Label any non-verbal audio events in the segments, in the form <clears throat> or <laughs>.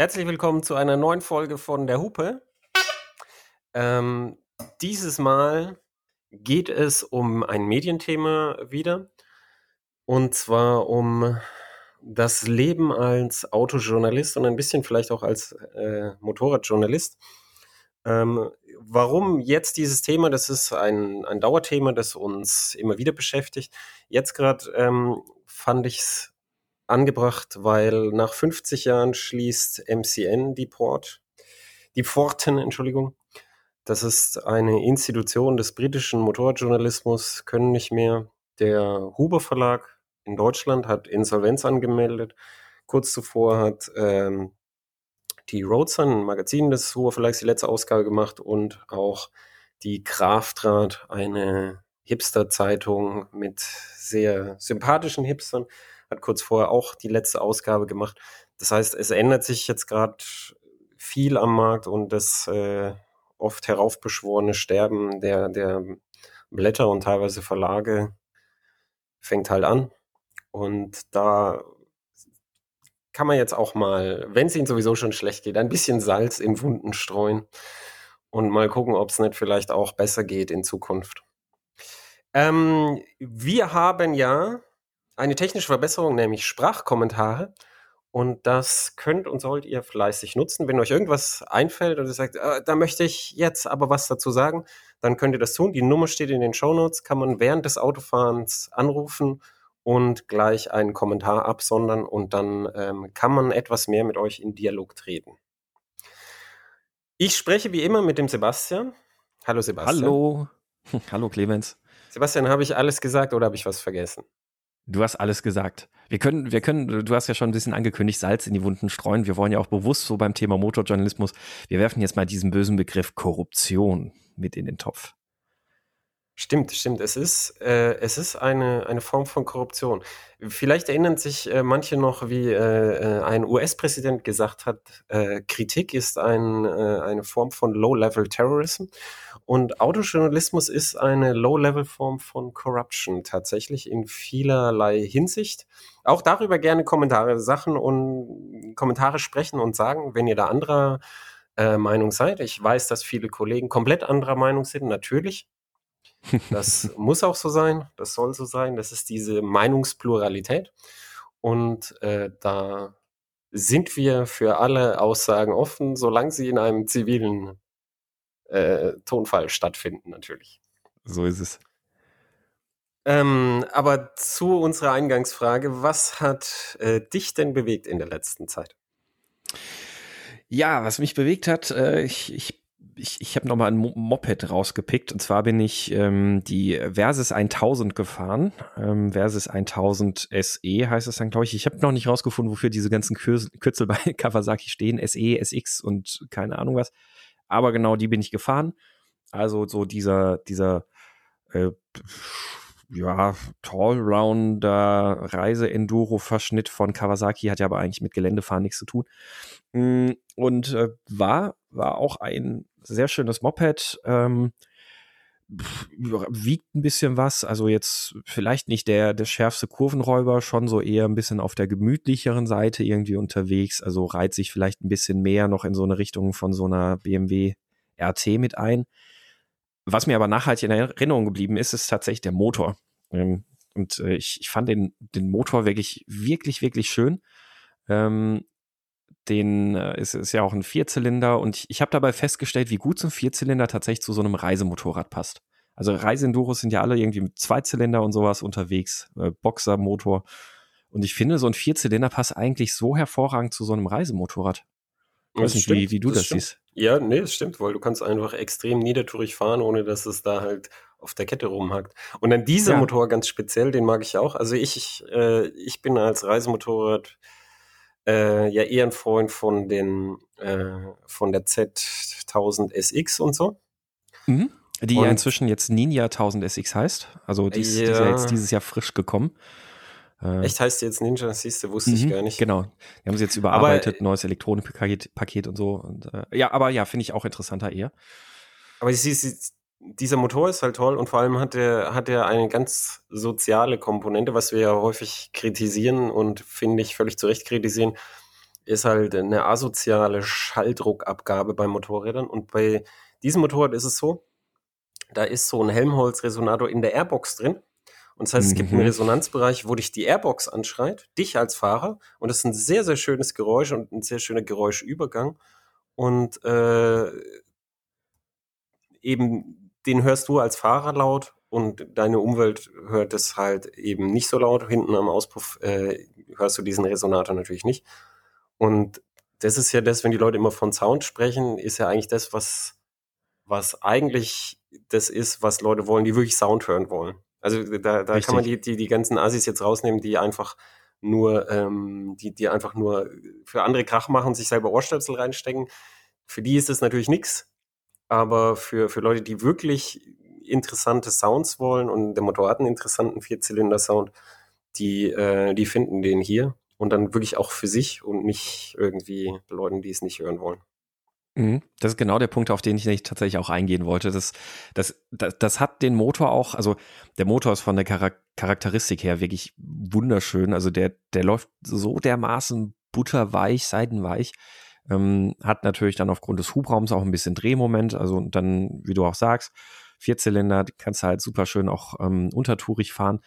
Herzlich willkommen zu einer neuen Folge von der Hupe. Ähm, dieses Mal geht es um ein Medienthema wieder. Und zwar um das Leben als Autojournalist und ein bisschen vielleicht auch als äh, Motorradjournalist. Ähm, warum jetzt dieses Thema? Das ist ein, ein Dauerthema, das uns immer wieder beschäftigt. Jetzt gerade ähm, fand ich es angebracht, weil nach 50 Jahren schließt MCN die Port, die Pforten, Entschuldigung. Das ist eine Institution des britischen Motorradjournalismus, können nicht mehr. Der Huber Verlag in Deutschland hat Insolvenz angemeldet. Kurz zuvor hat ähm, die Roadsun, ein Magazin des Huber Verlags, die letzte Ausgabe gemacht und auch die Kraftrad, eine Hipster-Zeitung mit sehr sympathischen Hipstern, hat kurz vorher auch die letzte Ausgabe gemacht. Das heißt, es ändert sich jetzt gerade viel am Markt und das äh, oft heraufbeschworene Sterben der, der Blätter und teilweise Verlage fängt halt an. Und da kann man jetzt auch mal, wenn es ihnen sowieso schon schlecht geht, ein bisschen Salz in Wunden streuen und mal gucken, ob es nicht vielleicht auch besser geht in Zukunft. Ähm, wir haben ja eine technische Verbesserung, nämlich Sprachkommentare. Und das könnt und sollt ihr fleißig nutzen. Wenn euch irgendwas einfällt und ihr sagt, äh, da möchte ich jetzt aber was dazu sagen, dann könnt ihr das tun. Die Nummer steht in den Shownotes, kann man während des Autofahrens anrufen und gleich einen Kommentar absondern und dann ähm, kann man etwas mehr mit euch in Dialog treten. Ich spreche wie immer mit dem Sebastian. Hallo Sebastian. Hallo. <laughs> Hallo Clemens. Sebastian, habe ich alles gesagt oder habe ich was vergessen? Du hast alles gesagt. Wir können, wir können, du hast ja schon ein bisschen angekündigt, Salz in die Wunden streuen. Wir wollen ja auch bewusst so beim Thema Motorjournalismus, wir werfen jetzt mal diesen bösen Begriff Korruption mit in den Topf. Stimmt, stimmt. Es ist, äh, es ist eine, eine Form von Korruption. Vielleicht erinnern sich äh, manche noch, wie äh, äh ein US-Präsident gesagt hat, äh, Kritik ist ein, äh, eine Form von Low-Level-Terrorism. Und Autojournalismus ist eine Low-Level-Form von Corruption, tatsächlich in vielerlei Hinsicht. Auch darüber gerne Kommentare, Sachen und Kommentare sprechen und sagen, wenn ihr da anderer Meinung seid. Ich weiß, dass viele Kollegen komplett anderer Meinung sind, natürlich. <laughs> Das muss auch so sein, das soll so sein. Das ist diese Meinungspluralität. Und äh, da sind wir für alle Aussagen offen, solange sie in einem zivilen äh, Tonfall stattfinden, natürlich. So ist es. Ähm, aber zu unserer Eingangsfrage, was hat äh, dich denn bewegt in der letzten Zeit? Ja, was mich bewegt hat, äh, ich, ich ich, ich habe nochmal ein Moped rausgepickt und zwar bin ich ähm, die Versys 1000 gefahren. Ähm, Versys 1000 SE heißt es dann, glaube ich. Ich habe noch nicht rausgefunden, wofür diese ganzen Kürzel bei <laughs> Kawasaki stehen. SE, SX und keine Ahnung was. Aber genau die bin ich gefahren. Also so dieser, dieser äh, ja, Tallrounder Reise-Enduro-Verschnitt von Kawasaki hat ja aber eigentlich mit Geländefahren nichts zu tun. Mm, und äh, war, war auch ein sehr schönes Moped. Ähm, wiegt ein bisschen was, also jetzt vielleicht nicht der, der schärfste Kurvenräuber, schon so eher ein bisschen auf der gemütlicheren Seite irgendwie unterwegs, also reiht sich vielleicht ein bisschen mehr noch in so eine Richtung von so einer BMW RT mit ein. Was mir aber nachhaltig in Erinnerung geblieben ist, ist tatsächlich der Motor. Ähm, und äh, ich, ich fand den, den Motor wirklich, wirklich, wirklich schön. Ähm, den äh, ist, ist ja auch ein Vierzylinder und ich, ich habe dabei festgestellt, wie gut so ein Vierzylinder tatsächlich zu so einem Reisemotorrad passt. Also Reiseenduros sind ja alle irgendwie mit Zweizylinder und sowas unterwegs, äh, Boxermotor. Und ich finde, so ein Vierzylinder passt eigentlich so hervorragend zu so einem Reisemotorrad. Ich weiß nicht, wie, wie du das, das siehst. Ja, nee, das stimmt, weil du kannst einfach extrem niedertourig fahren, ohne dass es da halt auf der Kette rumhackt. Und dann dieser ja. Motor ganz speziell, den mag ich auch. Also ich, ich, äh, ich bin als Reisemotorrad äh, ja eher ein Freund von den äh, von der Z1000 SX und so. Mhm. Die und, ja inzwischen jetzt Ninja 1000 SX heißt. Also die ist, ja. die ist ja jetzt dieses Jahr frisch gekommen. Äh, Echt heißt die jetzt Ninja, siehst du, wusste ich mhm, gar nicht. Genau. Die haben sie jetzt überarbeitet, aber, neues Elektronikpaket Paket und so. Und, äh, ja, aber ja, finde ich auch interessanter eher. Aber sie, sie, dieser Motor ist halt toll und vor allem hat er, hat er eine ganz soziale Komponente, was wir ja häufig kritisieren und finde ich völlig zu Recht kritisieren. ist halt eine asoziale Schalldruckabgabe bei Motorrädern. Und bei diesem Motorrad ist es so, da ist so ein Helmholtz-Resonator in der Airbox drin. Und das heißt, mhm. es gibt einen mhm. Resonanzbereich, wo dich die Airbox anschreit, dich als Fahrer. Und das ist ein sehr, sehr schönes Geräusch und ein sehr schöner Geräuschübergang. Und äh, eben den hörst du als Fahrer laut und deine Umwelt hört es halt eben nicht so laut. Hinten am Auspuff äh, hörst du diesen Resonator natürlich nicht. Und das ist ja das, wenn die Leute immer von Sound sprechen, ist ja eigentlich das, was, was eigentlich das ist, was Leute wollen, die wirklich Sound hören wollen. Also da, da kann man die, die, die ganzen Assis jetzt rausnehmen, die einfach nur, ähm, die, die einfach nur für andere Krach machen, sich selber Ohrstöpsel reinstecken. Für die ist das natürlich nichts. Aber für, für Leute, die wirklich interessante Sounds wollen und der Motor hat einen interessanten Vierzylinder-Sound, die, äh, die finden den hier und dann wirklich auch für sich und nicht irgendwie Leuten, die es nicht hören wollen. Mhm. Das ist genau der Punkt, auf den ich tatsächlich auch eingehen wollte. Das, das, das, das hat den Motor auch, also der Motor ist von der Charakteristik her wirklich wunderschön. Also der, der läuft so dermaßen butterweich, seidenweich. Ähm, hat natürlich dann aufgrund des Hubraums auch ein bisschen Drehmoment. Also dann, wie du auch sagst, Vierzylinder, kannst du halt super schön auch ähm, untertourig fahren.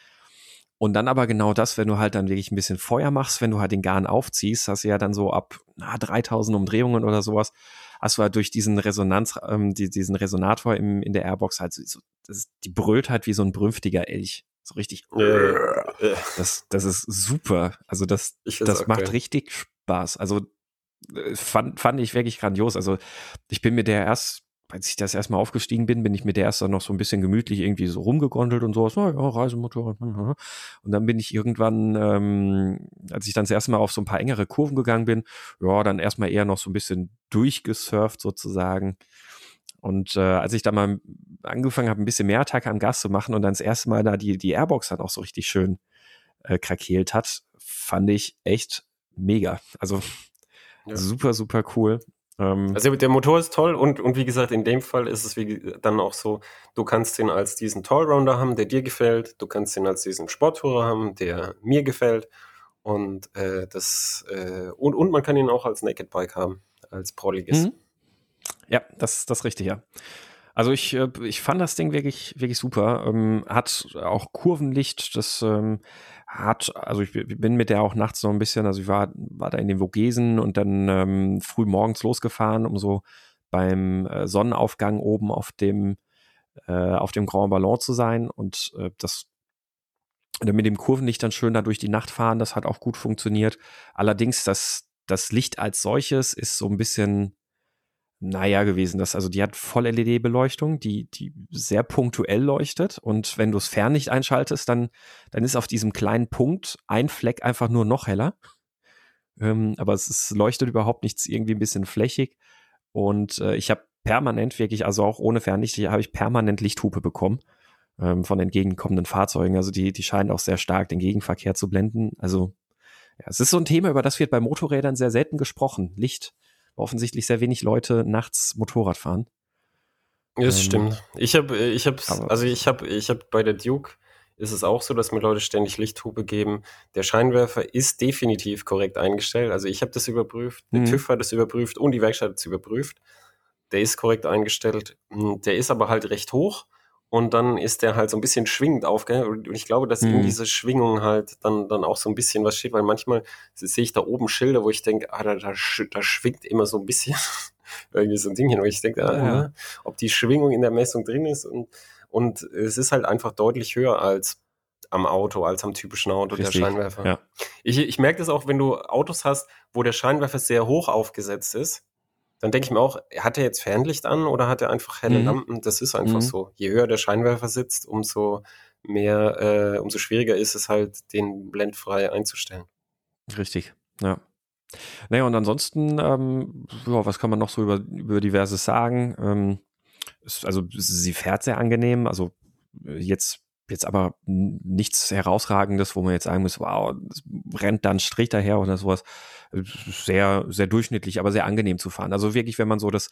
Und dann aber genau das, wenn du halt dann wirklich ein bisschen Feuer machst, wenn du halt den Garn aufziehst, hast du ja dann so ab na, 3000 Umdrehungen oder sowas, hast du halt durch diesen Resonanz, ähm, die, diesen Resonator im, in der Airbox halt so, das, die brüllt halt wie so ein brünftiger Elch. So richtig. <laughs> Das, das ist super. Also das, das macht geil. richtig Spaß. Also äh, fand, fand ich wirklich grandios. Also ich bin mir der erst als ich das erstmal aufgestiegen bin, bin ich mit der erst dann noch so ein bisschen gemütlich irgendwie so rumgegondelt und sowas, na ja, Reisemotorrad. Hm, hm, hm. Und dann bin ich irgendwann, ähm, als ich dann das erste Mal auf so ein paar engere Kurven gegangen bin, ja, dann erstmal eher noch so ein bisschen durchgesurft sozusagen. Und äh, als ich dann mal angefangen habe, ein bisschen mehr Attacke am Gas zu machen und dann das erste Mal da die, die Airbox dann auch so richtig schön äh, krakeelt hat, fand ich echt mega. Also ja. super, super cool. Ähm, also der Motor ist toll und, und wie gesagt, in dem Fall ist es wie, dann auch so, du kannst ihn als diesen Tallrounder haben, der dir gefällt, du kannst ihn als diesen Sporttourer haben, der mir gefällt und äh, das äh, und, und man kann ihn auch als Naked Bike haben, als Prolligist. Mhm. Ja, das, das ist richtig, ja. Also ich, äh, ich fand das Ding wirklich, wirklich super. Ähm, hat auch Kurvenlicht, das ähm, hat, also ich bin mit der auch nachts noch ein bisschen, also ich war, war da in den Vogesen und dann ähm, früh morgens losgefahren, um so beim äh, Sonnenaufgang oben auf dem, äh, auf dem Grand Ballon zu sein und äh, das mit dem Kurvenlicht dann schön da durch die Nacht fahren, das hat auch gut funktioniert. Allerdings das, das Licht als solches ist so ein bisschen naja gewesen. Das, also die hat Voll-LED-Beleuchtung, die, die sehr punktuell leuchtet. Und wenn du das Fernlicht einschaltest, dann, dann ist auf diesem kleinen Punkt ein Fleck einfach nur noch heller. Ähm, aber es, es leuchtet überhaupt nichts irgendwie ein bisschen flächig. Und äh, ich habe permanent wirklich, also auch ohne Fernlicht, habe ich permanent Lichthupe bekommen ähm, von entgegenkommenden Fahrzeugen. Also die, die scheinen auch sehr stark den Gegenverkehr zu blenden. Also ja, es ist so ein Thema, über das wird bei Motorrädern sehr selten gesprochen. Licht offensichtlich sehr wenig Leute nachts Motorrad fahren. Das ähm, stimmt. Ich habe, ich habe, also ich habe, ich habe bei der Duke ist es auch so, dass mir Leute ständig Lichthupe geben. Der Scheinwerfer ist definitiv korrekt eingestellt. Also ich habe das überprüft, der mhm. TÜV hat das überprüft und die Werkstatt hat es überprüft. Der ist korrekt eingestellt. Hm, der ist aber halt recht hoch und dann ist der halt so ein bisschen schwingend aufgehängt. Und ich glaube, dass mhm. in dieser Schwingung halt dann, dann auch so ein bisschen was steht, weil manchmal sehe ich da oben Schilder, wo ich denke, ah, da, da, da schwingt immer so ein bisschen <laughs> irgendwie so ein Ding hin, wo ich denke, ah, ja. ob die Schwingung in der Messung drin ist. Und, und es ist halt einfach deutlich höher als am Auto, als am typischen Auto, Richtig. der Scheinwerfer. Ja. Ich, ich merke das auch, wenn du Autos hast, wo der Scheinwerfer sehr hoch aufgesetzt ist dann denke ich mir auch, hat er jetzt Fernlicht an oder hat er einfach helle mhm. Lampen? Das ist einfach mhm. so. Je höher der Scheinwerfer sitzt, umso mehr, äh, umso schwieriger ist es halt, den blendfrei einzustellen. Richtig, ja. Naja, und ansonsten, ähm, ja, was kann man noch so über, über diverses sagen? Ähm, also sie fährt sehr angenehm, also jetzt jetzt aber nichts herausragendes, wo man jetzt sagen muss, wow, rennt dann Strich daher oder sowas. Sehr, sehr durchschnittlich, aber sehr angenehm zu fahren. Also wirklich, wenn man so das,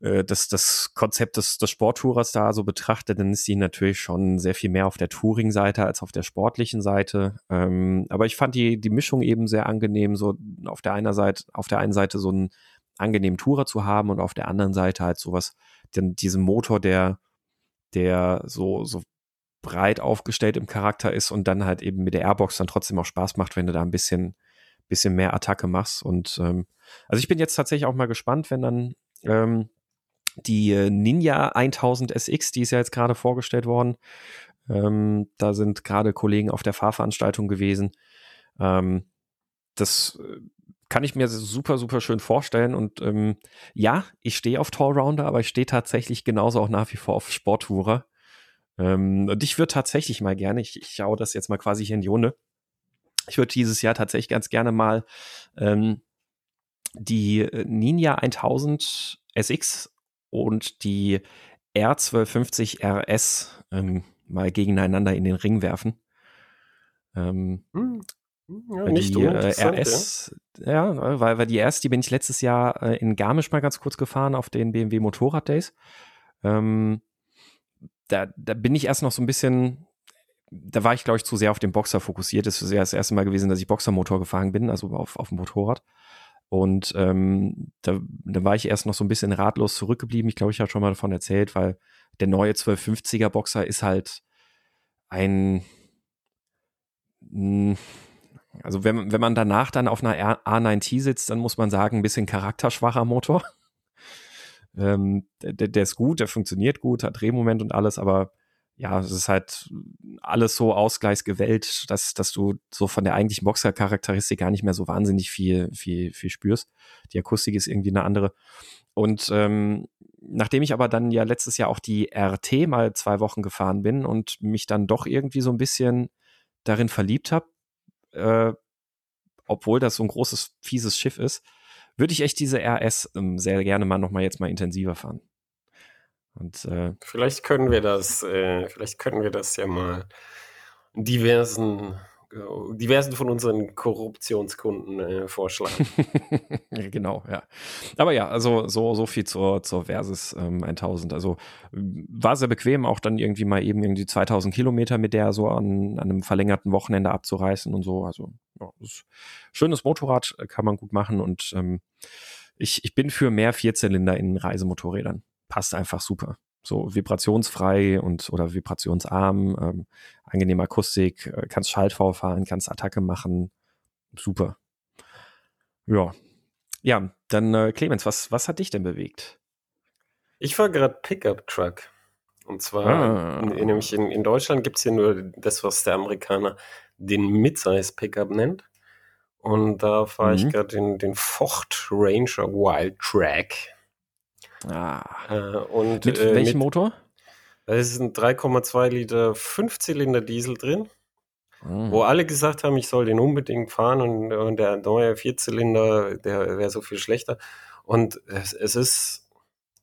äh, das, das Konzept des, des Sporttourers da so betrachtet, dann ist sie natürlich schon sehr viel mehr auf der Touring-Seite als auf der sportlichen Seite. Ähm, aber ich fand die, die Mischung eben sehr angenehm, so auf der einen Seite, auf der einen Seite so einen angenehmen Tourer zu haben und auf der anderen Seite halt sowas, denn diesen Motor, der, der so, so breit aufgestellt im Charakter ist und dann halt eben mit der Airbox dann trotzdem auch Spaß macht, wenn du da ein bisschen, bisschen mehr Attacke machst. Und ähm, also ich bin jetzt tatsächlich auch mal gespannt, wenn dann ähm, die äh, Ninja 1000 SX, die ist ja jetzt gerade vorgestellt worden. Ähm, da sind gerade Kollegen auf der Fahrveranstaltung gewesen. Ähm, das äh, kann ich mir super, super schön vorstellen. Und ähm, ja, ich stehe auf Tallrounder, aber ich stehe tatsächlich genauso auch nach wie vor auf Sporttourer. Ähm, und ich würde tatsächlich mal gerne, ich, ich schaue das jetzt mal quasi hier in die Runde, ich würde dieses Jahr tatsächlich ganz gerne mal ähm, die äh, Ninja 1000 SX und die R1250 RS ähm, mal gegeneinander in den Ring werfen. Ähm, hm. Ja, nicht die äh, RS, ja, ja weil, weil die RS, die bin ich letztes Jahr äh, in Garmisch mal ganz kurz gefahren auf den BMW Motorrad Days. Ähm, da, da bin ich erst noch so ein bisschen, da war ich, glaube ich, zu sehr auf den Boxer fokussiert. Das ist ja das erste Mal gewesen, dass ich Boxermotor gefahren bin, also auf, auf dem Motorrad. Und ähm, da, da war ich erst noch so ein bisschen ratlos zurückgeblieben. Ich glaube, ich habe schon mal davon erzählt, weil der neue 1250er Boxer ist halt ein, hm, also wenn, wenn man danach dann auf einer A9T sitzt, dann muss man sagen, ein bisschen charakterschwacher Motor. Ähm, der, der ist gut, der funktioniert gut, hat Drehmoment und alles, aber ja, es ist halt alles so ausgleichsgewellt, dass, dass du so von der eigentlichen Boxer-Charakteristik gar nicht mehr so wahnsinnig viel, viel, viel spürst. Die Akustik ist irgendwie eine andere. Und ähm, nachdem ich aber dann ja letztes Jahr auch die RT mal zwei Wochen gefahren bin und mich dann doch irgendwie so ein bisschen darin verliebt habe, äh, obwohl das so ein großes, fieses Schiff ist, würde ich echt diese RS ähm, sehr gerne mal nochmal jetzt mal intensiver fahren. Und äh, vielleicht können wir das, äh, vielleicht können wir das ja mal diversen äh, diversen von unseren Korruptionskunden äh, vorschlagen. <laughs> genau, ja. Aber ja, also so, so viel zur, zur Versus ähm, 1000. Also war sehr bequem, auch dann irgendwie mal eben irgendwie 2000 Kilometer mit der so an, an einem verlängerten Wochenende abzureißen und so. Also ja, schönes Motorrad, äh, kann man gut machen und ähm, ich, ich bin für mehr Vierzylinder in Reisemotorrädern passt einfach super. So vibrationsfrei und oder vibrationsarm, ähm, angenehme Akustik, äh, kannst Schaltv fahren, kannst Attacke machen. Super. Ja. Ja, dann äh, Clemens, was, was hat dich denn bewegt? Ich war gerade Pickup Truck. Und zwar, ah. nämlich in, in Deutschland gibt es hier nur das, was der Amerikaner den Midsize Pickup nennt. Und da fahre mhm. ich gerade den, den Ford Ranger Wild Track. Ah. Äh, und, mit äh, welchem mit, Motor? Da ist ein 3,2 Liter Fünfzylinder Diesel drin, mhm. wo alle gesagt haben, ich soll den unbedingt fahren und, und der neue Vierzylinder, der wäre so viel schlechter. Und es, es ist,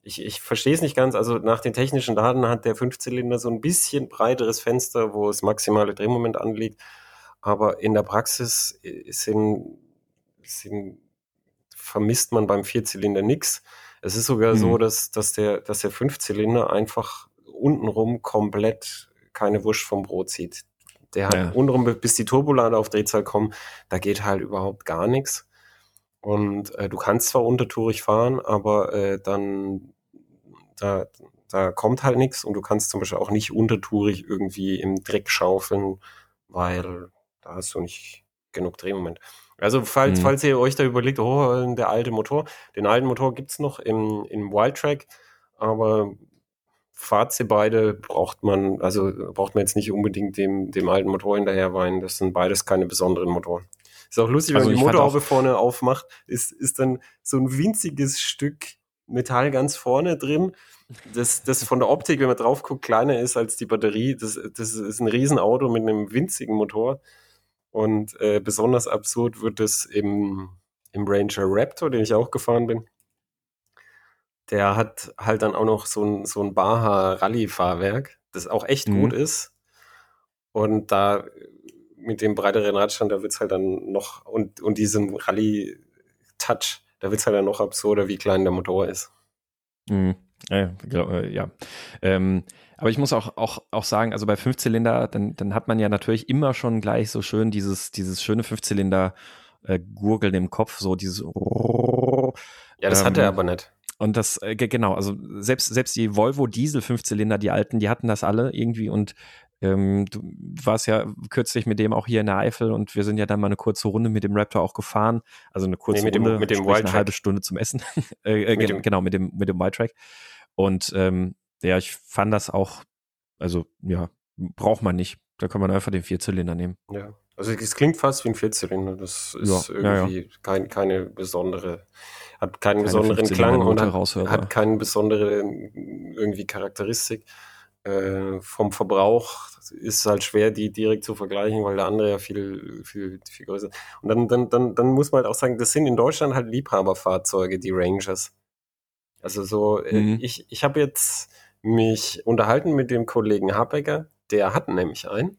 ich, ich verstehe es nicht ganz, also nach den technischen Daten hat der Fünfzylinder so ein bisschen breiteres Fenster, wo das maximale Drehmoment anliegt, aber in der Praxis äh, sind, sind vermisst man beim Vierzylinder nichts. Es ist sogar mhm. so, dass, dass, der, dass der Fünfzylinder einfach untenrum komplett keine Wurst vom Brot zieht. Der hat ja. untenrum, bis die Turbolader auf Drehzahl kommen, da geht halt überhaupt gar nichts. Und äh, du kannst zwar untertourig fahren, aber äh, dann da, da kommt halt nichts und du kannst zum Beispiel auch nicht untertourig irgendwie im Dreck schaufeln, weil da hast du nicht genug Drehmoment. Also falls, mhm. falls ihr euch da überlegt, oh, der alte Motor, den alten Motor gibt es noch im, im Wildtrack, aber fahrt sie beide, braucht man, also braucht man jetzt nicht unbedingt dem, dem alten Motor hinterher weinen. Das sind beides keine besonderen Motoren. Ist auch lustig, also wenn man die Motorhaube vorne aufmacht, ist, ist dann so ein winziges Stück Metall ganz vorne drin, das, das von der Optik, wenn man drauf guckt, kleiner ist als die Batterie. Das, das ist ein Riesenauto mit einem winzigen Motor. Und äh, besonders absurd wird es im, im Ranger Raptor, den ich auch gefahren bin. Der hat halt dann auch noch so ein, so ein Baha Rallye-Fahrwerk, das auch echt mhm. gut ist. Und da mit dem breiteren Radstand, da wird es halt dann noch, und, und diesem Rallye-Touch, da wird es halt dann noch absurder, wie klein der Motor ist. Mhm. Ja, äh, ja. Ähm, aber ich muss auch, auch, auch sagen, also bei Fünfzylinder, dann, dann hat man ja natürlich immer schon gleich so schön dieses, dieses schöne Fünfzylinder äh, Gurgeln im Kopf, so dieses. Ja, das ähm, hat er aber nicht. Und das, äh, genau, also selbst, selbst die Volvo Diesel Fünfzylinder, die alten, die hatten das alle irgendwie und ähm, du warst ja kürzlich mit dem auch hier in der Eifel und wir sind ja dann mal eine kurze Runde mit dem Raptor auch gefahren. Also eine kurze nee, mit Runde, dem, mit dem eine halbe Stunde zum Essen. <laughs> äh, mit dem, genau, mit dem, mit dem White Track. Und ähm, ja, ich fand das auch, also ja, braucht man nicht. Da kann man einfach den Vierzylinder nehmen. Ja, also es klingt fast wie ein Vierzylinder. Das ist ja, irgendwie ja, ja. Kein, keine besondere hat keinen Keine besonderen Klang und hat, hat keine besondere irgendwie Charakteristik. Äh, vom Verbrauch ist halt schwer, die direkt zu vergleichen, weil der andere ja viel, viel, viel größer ist. Und dann, dann, dann, dann muss man halt auch sagen, das sind in Deutschland halt Liebhaberfahrzeuge, die Rangers. Also so, äh, mhm. ich, ich habe jetzt mich unterhalten mit dem Kollegen Habecker, der hat nämlich einen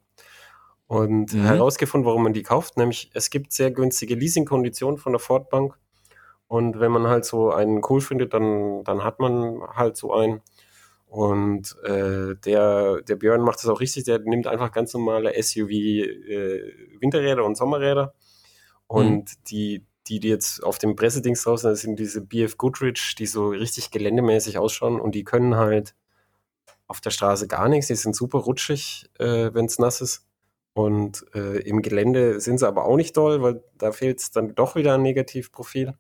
und mhm. herausgefunden, warum man die kauft. Nämlich, es gibt sehr günstige Leasingkonditionen von der Fordbank und wenn man halt so einen cool findet, dann, dann hat man halt so einen. Und äh, der, der Björn macht das auch richtig, der nimmt einfach ganz normale SUV äh, Winterräder und Sommerräder. Und mhm. die, die, die jetzt auf dem Pressedings draußen sind, sind diese BF Goodrich, die so richtig geländemäßig ausschauen und die können halt auf der Straße gar nichts. Die sind super rutschig, äh, wenn es nass ist. Und äh, im Gelände sind sie aber auch nicht doll, weil da fehlt es dann doch wieder ein Negativprofil.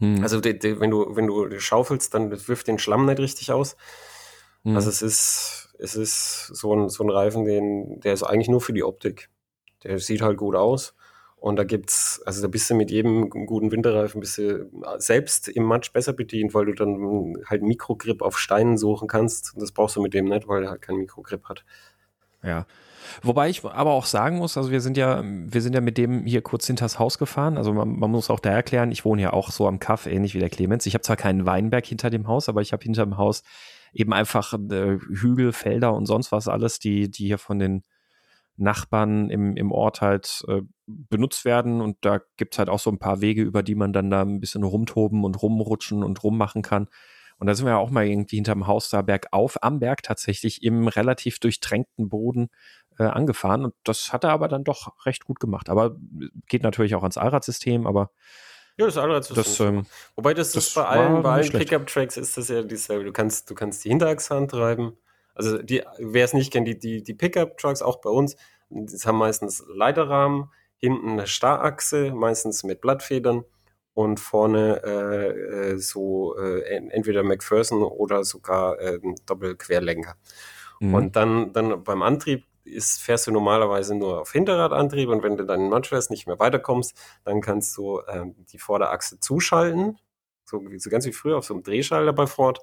Hm. Also de, de, wenn du, wenn du schaufelst, dann wirft den Schlamm nicht richtig aus. Hm. Also es ist, es ist so ein, so ein Reifen, den, der ist eigentlich nur für die Optik. Der sieht halt gut aus. Und da gibt's, also da bist du mit jedem guten Winterreifen bist du selbst im Matsch besser bedient, weil du dann halt Mikrogrip auf Steinen suchen kannst. Und das brauchst du mit dem nicht, weil er halt keinen Mikrogrip hat. Ja. Wobei ich aber auch sagen muss, also wir sind ja, wir sind ja mit dem hier kurz hinters Haus gefahren. Also man, man muss auch da erklären, ich wohne ja auch so am Kaff, ähnlich wie der Clemens. Ich habe zwar keinen Weinberg hinter dem Haus, aber ich habe hinter dem Haus eben einfach äh, Hügel, Felder und sonst was alles, die, die hier von den Nachbarn im, im Ort halt äh, benutzt werden. Und da gibt's halt auch so ein paar Wege, über die man dann da ein bisschen rumtoben und rumrutschen und rummachen kann. Und da sind wir ja auch mal irgendwie hinterm Haus da bergauf, am Berg tatsächlich, im relativ durchtränkten Boden äh, angefahren. Und das hat er aber dann doch recht gut gemacht. Aber geht natürlich auch ans Allradsystem, aber ja, das Allradsystem. Das, ähm, Wobei das, das ist bei allen, bei allen Pickup-Tracks ist das ja dieselbe. Du kannst, du kannst die Hinterachse antreiben. Also die, wer es nicht kennt, die, die, die Pickup-Trucks, auch bei uns, die haben meistens Leiterrahmen, hinten eine Starrachse, meistens mit Blattfedern und vorne äh, äh so äh, entweder McPherson oder sogar äh, Doppelquerlenker. Mhm. Und dann, dann beim Antrieb ist, fährst du normalerweise nur auf Hinterradantrieb und wenn du dann in Manchester nicht mehr weiterkommst, dann kannst du ähm, die Vorderachse zuschalten, so, so ganz wie früher auf so einem Drehschalter bei Ford.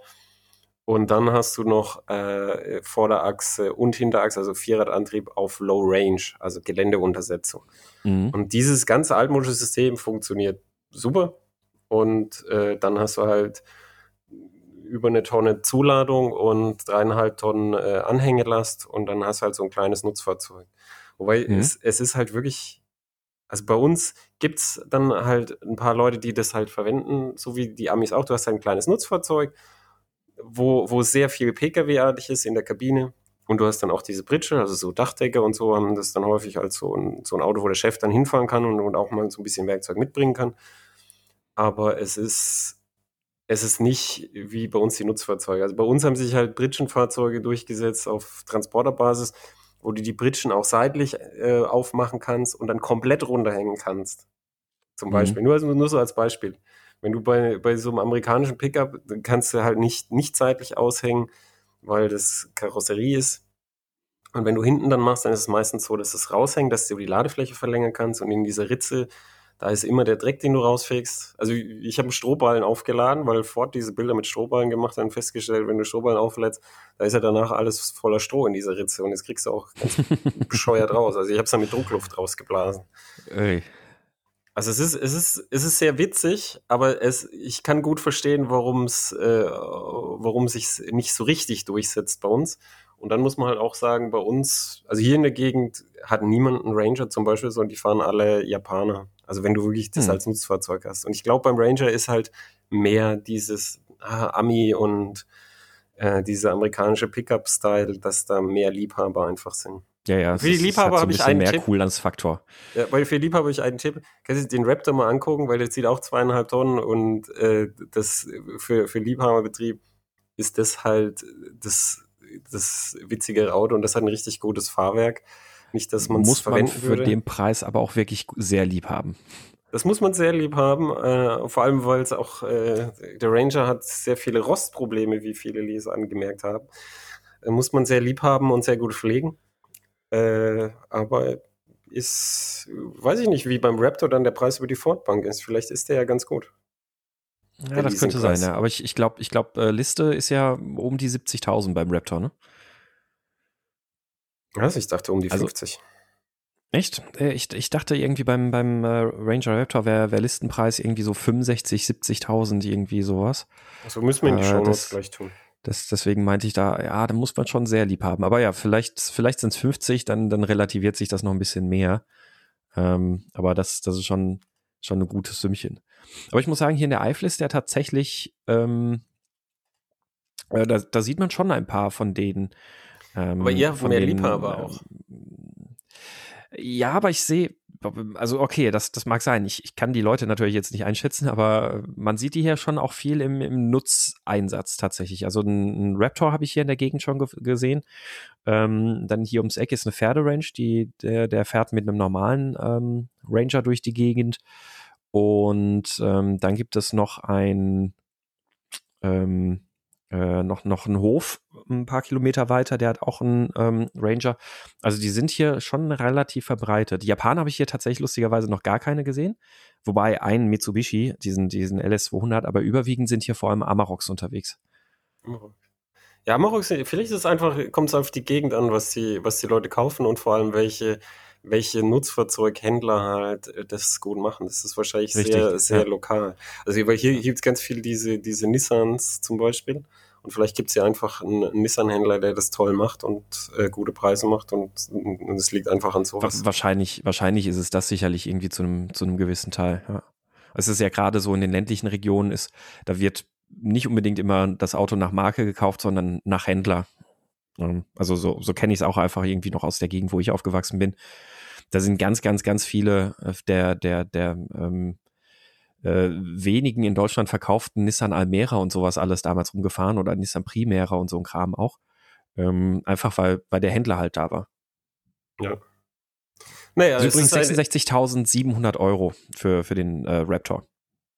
Und dann hast du noch äh, Vorderachse und Hinterachse, also Vierradantrieb auf Low Range, also Geländeuntersetzung. Mhm. Und dieses ganze altmodische System funktioniert super. Und äh, dann hast du halt über eine Tonne Zuladung und dreieinhalb Tonnen äh, Anhängelast und dann hast du halt so ein kleines Nutzfahrzeug. Wobei mhm. es, es ist halt wirklich, also bei uns gibt es dann halt ein paar Leute, die das halt verwenden, so wie die Amis auch. Du hast halt ein kleines Nutzfahrzeug, wo, wo sehr viel Pkw-artig ist in der Kabine. Und du hast dann auch diese Pritsche, also so Dachdecker und so haben das dann häufig als so ein, so ein Auto, wo der Chef dann hinfahren kann und, und auch mal so ein bisschen Werkzeug mitbringen kann. Aber es ist, es ist nicht wie bei uns die Nutzfahrzeuge. Also bei uns haben sich halt Britschenfahrzeuge durchgesetzt auf Transporterbasis, wo du die Britschen auch seitlich äh, aufmachen kannst und dann komplett runterhängen kannst. Zum mhm. Beispiel. Nur, nur so als Beispiel. Wenn du bei, bei so einem amerikanischen Pickup, dann kannst du halt nicht, nicht seitlich aushängen, weil das Karosserie ist. Und wenn du hinten dann machst, dann ist es meistens so, dass es raushängt, dass du die Ladefläche verlängern kannst und in dieser Ritze da ist immer der Dreck, den du rausfegst. Also ich habe einen Strohballen aufgeladen, weil Ford diese Bilder mit Strohballen gemacht hat und festgestellt, wenn du Strohballen auflädst, da ist ja danach alles voller Stroh in dieser Ritze und jetzt kriegst du auch ganz <laughs> bescheuert raus. Also ich habe es dann mit Druckluft rausgeblasen. Ey. Also es ist, es ist, es ist sehr witzig, aber es, ich kann gut verstehen, warum es, äh, warum sich nicht so richtig durchsetzt bei uns. Und dann muss man halt auch sagen, bei uns, also hier in der Gegend hat niemand einen Ranger zum Beispiel, sondern die fahren alle Japaner. Also wenn du wirklich das hm. als Nutzfahrzeug hast. Und ich glaube, beim Ranger ist halt mehr dieses ah, Ami und äh, dieser amerikanische Pickup-Style, dass da mehr Liebhaber einfach sind. Ja, ja. Für die Liebhaber so habe ich bisschen einen mehr Tipp. Coolness-Faktor. Ja, weil für die Liebhaber habe ich einen Tipp. Kannst du den Raptor mal angucken, weil der zieht auch zweieinhalb Tonnen und äh, das für, für Liebhaberbetrieb ist das halt das, das witzigere Auto und das hat ein richtig gutes Fahrwerk. Nicht, dass man es Muss man verwenden für würde. den Preis aber auch wirklich sehr lieb haben. Das muss man sehr lieb haben, äh, vor allem weil es auch, äh, der Ranger hat sehr viele Rostprobleme, wie viele Leser angemerkt haben. Äh, muss man sehr lieb haben und sehr gut pflegen. Äh, aber ist, weiß ich nicht, wie beim Raptor dann der Preis über die Fordbank ist. Vielleicht ist der ja ganz gut. Ja, das könnte sein, ja. Aber ich, ich glaube, ich glaub, äh, Liste ist ja um die 70.000 beim Raptor, ne? Also ich dachte um die Also- 50. Echt? Äh, Ich, ich dachte irgendwie beim, beim äh, Ranger Raptor wäre wär Listenpreis irgendwie so 65, 70.000, irgendwie sowas. Also müssen wir in die Äh, Show das- gleich tun. Das, deswegen meinte ich da, ja, da muss man schon sehr lieb haben. Aber ja, vielleicht, vielleicht sind es 50, dann, dann relativiert sich das noch ein bisschen mehr. Ähm, aber das, das ist schon, schon ein gutes Sümmchen. Aber ich muss sagen, hier in der Eifel ist der tatsächlich, ähm, äh, da, da sieht man schon ein paar von denen. Ähm, Aber ihr habt von mehr den, Liebhaber ähm, auch. Ja, aber ich sehe, also okay, das, das mag sein. Ich, ich kann die Leute natürlich jetzt nicht einschätzen, aber man sieht die hier schon auch viel im, im Nutzeinsatz tatsächlich. Also ein, ein Raptor habe ich hier in der Gegend schon ge gesehen. Ähm, dann hier ums Eck ist eine Pferderange, die, der, der fährt mit einem normalen ähm, Ranger durch die Gegend. Und ähm, dann gibt es noch ein ähm, äh, noch, noch einen Hof ein paar Kilometer weiter, der hat auch einen ähm, Ranger. Also die sind hier schon relativ verbreitet. Die Japaner habe ich hier tatsächlich lustigerweise noch gar keine gesehen. Wobei ein Mitsubishi, diesen, diesen LS200, aber überwiegend sind hier vor allem Amaroks unterwegs. Ja, Amarok, vielleicht ist es einfach, kommt es auf die Gegend an, was die, was die Leute kaufen und vor allem welche, welche Nutzfahrzeughändler halt äh, das gut machen. Das ist wahrscheinlich Richtig, sehr, sehr ja. lokal. Also weil hier gibt es ganz viel diese, diese Nissans zum Beispiel. Und vielleicht gibt es ja einfach einen, einen Nissan-Händler, der das toll macht und äh, gute Preise macht und, es liegt einfach an Wa- sowas. Wahrscheinlich, wahrscheinlich ist es das sicherlich irgendwie zu einem, zu einem gewissen Teil. Ja. Es ist ja gerade so in den ländlichen Regionen ist, da wird nicht unbedingt immer das Auto nach Marke gekauft, sondern nach Händler. Also so, so kenne ich es auch einfach irgendwie noch aus der Gegend, wo ich aufgewachsen bin. Da sind ganz, ganz, ganz viele äh, der, der, der ähm, äh, wenigen in Deutschland verkauften Nissan Almera und sowas alles damals rumgefahren oder Nissan Primera und so ein Kram auch. Ähm, einfach weil, weil der Händler halt da war. Naja, Also übrigens ist eine, 66.700 Euro für, für den äh, Raptor.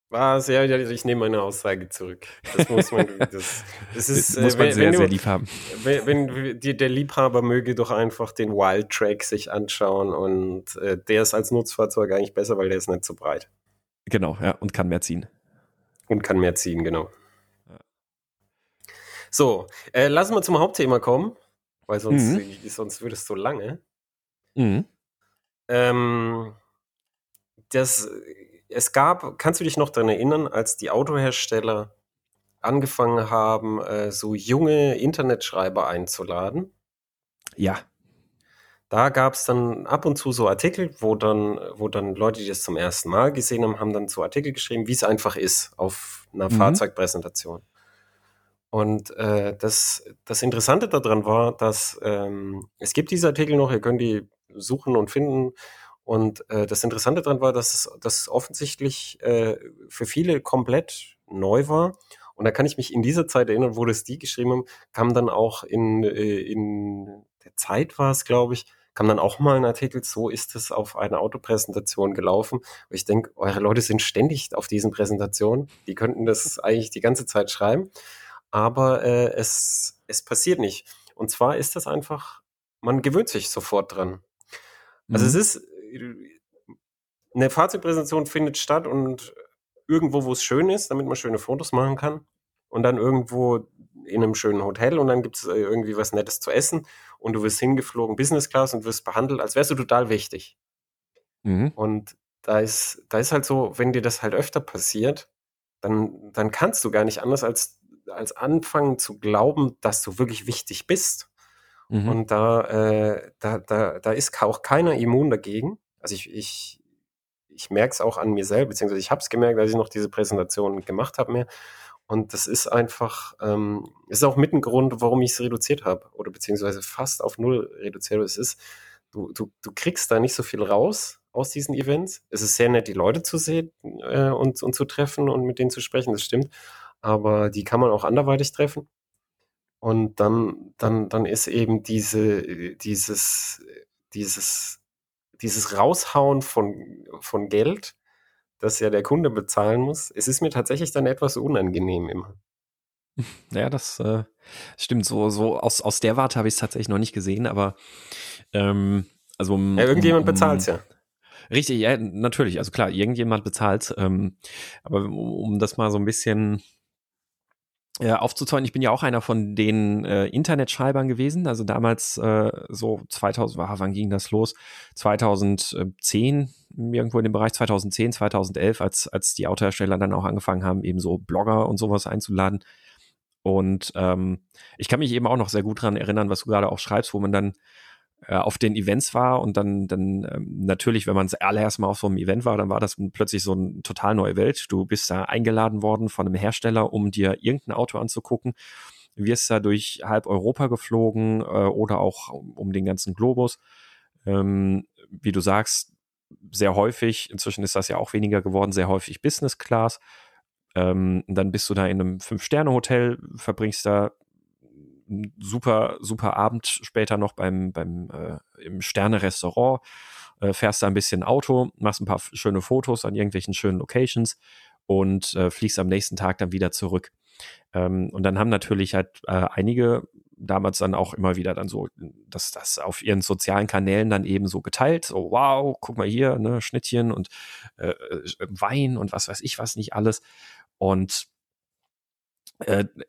was, ja, ja, ich nehme meine Aussage zurück. Das muss man, <laughs> das, das ist, Das muss äh, man wenn, sehr, wenn du, sehr lieb haben. Wenn, wenn die, der Liebhaber möge doch einfach den Wild Track sich anschauen und äh, der ist als Nutzfahrzeug eigentlich besser, weil der ist nicht so breit Genau, ja, und kann mehr ziehen. und kann mehr ziehen, genau. Ja. So, äh, lassen wir zum Hauptthema kommen, weil sonst, Mhm. sonst würde es so lange. Mhm. Ähm, das, es gab, kannst du dich noch daran erinnern, als die Autohersteller angefangen haben, äh, so junge Internetschreiber einzuladen? Ja, Da gab es dann ab und zu so Artikel, wo dann, wo dann Leute, die das zum ersten Mal gesehen haben, haben dann so Artikel geschrieben, wie es einfach ist auf einer Mhm. Fahrzeugpräsentation. Und äh, das, das Interessante daran war, dass ähm, es gibt diese Artikel noch, ihr könnt die suchen und finden. Und äh, das Interessante daran war, dass es, dass es offensichtlich äh, für viele komplett neu war. Und da kann ich mich in dieser Zeit erinnern, wo das die geschrieben haben, kam dann auch in, äh, in der Zeit war es, glaube ich, kam dann auch mal ein Artikel, so ist es auf einer Autopräsentation gelaufen. Und ich denke, eure Leute sind ständig auf diesen Präsentationen. Die könnten das eigentlich die ganze Zeit schreiben. Aber äh, es, es passiert nicht. Und zwar ist das einfach, man gewöhnt sich sofort dran. Also Mhm. es ist, eine Fahrzeugpräsentation findet statt und irgendwo, wo es schön ist, damit man schöne Fotos machen kann. Und dann irgendwo in einem schönen Hotel und dann gibt es irgendwie was Nettes zu essen und du wirst hingeflogen, Business Class und wirst behandelt, als wärst du total wichtig. Mhm. Und da ist, da ist halt so, wenn dir das halt öfter passiert, dann, dann kannst du gar nicht anders als, als anfangen zu glauben, dass du wirklich wichtig bist. Mhm. Und da, äh, da, da, da ist auch keiner immun dagegen. Also ich, ich, ich merke es auch an mir selbst, beziehungsweise ich habe es gemerkt, als ich noch diese Präsentation gemacht habe mehr. Und das ist einfach, ähm, ist auch mit ein Grund, warum ich es reduziert habe oder beziehungsweise fast auf null reduziert. Es ist, du, du, du kriegst da nicht so viel raus aus diesen Events. Es ist sehr nett, die Leute zu sehen äh, und, und zu treffen und mit denen zu sprechen, das stimmt. Aber die kann man auch anderweitig treffen. Und dann, dann, dann ist eben diese, dieses, dieses, dieses Raushauen von, von Geld, das ja der Kunde bezahlen muss, es ist mir tatsächlich dann etwas unangenehm immer. <laughs> Ja, das äh, stimmt. So, so aus, aus der Warte habe ich es tatsächlich noch nicht gesehen, aber ähm, also um, ja, irgendjemand um, bezahlt es ja. Richtig, ja, natürlich. Also klar, irgendjemand bezahlt. Ähm, aber um, um das mal so ein bisschen äh, aufzuzäunen, ich bin ja auch einer von den äh, Internetschreibern gewesen, also damals äh, so 2000, ah, wann ging das los? 2010, irgendwo in dem Bereich 2010, 2011, als, als die Autohersteller dann auch angefangen haben, eben so Blogger und sowas einzuladen. Und ähm, ich kann mich eben auch noch sehr gut dran erinnern, was du gerade auch schreibst, wo man dann äh, auf den Events war und dann, dann ähm, natürlich, wenn man das allererst mal auf so einem Event war, dann war das plötzlich so eine total neue Welt. Du bist da eingeladen worden von einem Hersteller, um dir irgendein Auto anzugucken. Wirst da durch halb Europa geflogen äh, oder auch um, um, den ganzen Globus. Ähm, wie du sagst, sehr häufig, inzwischen ist das ja auch weniger geworden, sehr häufig Business Class. Ähm, dann bist du da in einem Fünf-Sterne-Hotel, verbringst da super, super Abend später noch beim, beim äh, im Sterne-Restaurant, äh, fährst da ein bisschen Auto, machst ein paar schöne Fotos an irgendwelchen schönen Locations und äh, fliegst am nächsten Tag dann wieder zurück. Ähm, und dann haben natürlich halt äh, einige damals dann auch immer wieder dann so, dass das auf ihren sozialen Kanälen dann eben so geteilt, so wow, guck mal hier, ne, Schnittchen und äh, äh Wein und was weiß ich was nicht alles. Und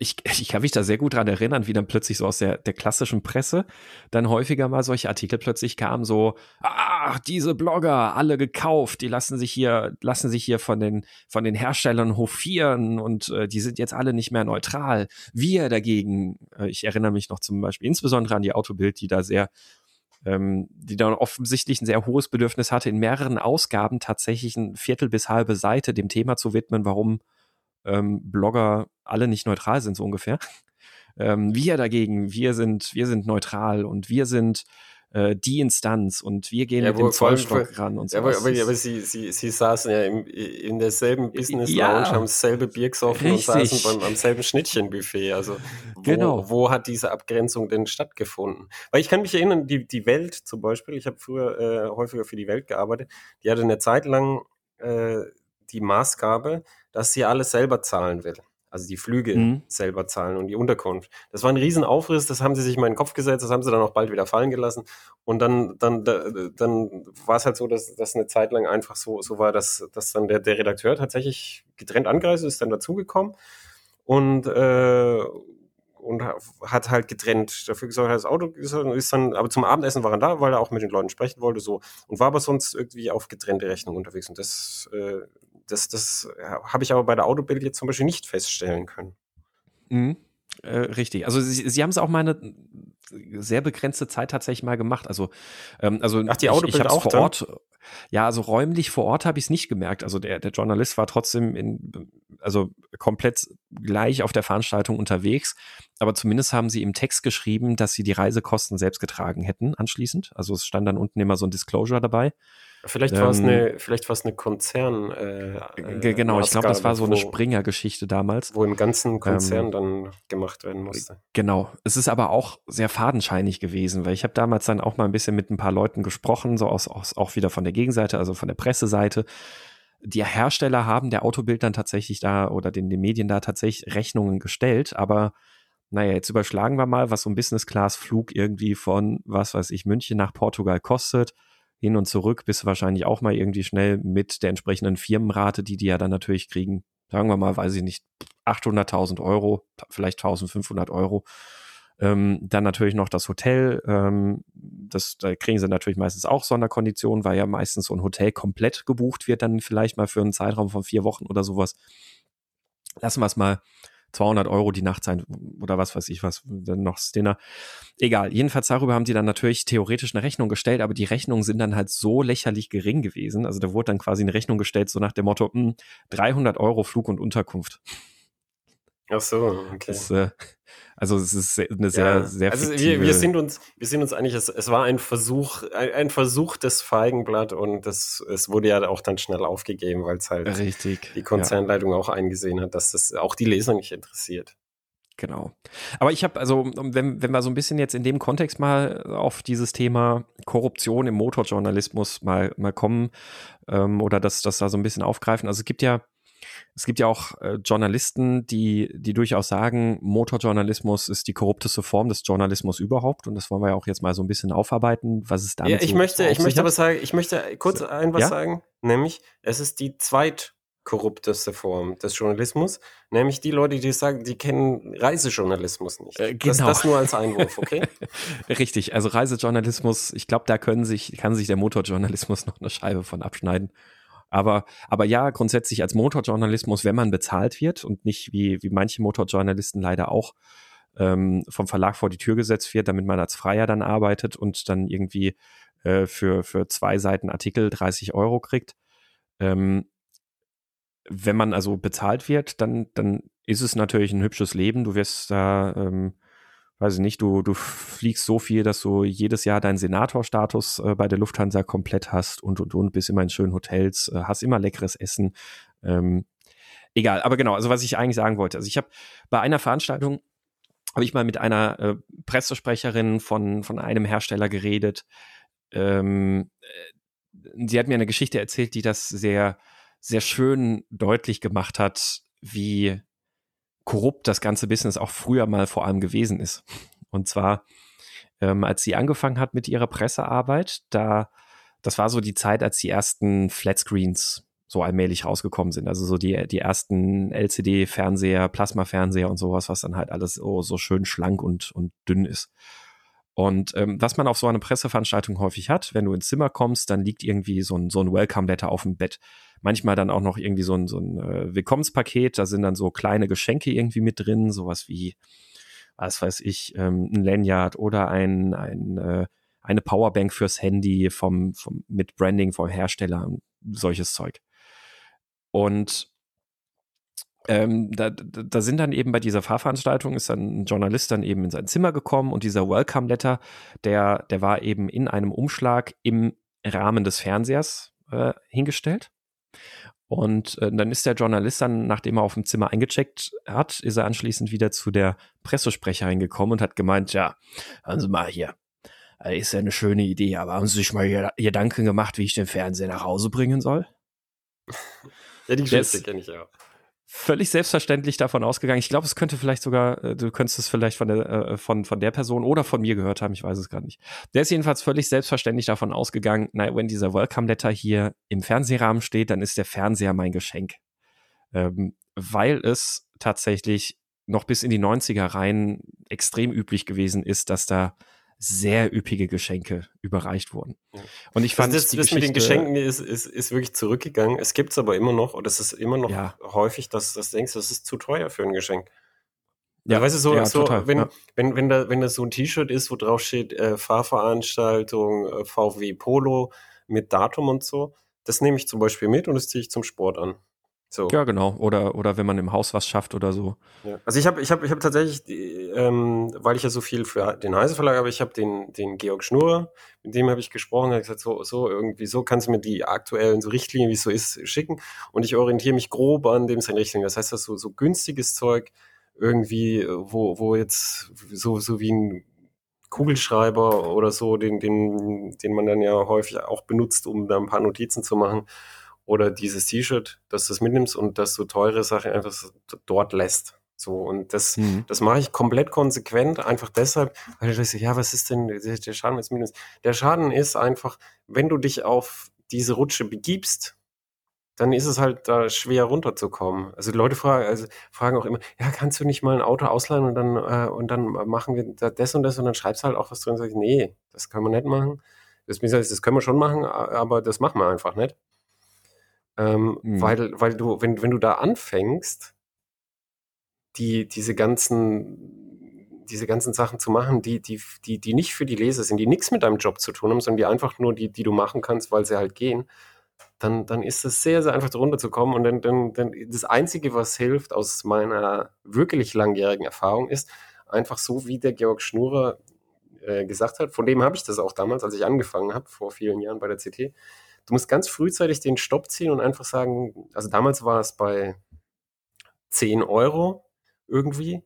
ich, ich kann mich da sehr gut dran erinnern, wie dann plötzlich so aus der, der klassischen Presse dann häufiger mal solche Artikel plötzlich kamen, so, ach, diese Blogger, alle gekauft, die lassen sich hier, lassen sich hier von den, von den Herstellern hofieren und äh, die sind jetzt alle nicht mehr neutral. Wir dagegen, äh, ich erinnere mich noch zum Beispiel insbesondere an die Autobild, die da sehr ähm, die dann offensichtlich ein sehr hohes Bedürfnis hatte, in mehreren Ausgaben tatsächlich ein Viertel bis halbe Seite dem Thema zu widmen, warum ähm, Blogger alle nicht neutral sind, so ungefähr. Ähm, wir dagegen, wir sind, wir sind neutral und wir sind äh, die Instanz und wir gehen ja, mit dem Zollstock ran und so. Ja, aber, aber, aber, sie, sie, sie saßen ja im, in derselben Business Lounge, ja, haben dasselbe Bier gesoffen richtig. und saßen beim, am selben Schnittchenbuffet. Also wo, genau. wo hat diese Abgrenzung denn stattgefunden? Weil ich kann mich erinnern, die, die Welt zum Beispiel, ich habe früher äh, häufiger für die Welt gearbeitet, die hatte eine Zeit lang äh, die Maßgabe, dass sie alles selber zahlen will. Also die Flüge mhm. selber zahlen und die Unterkunft. Das war ein Riesenaufriss, das haben sie sich mal in den Kopf gesetzt, das haben sie dann auch bald wieder fallen gelassen. Und dann, dann, dann war es halt so, dass das eine Zeit lang einfach so, so war, dass, dass dann der, der Redakteur tatsächlich getrennt angereist ist, dann dazugekommen und, äh, und hat halt getrennt dafür gesorgt, das Auto ist dann, aber zum Abendessen war er da, weil er auch mit den Leuten sprechen wollte, so und war aber sonst irgendwie auf getrennte Rechnung unterwegs. Und das äh, das, das habe ich aber bei der Autobild jetzt zum Beispiel nicht feststellen können. Mhm. Äh, richtig. Also sie, sie haben es auch mal eine sehr begrenzte Zeit tatsächlich mal gemacht. Also, ähm, also Ach, die Autobild ich, ich auch vor Ort. Ja, also räumlich vor Ort habe ich es nicht gemerkt. Also der, der Journalist war trotzdem in, also komplett gleich auf der Veranstaltung unterwegs. Aber zumindest haben sie im Text geschrieben, dass sie die Reisekosten selbst getragen hätten anschließend. Also es stand dann unten immer so ein Disclosure dabei. Vielleicht war es ähm, eine, vielleicht war es eine Konzern. Äh, äh, genau, ich glaube, das war so eine Springer-Geschichte damals. Wo im ganzen Konzern ähm, dann gemacht werden musste. Genau. Es ist aber auch sehr fadenscheinig gewesen, weil ich habe damals dann auch mal ein bisschen mit ein paar Leuten gesprochen, so aus, aus auch wieder von der Gegenseite, also von der Presseseite. Die Hersteller haben der Autobild dann tatsächlich da oder den, den Medien da tatsächlich Rechnungen gestellt, aber naja, jetzt überschlagen wir mal, was so ein Business-Class-Flug irgendwie von, was weiß ich, München nach Portugal kostet hin und zurück bist du wahrscheinlich auch mal irgendwie schnell mit der entsprechenden Firmenrate, die die ja dann natürlich kriegen, sagen wir mal, weiß ich nicht, 800.000 Euro, vielleicht 1.500 Euro. Ähm, dann natürlich noch das Hotel. Ähm, das, da kriegen sie natürlich meistens auch Sonderkonditionen, weil ja meistens so ein Hotel komplett gebucht wird, dann vielleicht mal für einen Zeitraum von vier Wochen oder sowas. Lassen wir es mal 200 Euro die Nacht sein oder was weiß ich was, dann noch Dinner. Egal, jedenfalls darüber haben die dann natürlich theoretisch eine Rechnung gestellt, aber die Rechnungen sind dann halt so lächerlich gering gewesen. Also da wurde dann quasi eine Rechnung gestellt, so nach dem Motto, mh, hm, 300 Euro Flug und Unterkunft. Ach so, okay. Das, äh, also es ist eine sehr, Ja, sehr also wir, wir sind uns, wir sind uns einig, es, es war ein Versuch, ein, ein Versuch des Feigenblatt und das, es wurde ja auch dann schnell aufgegeben, weil es halt richtig. die ja. Konzernleitung auch eingesehen hat, dass das auch die Leser nicht interessiert. Genau. Aber ich habe, also, wenn, wenn wir so ein bisschen jetzt in dem Kontext mal auf dieses Thema Korruption im Motorjournalismus mal, mal kommen ähm, oder das, das da so ein bisschen aufgreifen. Also es gibt ja, es gibt ja auch äh, Journalisten, die, die durchaus sagen, Motorjournalismus ist die korrupteste Form des Journalismus überhaupt. Und das wollen wir ja auch jetzt mal so ein bisschen aufarbeiten, was es damit Ja, ich so möchte, ich möchte aber sagen, ich möchte kurz So, ein was ja? sagen, nämlich es ist die zweitkorrupteste Form des Journalismus, nämlich die Leute, die sagen, die kennen Reisejournalismus nicht. Äh, das, genau. das nur als Einwurf, okay? <laughs> Richtig, also Reisejournalismus, ich glaube, da können sich, kann sich der Motorjournalismus <laughs> noch eine Scheibe von abschneiden. Aber, aber ja, grundsätzlich als Motorjournalismus, wenn man bezahlt wird und nicht wie, wie manche Motorjournalisten leider auch ähm, vom Verlag vor die Tür gesetzt wird, damit man als Freier dann arbeitet und dann irgendwie äh, für, für zwei Seiten Artikel 30 Euro kriegt. Ähm, wenn man also bezahlt wird, dann, dann ist es natürlich ein hübsches Leben. Du wirst da, ähm, weiß ich nicht, du, du fliegst so viel, dass du jedes Jahr deinen Senatorstatus äh, bei der Lufthansa komplett hast und und und, bist immer in schönen Hotels, äh, hast immer leckeres Essen. Ähm, egal, aber genau, also was ich eigentlich sagen wollte. Also ich habe bei einer Veranstaltung habe ich mal mit einer äh, Pressesprecherin von, von einem Hersteller geredet. Ähm, äh, sie hat mir eine Geschichte erzählt, die das sehr, sehr schön deutlich gemacht hat, wie korrupt das ganze Business auch früher mal vor allem gewesen ist. Und zwar, ähm, als sie angefangen hat mit ihrer Pressearbeit, da, das war so die Zeit, als die ersten Flatscreens so allmählich rausgekommen sind. Also so die, die ersten LCD-Fernseher, Plasma-Fernseher und sowas, was dann halt alles so, so schön schlank und, und dünn ist. Und ähm, was man auf so einer Presseveranstaltung häufig hat, wenn du ins Zimmer kommst, dann liegt irgendwie so ein, so ein Welcome-Letter auf dem Bett. Manchmal dann auch noch irgendwie so ein, so ein äh, Willkommenspaket, da sind dann so kleine Geschenke irgendwie mit drin, sowas wie, was weiß ich, ähm, ein Lanyard oder ein, ein, äh, eine Powerbank fürs Handy vom, vom, mit Branding vom Hersteller, solches Zeug. Und ähm, da, da sind dann eben bei dieser Fahrveranstaltung ist dann ein Journalist dann eben in sein Zimmer gekommen und dieser Welcome Letter, der, der war eben in einem Umschlag im Rahmen des Fernsehers äh, hingestellt. Und äh, dann ist der Journalist dann, nachdem er auf dem Zimmer eingecheckt hat, ist er anschließend wieder zu der Pressesprecherin gekommen und hat gemeint, ja, hören Sie mal hier, das ist ja eine schöne Idee, aber haben Sie sich mal Ged- Gedanken gemacht, wie ich den Fernseher nach Hause bringen soll? Ja, die Geschichte kenne ich auch. Völlig selbstverständlich davon ausgegangen. Ich glaube, es könnte vielleicht sogar, äh, du könntest es vielleicht von der, äh, von, von der Person oder von mir gehört haben, ich weiß es gar nicht. Der ist jedenfalls völlig selbstverständlich davon ausgegangen, na, wenn dieser Welcome Letter hier im Fernsehrahmen steht, dann ist der Fernseher mein Geschenk. Ähm, weil es tatsächlich noch bis in die 90er rein extrem üblich gewesen ist, dass da sehr üppige Geschenke überreicht wurden. Ja. Und ich fand Also das, die das mit den Geschenken ist, ist, ist wirklich zurückgegangen. Es gibt es aber immer noch, oder es ist immer noch Ja. häufig, dass du das denkst, das ist zu teuer für ein Geschenk. Ja, Ja, weißt du, so, so total, wenn, wenn, wenn, da, wenn das so ein T-Shirt ist, wo drauf steht, äh, Fahrveranstaltung, äh, VW Polo mit Datum und so, das nehme ich zum Beispiel mit und das ziehe ich zum Sport an. So. Ja, genau. Oder, oder wenn man im Haus was schafft oder so. Ja. Also ich habe ich hab, ich hab tatsächlich, ähm, weil ich ja so viel für den Heise Verlag habe, ich habe den, den Georg Schnurrer, mit dem habe ich gesprochen, habe gesagt, so, so irgendwie so kannst du mir die aktuellen so Richtlinien, wie es so ist, schicken. Und ich orientiere mich grob an dem seinen Richtlinien. Das heißt, das ist so, so günstiges Zeug, irgendwie, wo, wo jetzt so, so wie ein Kugelschreiber oder so, den, den, den man dann ja häufig auch benutzt, um da ein paar Notizen zu machen. Oder dieses T-Shirt, dass du es mitnimmst und dass du teure Sachen einfach dort lässt. So, und das, Mhm. das mache ich komplett konsequent, einfach deshalb, weil ich dachte, ja, was ist denn der, Schaden jetzt mindestens? Der Schaden ist einfach, wenn du dich auf diese Rutsche begibst, dann ist es halt da schwer runterzukommen. Also die Leute fragen, also fragen auch immer, ja, kannst du nicht mal ein Auto ausleihen und dann, äh, und dann machen wir da das und das und dann schreibst du halt auch was drin und sagst, nee, das können wir nicht machen. Das, das können wir schon machen, aber das machen wir einfach nicht. Ähm, Mhm. Weil, weil du, wenn, wenn du da anfängst, die, diese ganzen, diese ganzen Sachen zu machen, die, die, die, die nicht für die Leser sind, die nichts mit deinem Job zu tun haben, sondern die einfach nur die, die du machen kannst, weil sie halt gehen, dann, dann ist es sehr, sehr einfach darunter zu kommen. Und dann, dann, dann das Einzige, was hilft aus meiner wirklich langjährigen Erfahrung, ist einfach so, wie der Georg Schnurer äh, gesagt hat. Von dem habe ich das auch damals, als ich angefangen habe, vor vielen Jahren bei der CT. Du musst ganz frühzeitig den Stopp ziehen und einfach sagen, also damals war es bei 10 Euro irgendwie,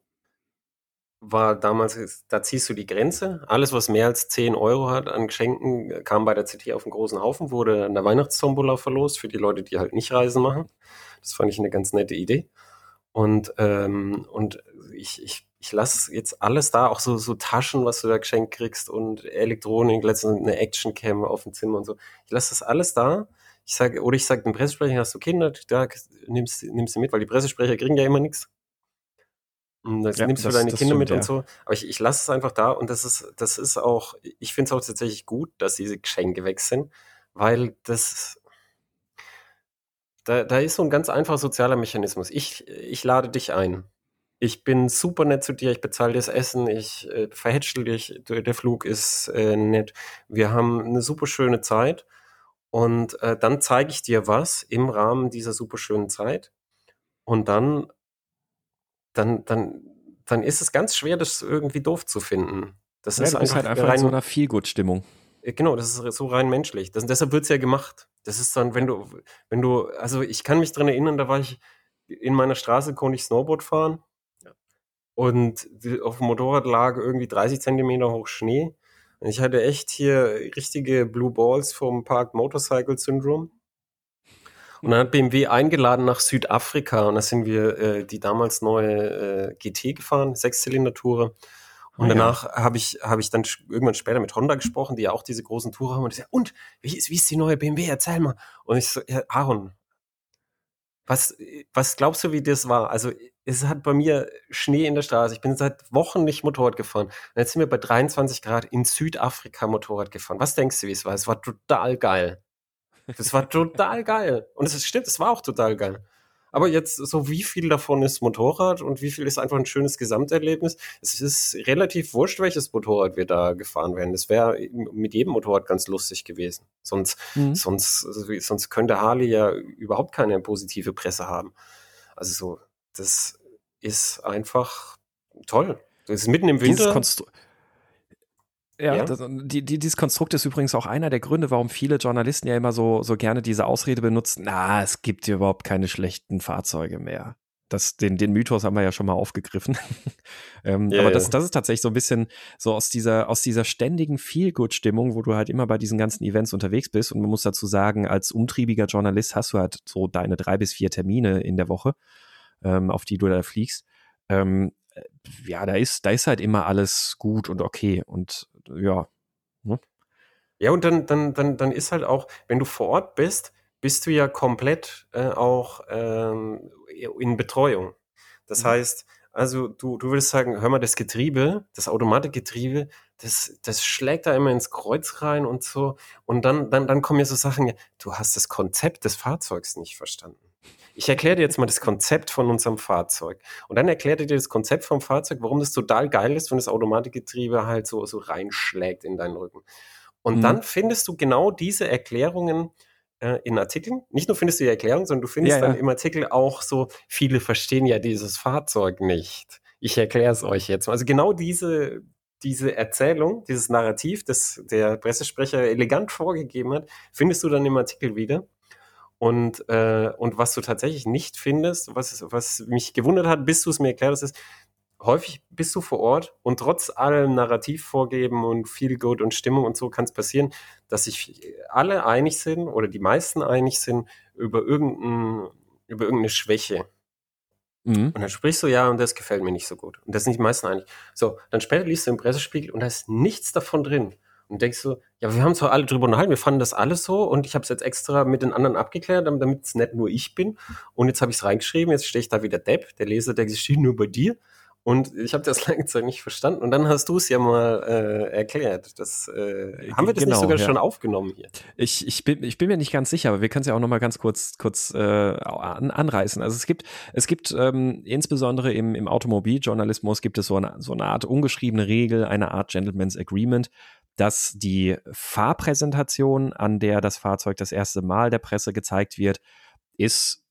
war damals, da ziehst du die Grenze. Alles, was mehr als 10 Euro hat an Geschenken, kam bei der CT auf einen großen Haufen, wurde an der Weihnachtstombola verlost für die Leute, die halt nicht Reisen machen. Das fand ich eine ganz nette Idee. Und, ähm, und ich, ich, ich lasse jetzt alles da, auch so, so Taschen, was du da geschenkt kriegst und Elektronik, letztens eine Actioncam auf dem Zimmer und so. Ich lasse das alles da. Ich sage, oder ich sage den Pressesprecher, hast du Kinder, da nimmst, nimmst du mit, weil die Pressesprecher kriegen ja immer nichts. Und das ja, nimmst das, du deine Kinder stimmt, mit ja. und so. Aber ich, ich lasse es einfach da und das ist, das ist auch, ich finde es auch tatsächlich gut, dass diese Geschenke weg sind, weil das, da, da ist so ein ganz einfacher sozialer Mechanismus. Ich, ich lade dich ein. Ich bin super nett zu dir, ich bezahle dir das Essen, ich äh, verhätschel dich, der Flug ist äh, nett. Wir haben eine super schöne Zeit und äh, dann zeige ich dir was im Rahmen dieser super schönen Zeit und dann dann, dann, dann ist es ganz schwer, das irgendwie doof zu finden. Das ja, ist einfach, halt einfach rein, in so einer Feelgood-Stimmung. Äh, genau, das ist so rein menschlich. Das, deshalb wird es ja gemacht. Das ist dann, wenn du, wenn du, also ich kann mich dran erinnern, da war ich in meiner Straße, konnte ich Snowboard fahren. Und auf dem Motorrad lag irgendwie 30 Zentimeter hoch Schnee. Und ich hatte echt hier richtige Blue Balls vom Park Motorcycle Syndrome. Und dann hat BMW eingeladen nach Südafrika und da sind wir äh, die damals neue äh, GT gefahren, Sechszylinder-Tourer. Und oh, danach ja. habe ich, hab ich dann irgendwann später mit Honda gesprochen, die ja auch diese großen Tourer haben. Und ich sage, und, wie ist, wie ist die neue BMW? Erzähl mal. Und ich so, ja, Aaron, was, was glaubst du, wie das war? Also, es hat bei mir Schnee in der Straße. Ich bin seit Wochen nicht Motorrad gefahren. Und jetzt sind wir bei 23 Grad in Südafrika Motorrad gefahren. Was denkst du, wie es war? Es war total geil. Das war total geil. Und es stimmt, es war auch total geil. Aber jetzt, so wie viel davon ist Motorrad und wie viel ist einfach ein schönes Gesamterlebnis? Es ist relativ wurscht, welches Motorrad wir da gefahren werden. Es wäre mit jedem Motorrad ganz lustig gewesen. Sonst, mhm. sonst, sonst könnte Harley ja überhaupt keine positive Presse haben. Also so, das ist einfach toll. Das ist mitten im Winter. Ja, ja? Das, die, die, dieses Konstrukt ist übrigens auch einer der Gründe, warum viele Journalisten ja immer so, so gerne diese Ausrede benutzen, na, es gibt hier überhaupt keine schlechten Fahrzeuge mehr. Das, den, den Mythos haben wir ja schon mal aufgegriffen. <laughs> ähm, yeah, aber das, das ist tatsächlich so ein bisschen so aus dieser, aus dieser ständigen Feel-Good-Stimmung, wo du halt immer bei diesen ganzen Events unterwegs bist. Und man muss dazu sagen, als umtriebiger Journalist hast du halt so deine drei bis vier Termine in der Woche, ähm, auf die du da fliegst. Ähm, ja, da ist, da ist halt immer alles gut und okay. Und ja. Ne? Ja, und dann, dann, dann, dann ist halt auch, wenn du vor Ort bist, bist du ja komplett äh, auch ähm, in Betreuung. Das mhm. heißt, also du, du würdest sagen, hör mal, das Getriebe, das Automatikgetriebe, das, das schlägt da immer ins Kreuz rein und so. Und dann, dann, dann kommen ja so Sachen, du hast das Konzept des Fahrzeugs nicht verstanden. Ich erkläre dir jetzt mal das Konzept von unserem Fahrzeug. Und dann erklärt dir das Konzept vom Fahrzeug, warum das total geil ist, wenn das Automatikgetriebe halt so, so reinschlägt in deinen Rücken. Und mhm. dann findest du genau diese Erklärungen äh, in Artikeln. Nicht nur findest du die Erklärung, sondern du findest ja, dann ja. im Artikel auch so, viele verstehen ja dieses Fahrzeug nicht. Ich erkläre es euch jetzt. Also genau diese, diese Erzählung, dieses Narrativ, das der Pressesprecher elegant vorgegeben hat, findest du dann im Artikel wieder. Und, äh, und was du tatsächlich nicht findest, was, was mich gewundert hat, bis du es mir erklärt hast, ist, häufig bist du vor Ort und trotz allem Narrativ vorgeben und viel Good und Stimmung und so kann es passieren, dass sich alle einig sind oder die meisten einig sind über, irgendein, über irgendeine Schwäche. Mhm. Und dann sprichst du, ja, und das gefällt mir nicht so gut. Und das sind die meisten einig. So, dann später liest du im Pressespiegel und da ist nichts davon drin. Und denkst du, ja, wir haben zwar alle drüber unterhalten, wir fanden das alles so und ich habe es jetzt extra mit den anderen abgeklärt, damit es nicht nur ich bin. Und jetzt habe ich es reingeschrieben, jetzt stehe ich da wieder Depp, der Leser, der steht nur bei dir. Und ich habe das <laughs> lange Zeit nicht verstanden. Und dann hast du es ja mal äh, erklärt. Das, äh, haben wir das genau, nicht sogar ja. schon aufgenommen hier? Ich, ich, bin, ich bin mir nicht ganz sicher, aber wir können es ja auch noch mal ganz kurz, kurz äh, an, anreißen. Also es gibt, es gibt ähm, insbesondere im, im Automobiljournalismus gibt es so eine, so eine Art ungeschriebene Regel, eine Art Gentleman's Agreement, dass die Fahrpräsentation, an der das Fahrzeug das erste Mal der Presse gezeigt wird, ist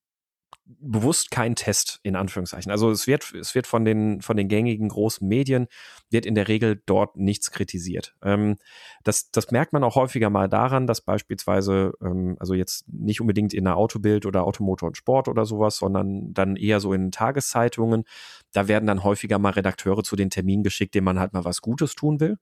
bewusst kein Test in Anführungszeichen. Also es wird, es wird von den, von den gängigen großen Medien, wird in der Regel dort nichts kritisiert. Ähm, das, das merkt man auch häufiger mal daran, dass beispielsweise, ähm, also jetzt nicht unbedingt in der Autobild oder Automotor und Sport oder sowas, sondern dann eher so in Tageszeitungen, da werden dann häufiger mal Redakteure zu den Terminen geschickt, denen man halt mal was Gutes tun will.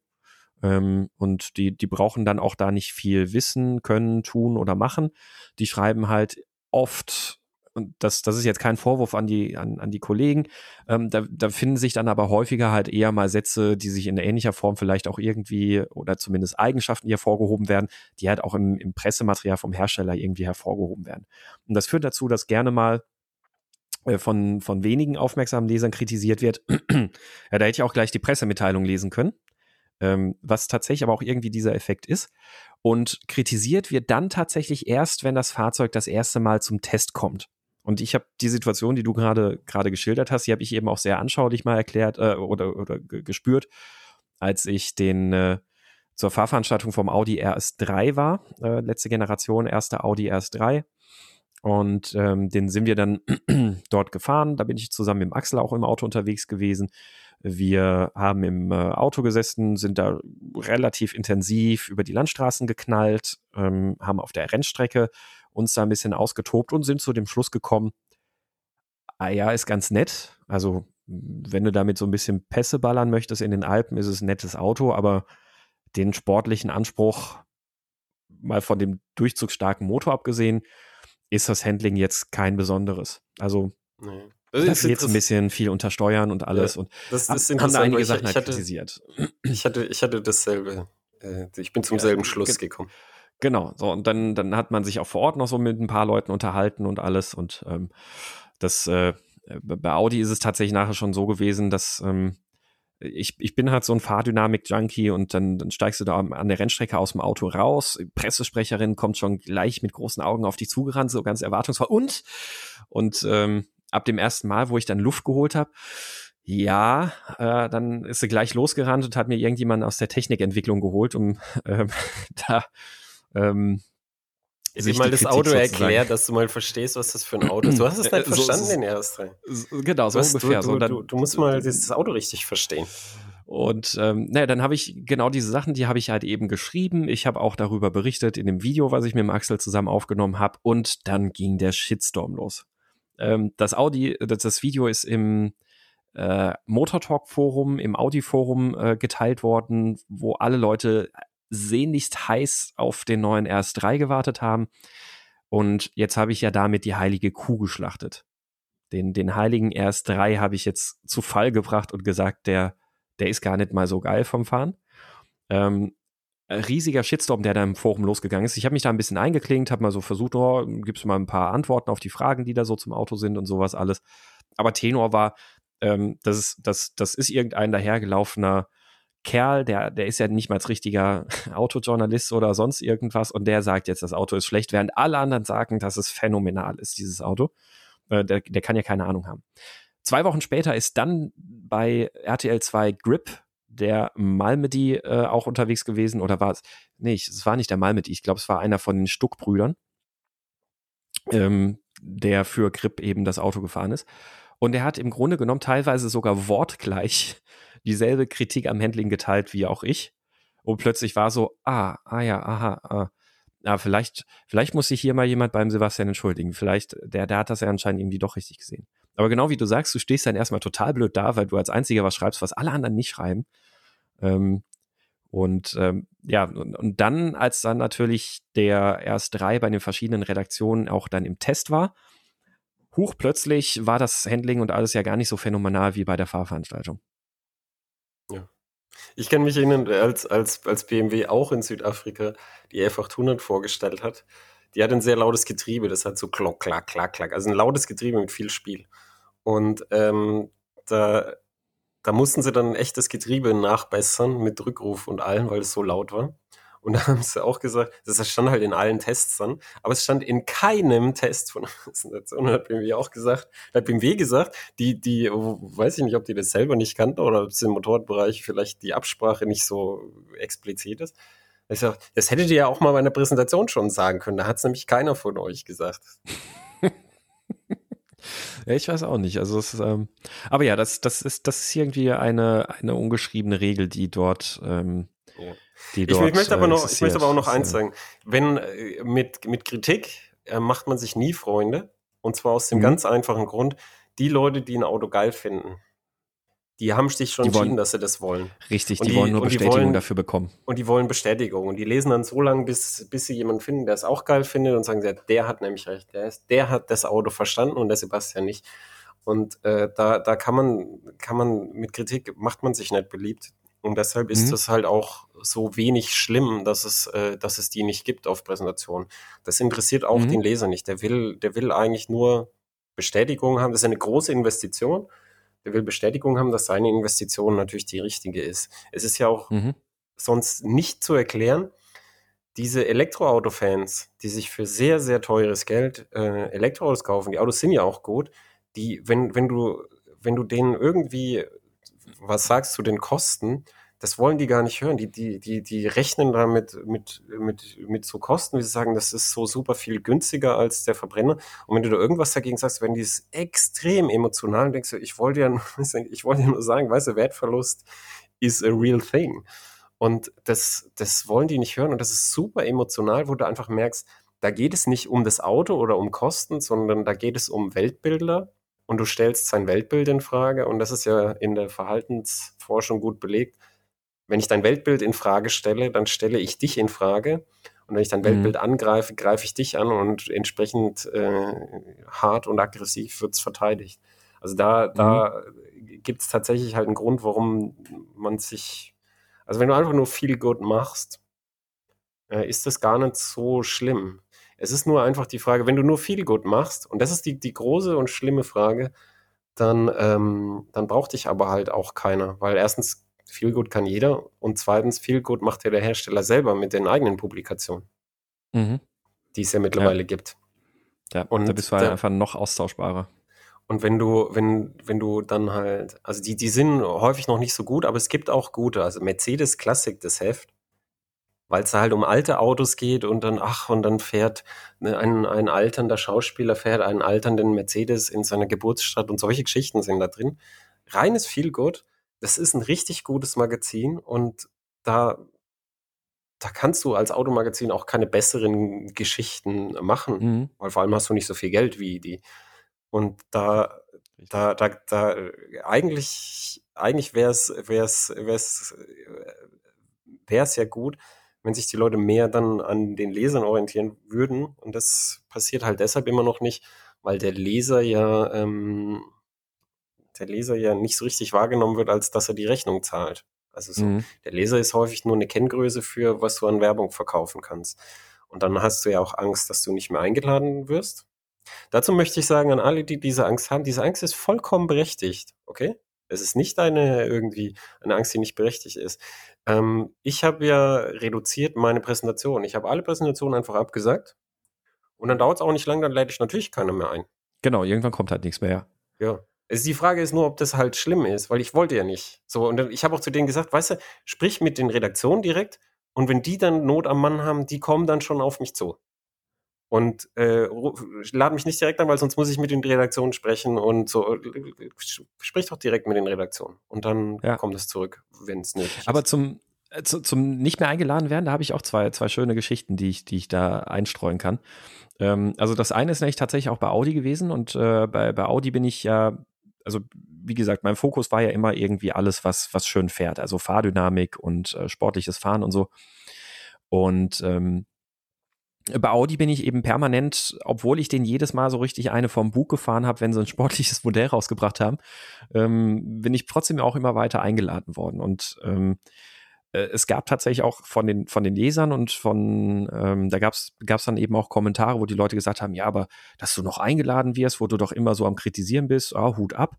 Ähm, und die, die brauchen dann auch da nicht viel wissen, können, tun oder machen. Die schreiben halt oft und das, das ist jetzt kein Vorwurf an die, an, an die Kollegen, ähm, da, da finden sich dann aber häufiger halt eher mal Sätze, die sich in ähnlicher Form vielleicht auch irgendwie oder zumindest Eigenschaften hervorgehoben werden, die halt auch im, im Pressematerial vom Hersteller irgendwie hervorgehoben werden. Und das führt dazu, dass gerne mal äh, von, von wenigen aufmerksamen Lesern kritisiert wird. <clears throat> ja, da hätte ich auch gleich die Pressemitteilung lesen können. Ähm, was tatsächlich aber auch irgendwie dieser Effekt ist. Und kritisiert wird dann tatsächlich erst, wenn das Fahrzeug das erste Mal zum Test kommt. Und ich habe die Situation, die du gerade gerade geschildert hast, die habe ich eben auch sehr anschaulich mal erklärt äh, oder, oder gespürt, als ich den äh, zur Fahrveranstaltung vom Audi RS3 war, äh, letzte Generation, erster Audi RS3. Und ähm, den sind wir dann <clears throat> dort gefahren. Da bin ich zusammen mit dem Axel auch im Auto unterwegs gewesen. Wir haben im äh, Auto gesessen, sind da relativ intensiv über die Landstraßen geknallt, ähm, haben auf der Rennstrecke uns da ein bisschen ausgetobt und sind zu dem Schluss gekommen, ah ja, ist ganz nett. Also, wenn du damit so ein bisschen Pässe ballern möchtest in den Alpen, ist es ein nettes Auto, aber den sportlichen Anspruch, mal von dem durchzugsstarken Motor abgesehen, ist das Handling jetzt kein besonderes. Also, nee. Das da fehlt ein bisschen viel untersteuern und alles. Ja, und das, das haben da einige Sachen ich, ich hatte, kritisiert. Ich hatte, ich hatte dasselbe. Äh, ich bin zum ja, selben Schluss gekommen. Genau, so und dann, dann hat man sich auch vor Ort noch so mit ein paar Leuten unterhalten und alles und ähm, das äh, bei Audi ist es tatsächlich nachher schon so gewesen, dass ähm, ich, ich bin halt so ein Fahrdynamik-Junkie und dann, dann steigst du da an der Rennstrecke aus dem Auto raus. Pressesprecherin kommt schon gleich mit großen Augen auf dich zugerannt, so ganz erwartungsvoll. Und, und ähm, ab dem ersten Mal, wo ich dann Luft geholt habe, ja, äh, dann ist sie gleich losgerannt und hat mir irgendjemand aus der Technikentwicklung geholt, um <laughs> äh, da ähm, sich mal das Auto erklärt, dass du mal verstehst, was das für ein Auto ist. Du hast es nicht so, verstanden, den RS3. Genau, so ungefähr. Du, du, du, du, musst mal dieses Auto richtig verstehen. Und ähm, naja, dann habe ich genau diese Sachen, die habe ich halt eben geschrieben. Ich habe auch darüber berichtet in dem Video, was ich mit dem Axel zusammen aufgenommen habe. Und dann ging der Shitstorm los. Ähm, das Audi, das, das Video ist im äh, Motor Talk Forum, im Audi Forum äh, geteilt worden, wo alle Leute sehnlichst heiß auf den neuen RS3 gewartet haben. Und jetzt habe ich ja damit die heilige Kuh geschlachtet. Den, den heiligen RS3 habe ich jetzt zu Fall gebracht und gesagt, der, der ist gar nicht mal so geil vom Fahren. Ähm, riesiger Shitstorm, der da im Forum losgegangen ist. Ich habe mich da ein bisschen eingeklinkt, habe mal so versucht, oh, gibst du mal ein paar Antworten auf die Fragen, die da so zum Auto sind und sowas alles. Aber Tenor war, ähm, das, ist, das, das ist irgendein dahergelaufener Kerl, der, der ist ja nicht mal als richtiger <laughs> Autojournalist oder sonst irgendwas und der sagt jetzt, das Auto ist schlecht, während alle anderen sagen, dass es phänomenal ist, dieses Auto. Äh, der, der kann ja keine Ahnung haben. Zwei Wochen später ist dann bei RTL 2 Grip der Malmedy äh, auch unterwegs gewesen oder war es? Nee, es war nicht der Malmedy, ich glaube, es war einer von den Stuckbrüdern, ähm, der für Grip eben das Auto gefahren ist. Und er hat im Grunde genommen teilweise sogar wortgleich <laughs> dieselbe Kritik am Handling geteilt wie auch ich. Und plötzlich war so, ah, ah ja, aha, ah. Ja, vielleicht, vielleicht muss sich hier mal jemand beim Sebastian entschuldigen. Vielleicht, der, der hat das ja anscheinend irgendwie doch richtig gesehen. Aber genau wie du sagst, du stehst dann erstmal total blöd da, weil du als einziger was schreibst, was alle anderen nicht schreiben. Ähm, und ähm, ja, und, und, dann, als dann natürlich der erst drei bei den verschiedenen Redaktionen auch dann im Test war, huch, plötzlich war das Handling und alles ja gar nicht so phänomenal wie bei der Fahrveranstaltung. Ja. Ich kann mich erinnern, als, als, als BMW auch in Südafrika die F800 vorgestellt hat, die hat ein sehr lautes Getriebe, das hat so klock, klack, klack, klack, also ein lautes Getriebe mit viel Spiel. Und ähm, da, da mussten sie dann ein echtes Getriebe nachbessern mit Rückruf und allem, weil es so laut war. Und da haben sie auch gesagt, das stand halt in allen Tests dann, aber es stand in keinem Test von der Präsentation, hat BMW auch gesagt, hat BMW gesagt, die, die, weiß ich nicht, ob die das selber nicht kannten oder ob es im Motorradbereich vielleicht die Absprache nicht so explizit ist. Ich sag, das hättet ihr ja auch mal bei einer Präsentation schon sagen können, da hat es nämlich keiner von euch gesagt. Ja, ich weiß auch nicht. Also es, ähm, aber ja, das, das ist, das ist irgendwie eine, eine ungeschriebene Regel, die dort, ähm, die dort. Ich, ich möchte aber noch, ich möchte aber auch noch eins sagen. Wenn äh, mit, mit Kritik äh, macht man sich nie Freunde. Und zwar aus dem mhm. ganz einfachen Grund, die Leute, die ein Auto geil finden, die haben sich schon entschieden, dass sie das wollen. Richtig, die, die, wollen nur Bestätigung wollen, dafür bekommen. Und die wollen Bestätigung. Und die lesen dann so lange, bis, bis sie jemanden finden, der es auch geil findet und sagen, ja, der hat nämlich recht, der, ist, der hat das Auto verstanden und der Sebastian nicht. Und äh, da, da kann man, kann man mit Kritik, macht man sich nicht beliebt. Und deshalb ist mhm. es halt auch so wenig schlimm, dass es, äh, dass es die nicht gibt auf Präsentation. Das interessiert auch mhm. den Leser nicht. Der will, der will eigentlich nur Bestätigung haben. Das ist eine große Investition der will Bestätigung haben, dass seine Investition natürlich die richtige ist. Es ist ja auch mhm. sonst nicht zu erklären, diese Elektroauto-Fans, die sich für sehr, sehr teures Geld äh, Elektroautos kaufen, die Autos sind ja auch gut, die, wenn, wenn du, wenn du denen irgendwie was sagst zu den Kosten, das wollen die gar nicht hören. Die, die, die, die rechnen da mit, mit, mit, so Kosten, wie sie sagen, das ist so super viel günstiger als der Verbrenner. Und wenn du da irgendwas dagegen sagst, wenn die es extrem emotional denkst du, ich wollte ja, nur, <laughs> ich wollte nur sagen, weißt du, Wertverlust is a real thing. Und das, das wollen die nicht hören. Und das ist super emotional, wo du einfach merkst, da geht es nicht um das Auto oder um Kosten, sondern da geht es um Weltbilder. Und du stellst sein Weltbild in Frage. Und das ist ja in der Verhaltensforschung gut belegt wenn ich dein Weltbild in Frage stelle, dann stelle ich dich in Frage. Und wenn ich dein Weltbild mhm. angreife, greife ich dich an und entsprechend äh, hart und aggressiv wird es verteidigt. Also da, da mhm. gibt es tatsächlich halt einen Grund, warum man sich, also wenn du einfach nur viel gut machst, äh, ist das gar nicht so schlimm. Es ist nur einfach die Frage, wenn du nur viel gut machst, und das ist die, die große und schlimme Frage, dann, ähm, dann braucht dich aber halt auch keiner, weil erstens viel gut kann jeder. Und zweitens, viel gut macht ja der Hersteller selber mit den eigenen Publikationen, mhm. die es ja mittlerweile ja. gibt. Ja, und da bist du halt einfach noch austauschbarer. Und wenn du, wenn, wenn du dann halt, also die, die sind häufig noch nicht so gut, aber es gibt auch gute. Also Mercedes Classic, das Heft, weil es halt um alte Autos geht und dann, ach, und dann fährt ne, ein, ein alternder Schauspieler, fährt einen alternden Mercedes in seiner Geburtsstadt und solche Geschichten sind da drin. Reines Feelgood das ist ein richtig gutes Magazin und da, da kannst du als Automagazin auch keine besseren Geschichten machen, mhm. weil vor allem hast du nicht so viel Geld wie die. Und da, da, da, da, eigentlich, eigentlich wäre es, wäre es, wäre es, wäre es ja gut, wenn sich die Leute mehr dann an den Lesern orientieren würden. Und das passiert halt deshalb immer noch nicht, weil der Leser ja ähm, der Leser ja nicht so richtig wahrgenommen wird, als dass er die Rechnung zahlt. Also so, mhm. der Leser ist häufig nur eine Kenngröße für, was du an Werbung verkaufen kannst. Und dann hast du ja auch Angst, dass du nicht mehr eingeladen wirst. Dazu möchte ich sagen an alle, die diese Angst haben, diese Angst ist vollkommen berechtigt, okay? Es ist nicht eine irgendwie eine Angst, die nicht berechtigt ist. Ähm, ich habe ja reduziert meine Präsentation. Ich habe alle Präsentationen einfach abgesagt. Und dann dauert es auch nicht lang, dann lädt ich natürlich keiner mehr ein. Genau, irgendwann kommt halt nichts mehr. Ja. Also die Frage ist nur, ob das halt schlimm ist, weil ich wollte ja nicht. So, und ich habe auch zu denen gesagt, weißt du, sprich mit den Redaktionen direkt und wenn die dann Not am Mann haben, die kommen dann schon auf mich zu. Und äh, lade mich nicht direkt an, weil sonst muss ich mit den Redaktionen sprechen und so. Sprich doch direkt mit den Redaktionen und dann ja. kommt es zurück, wenn es nötig ist. Aber zum, äh, zu, zum nicht mehr eingeladen werden, da habe ich auch zwei, zwei schöne Geschichten, die ich, die ich da einstreuen kann. Ähm, also das eine ist nämlich tatsächlich auch bei Audi gewesen und äh, bei, bei Audi bin ich ja also wie gesagt, mein Fokus war ja immer irgendwie alles, was, was schön fährt, also Fahrdynamik und äh, sportliches Fahren und so. Und ähm, bei Audi bin ich eben permanent, obwohl ich den jedes Mal so richtig eine vom Bug gefahren habe, wenn sie ein <laughs> sportliches Modell rausgebracht haben, ähm, bin ich trotzdem auch immer weiter eingeladen worden. Und ähm, äh, es gab tatsächlich auch von den, von den Lesern und von, ähm, da gab es dann eben auch Kommentare, wo die Leute gesagt haben, ja, aber dass du noch eingeladen wirst, wo du doch immer so am Kritisieren bist, ah, Hut ab.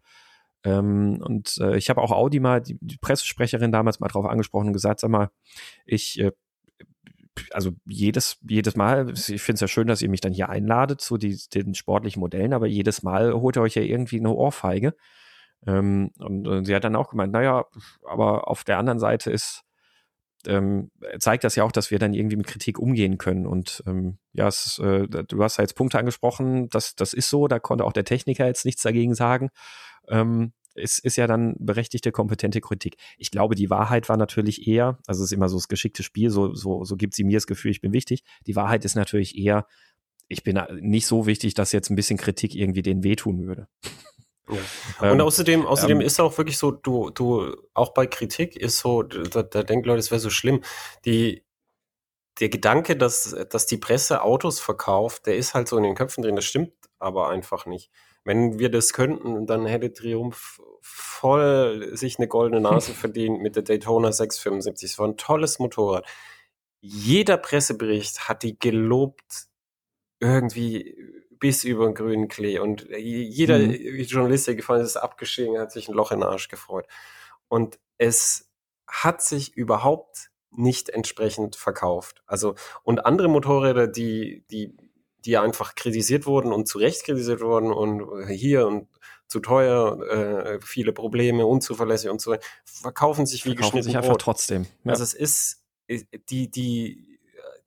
Ähm, und äh, ich habe auch Audi mal, die, die, Pressesprecherin damals mal drauf angesprochen und gesagt, sag mal, ich, äh, also jedes, jedes Mal, ich finde es ja schön, dass ihr mich dann hier einladet zu die, den sportlichen Modellen, aber jedes Mal holt ihr euch ja irgendwie eine Ohrfeige. Ähm, und, und, sie hat dann auch gemeint, naja, aber auf der anderen Seite ist, ähm, zeigt das ja auch, dass wir dann irgendwie mit Kritik umgehen können. Und ähm, ja, es, äh, du hast ja jetzt Punkte angesprochen, das, das ist so, da konnte auch der Techniker jetzt nichts dagegen sagen. Ähm, ist, ist ja dann berechtigte, kompetente Kritik. Ich glaube, die Wahrheit war natürlich eher, also es ist immer so das geschickte Spiel, so, so, so gibt sie mir das Gefühl, ich bin wichtig. Die Wahrheit ist natürlich eher, ich bin nicht so wichtig, dass jetzt ein bisschen Kritik irgendwie denen wehtun würde. Ja. Und ähm, außerdem, außerdem ähm, ist auch wirklich so, du, du, auch bei Kritik ist so, da, da denken Leute, es wäre so schlimm. Die, der Gedanke, dass, dass die Presse Autos verkauft, der ist halt so in den Köpfen drin, das stimmt aber einfach nicht. Wenn wir das könnten, dann hätte Triumph voll sich eine goldene Nase <laughs> verdient mit der Daytona 675. Es war ein tolles Motorrad. Jeder Pressebericht hat die gelobt, irgendwie bis über den grünen Klee. Und jeder mhm. Journalist, der gefallen ist, ist abgestiegen, hat sich ein Loch in den Arsch gefreut. Und es hat sich überhaupt nicht entsprechend verkauft. Also, und andere Motorräder, die, die, die einfach kritisiert wurden und zu Recht kritisiert wurden und hier und zu teuer, äh, viele Probleme, unzuverlässig und so, verkaufen sich wie verkaufen geschnitten sich einfach Brot. trotzdem. Ja. Also es ist, die, die,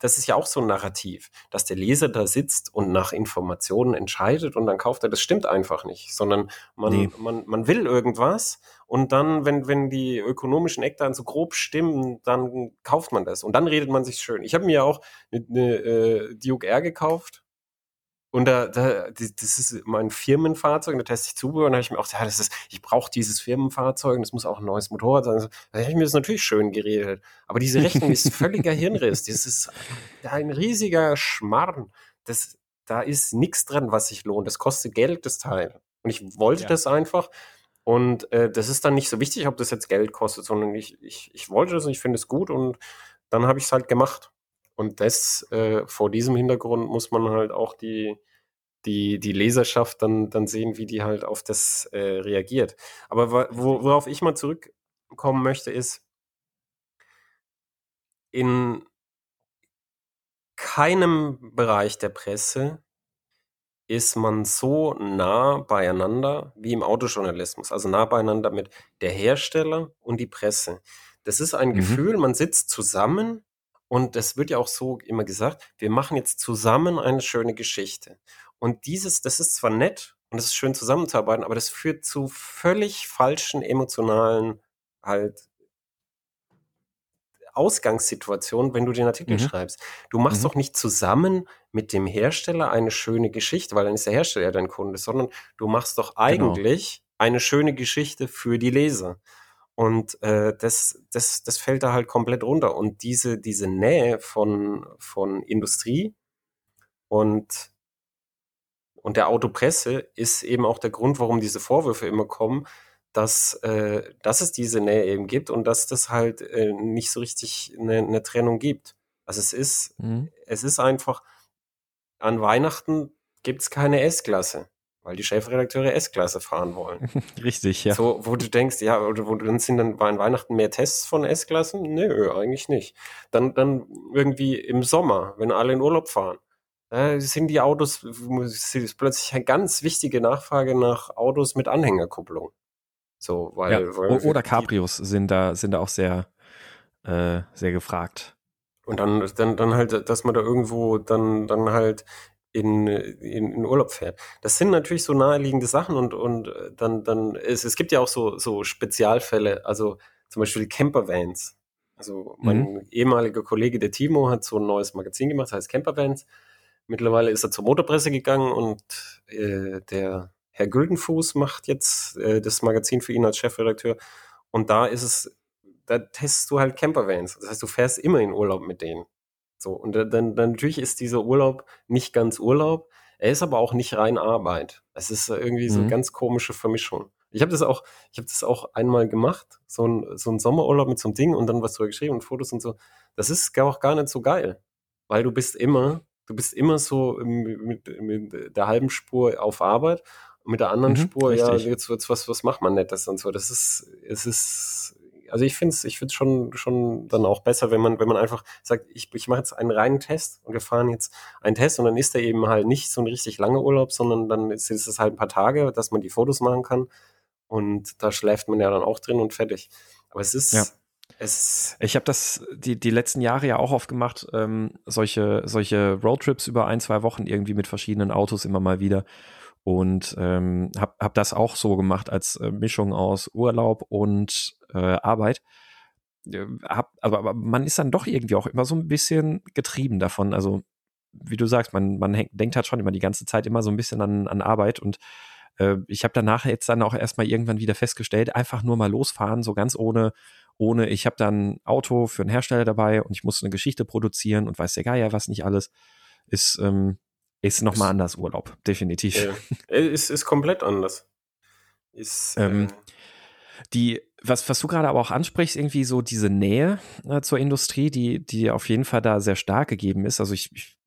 das ist ja auch so ein Narrativ, dass der Leser da sitzt und nach Informationen entscheidet und dann kauft er. Das stimmt einfach nicht, sondern man, nee. man, man will irgendwas und dann, wenn, wenn die ökonomischen Eckdaten so grob stimmen, dann kauft man das und dann redet man sich schön. Ich habe mir ja auch eine, eine äh, Duke R gekauft und da, da, das ist mein Firmenfahrzeug, da teste ich Zubehör und da habe ich mir auch gesagt, ja, das ist, ich brauche dieses Firmenfahrzeug und das muss auch ein neues Motorrad sein. Da habe ich mir das natürlich schön geredet. Aber diese Rechnung ist <laughs> völliger Hirnriss. Das ist ein riesiger Schmarrn. Das, da ist nichts dran, was sich lohnt. Das kostet Geld, das Teil. Und ich wollte ja. das einfach. Und äh, das ist dann nicht so wichtig, ob das jetzt Geld kostet, sondern ich, ich, ich wollte das und ich finde es gut und dann habe ich es halt gemacht. Und das äh, vor diesem Hintergrund muss man halt auch die, die, die Leserschaft dann, dann sehen, wie die halt auf das äh, reagiert. Aber wo, worauf ich mal zurückkommen möchte, ist, in keinem Bereich der Presse ist man so nah beieinander wie im Autojournalismus, also nah beieinander mit der Hersteller und die Presse. Das ist ein mhm. Gefühl, man sitzt zusammen und das wird ja auch so immer gesagt, wir machen jetzt zusammen eine schöne Geschichte. Und dieses, das ist zwar nett und es ist schön zusammenzuarbeiten, aber das führt zu völlig falschen emotionalen halt Ausgangssituationen, wenn du den Artikel mhm. schreibst. Du machst mhm. doch nicht zusammen mit dem Hersteller eine schöne Geschichte, weil dann ist der Hersteller ja dein Kunde, sondern du machst doch genau. eigentlich genau. eine schöne Geschichte für die Leser. Und äh, das, das, das fällt da halt komplett runter. Und diese, diese Nähe von, von Industrie und, und der Autopresse ist eben auch der Grund, warum diese Vorwürfe immer kommen, dass, äh, dass es diese Nähe eben gibt und dass das halt äh, nicht so richtig eine, eine Trennung gibt. Also es ist, mhm. es ist einfach, an Weihnachten gibt es keine S-Klasse weil die Chefredakteure S-Klasse fahren wollen. <laughs> Richtig, ja. So, wo du denkst, ja, oder wo dann sind dann bei Weihnachten mehr Tests von S-Klassen? Nö, eigentlich nicht. Dann, dann irgendwie im Sommer, wenn alle in Urlaub fahren, äh, sind die Autos, ist plötzlich eine ganz wichtige Nachfrage nach Autos mit Anhängerkupplung. So, weil, ja, weil oder Cabrios sind da, sind da auch sehr, äh, sehr gefragt. Und dann, dann, dann halt, dass man da irgendwo dann, dann halt in, in, in Urlaub fährt. Das sind natürlich so naheliegende Sachen und, und äh, dann, dann es, es gibt ja auch so, so Spezialfälle, also zum Beispiel Campervans. Also mein mhm. ehemaliger Kollege, der Timo, hat so ein neues Magazin gemacht, heißt Campervans. Mittlerweile ist er zur Motorpresse gegangen und äh, der Herr Güldenfuß macht jetzt äh, das Magazin für ihn als Chefredakteur. Und da ist es, da testest du halt Campervans. Das heißt, du fährst immer in Urlaub mit denen. So, und dann, dann natürlich ist dieser Urlaub nicht ganz Urlaub, er ist aber auch nicht rein Arbeit. Es ist irgendwie so eine mhm. ganz komische Vermischung. Ich habe das auch, ich habe das auch einmal gemacht, so ein, so ein Sommerurlaub mit so einem Ding und dann was drüber geschrieben und Fotos und so. Das ist auch gar nicht so geil, weil du bist immer, du bist immer so mit, mit der halben Spur auf Arbeit und mit der anderen mhm, Spur, richtig. ja, jetzt wird's was, was macht man nettes und so. Das ist, es ist also ich finde es ich find's schon, schon dann auch besser, wenn man, wenn man einfach sagt, ich, ich mache jetzt einen reinen Test und wir fahren jetzt einen Test und dann ist der eben halt nicht so ein richtig langer Urlaub, sondern dann ist, ist es halt ein paar Tage, dass man die Fotos machen kann und da schläft man ja dann auch drin und fertig. Aber es ist, Ja. es, Ich habe das die, die letzten Jahre ja auch oft gemacht, ähm, solche, solche Roadtrips über ein, zwei Wochen irgendwie mit verschiedenen Autos immer mal wieder. Und ähm, habe hab das auch so gemacht als äh, Mischung aus Urlaub und äh, Arbeit. Äh, Hab, aber, aber man ist dann doch irgendwie auch immer so ein bisschen getrieben davon. Also, wie du sagst, man, man hängt, denkt halt schon immer die ganze Zeit immer so ein bisschen an, an Arbeit und äh, ich habe danach jetzt dann auch erstmal irgendwann wieder festgestellt, einfach nur mal losfahren, so ganz ohne, ohne, ich habe dann ein Auto für einen Hersteller dabei und ich muss eine Geschichte produzieren und weiß der Geier was nicht alles, ist, ähm, ist nochmal anders Urlaub, definitiv. äh, ist, ist komplett anders. Ist, Ähm, äh, Die, was, was du gerade aber auch ansprichst, irgendwie so diese Nähe äh, zur Industrie, die, die auf jeden Fall da sehr stark gegeben ist. Also ich, ich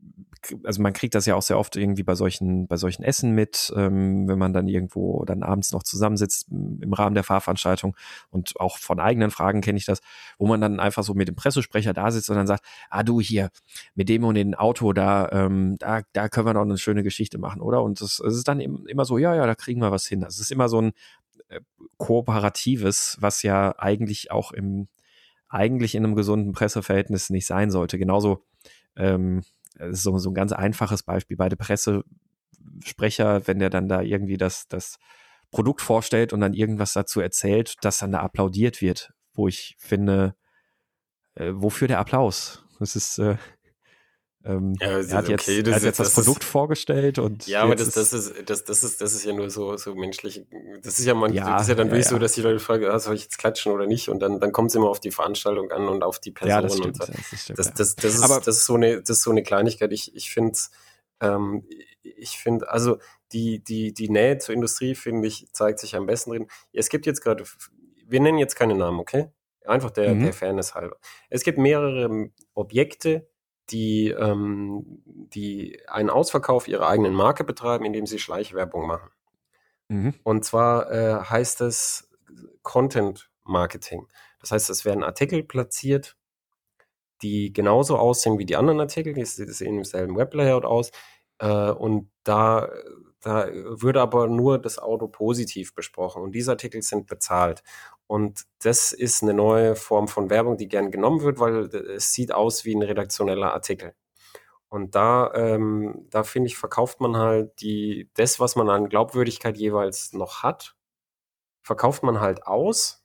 also man kriegt das ja auch sehr oft irgendwie bei solchen, bei solchen Essen mit, ähm, wenn man dann irgendwo dann abends noch zusammensitzt m, im Rahmen der Fahrveranstaltung und auch von eigenen Fragen kenne ich das, wo man dann einfach so mit dem Pressesprecher da sitzt und dann sagt, ah du hier, mit dem und dem Auto, da, ähm, da, da können wir noch eine schöne Geschichte machen, oder? Und es ist dann eben immer so, ja, ja, da kriegen wir was hin. Also es ist immer so ein Kooperatives, was ja eigentlich auch im, eigentlich in einem gesunden Presseverhältnis nicht sein sollte. Genauso, ähm, so, so ein ganz einfaches Beispiel bei der Pressesprecher, wenn der dann da irgendwie das, das Produkt vorstellt und dann irgendwas dazu erzählt, dass dann da applaudiert wird, wo ich finde, äh, wofür der Applaus? Das ist, äh, ähm, Ja, er hat ist jetzt, okay, er das hat ist- jetzt das, das ist- Produkt vorgestellt und Ja, aber das, das ist, das, das ist, das ist ja nur so, so menschlich. Das ist ja man, Ja, das ist ja dann wirklich ja. so, dass die Leute fragen, ah, soll ich jetzt klatschen oder nicht? Und dann, dann kommt es immer auf die Veranstaltung an und auf die Person ja, das und stimmt. so. Das, stimmt Das, ja. das, das, ist, Aber- das ist so eine, das ist so eine Kleinigkeit. Ich, ich finde ähm, ich finde, also die, die, die Nähe zur Industrie, finde ich, zeigt sich am besten drin. Es gibt jetzt gerade, wir nennen jetzt keine Namen, okay? Einfach der, Mhm. der Fairness halber. Es gibt mehrere Objekte, die, ähm, die einen Ausverkauf ihrer eigenen Marke betreiben, indem sie Schleichwerbung machen. Mhm. Und zwar äh, heißt es Content Marketing. Das heißt, es werden Artikel platziert, die genauso aussehen wie die anderen Artikel, die sehen im selben Weblayout aus. Äh, und da, da würde aber nur das Auto positiv besprochen. Und diese Artikel sind bezahlt. Und das ist eine neue Form von Werbung, die gern genommen wird, weil es sieht aus wie ein redaktioneller Artikel. Und da, ähm, da finde ich, verkauft man halt die, das, was man an Glaubwürdigkeit jeweils noch hat, verkauft man halt aus,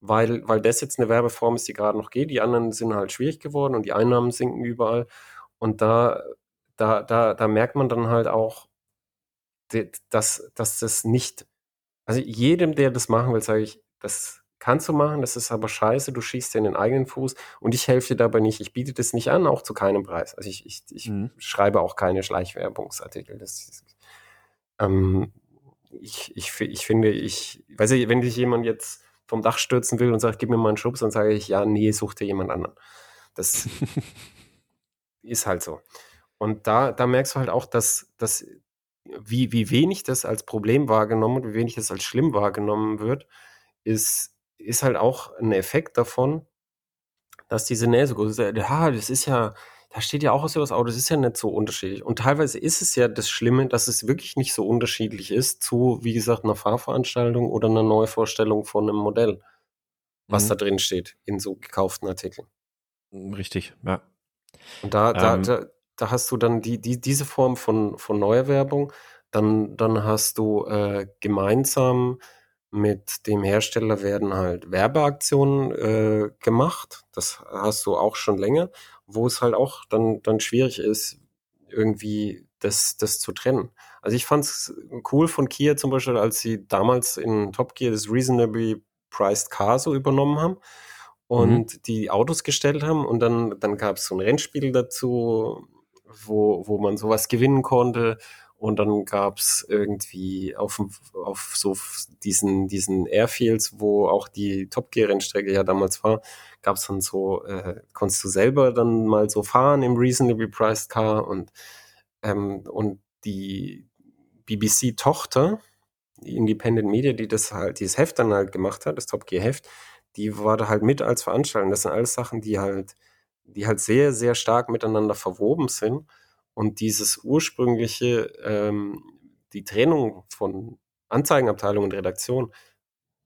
weil, weil das jetzt eine Werbeform ist, die gerade noch geht. Die anderen sind halt schwierig geworden und die Einnahmen sinken überall. Und da, da, da, da merkt man dann halt auch, dass, dass das nicht, also jedem, der das machen will, sage ich, das kannst du machen, das ist aber scheiße, du schießt dir in den eigenen Fuß und ich helfe dir dabei nicht. Ich biete das nicht an, auch zu keinem Preis. Also ich, ich, ich Mhm. schreibe auch keine Schleichwerbungsartikel. Das ist, ähm, ich, ich, ich finde, ich, weiß ich, wenn dich jemand jetzt vom Dach stürzen will und sagt, gib mir mal einen Schubs, dann sage ich, ja, nee, such dir jemand anderen. Das <laughs> ist halt so. Und da, da merkst du halt auch, dass, dass wie, wie wenig das als Problem wahrgenommen und wie wenig das als schlimm wahrgenommen wird, ist, ist halt auch ein Effekt davon, dass diese Nähe so groß ist. Ja, das ist ja, da steht ja auch was über das Auto, das ist ja nicht so unterschiedlich. Und teilweise ist es ja das Schlimme, dass es wirklich nicht so unterschiedlich ist zu, wie gesagt, einer Fahrveranstaltung oder einer Neuvorstellung von einem Modell, was Mhm. da drin steht in so gekauften Artikeln. Richtig, ja. Und da, da, Ähm. da, da hast du dann die, die, diese Form von, von neuer Werbung. Dann, dann hast du äh, gemeinsam mit dem Hersteller werden halt Werbeaktionen äh, gemacht. Das hast du auch schon länger, wo es halt auch dann, dann schwierig ist, irgendwie das, das zu trennen. Also ich fand es cool von Kia zum Beispiel, als sie damals in Top Gear das Reasonably Priced Car so übernommen haben und die Autos gestellt haben und dann, dann gab es so ein Rennspiel dazu, wo, wo man sowas gewinnen konnte und dann gab es irgendwie auf, auf so diesen, diesen Airfields, wo auch die Top Gear Rennstrecke ja damals war, gab es dann so, äh, konntest du selber dann mal so fahren im Reasonably Priced Car und, ähm, und die BBC-Tochter, die Independent Media, die das halt, dieses Heft dann halt gemacht hat, das Top Gear Heft, die war da halt mit als Veranstaltung. Das sind alles Sachen, die halt, die halt sehr, sehr stark miteinander verwoben sind. Und dieses ursprüngliche, ähm, die Trennung von Anzeigenabteilung und Redaktion,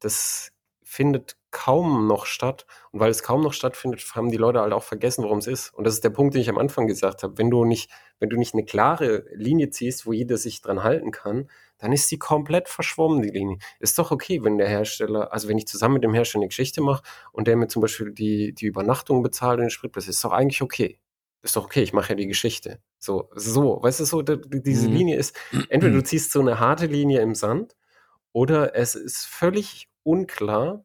das findet kaum noch statt. Und weil es kaum noch stattfindet, haben die Leute halt auch vergessen, worum es ist. Und das ist der Punkt, den ich am Anfang gesagt habe. Wenn du nicht, wenn du nicht eine klare Linie ziehst, wo jeder sich dran halten kann, dann ist die komplett verschwommen, die Linie. Ist doch okay, wenn der Hersteller, also wenn ich zusammen mit dem Hersteller eine Geschichte mache und der mir zum Beispiel die, die Übernachtung bezahlt und den Spritpreis, ist doch eigentlich okay. Ist doch okay, ich mache ja die Geschichte. So, so, weißt du, so, die, diese mhm. Linie ist, entweder du ziehst so eine harte Linie im Sand oder es ist völlig unklar,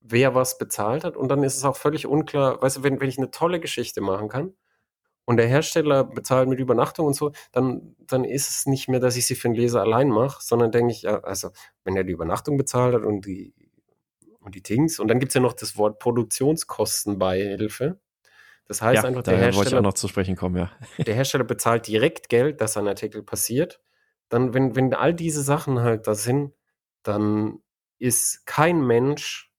wer was bezahlt hat. Und dann ist es auch völlig unklar, weißt du, wenn, wenn ich eine tolle Geschichte machen kann und der Hersteller bezahlt mit Übernachtung und so, dann, dann ist es nicht mehr, dass ich sie für den Leser allein mache, sondern denke ich, ja, also wenn er die Übernachtung bezahlt hat und die, und die Dings, und dann gibt es ja noch das Wort Produktionskostenbeihilfe. Das heißt ja, einfach, der Hersteller. wollte ich auch noch zu sprechen kommen, ja. <laughs> Der Hersteller bezahlt direkt Geld, dass ein Artikel passiert. Dann, wenn, wenn all diese Sachen halt da sind, dann ist kein Mensch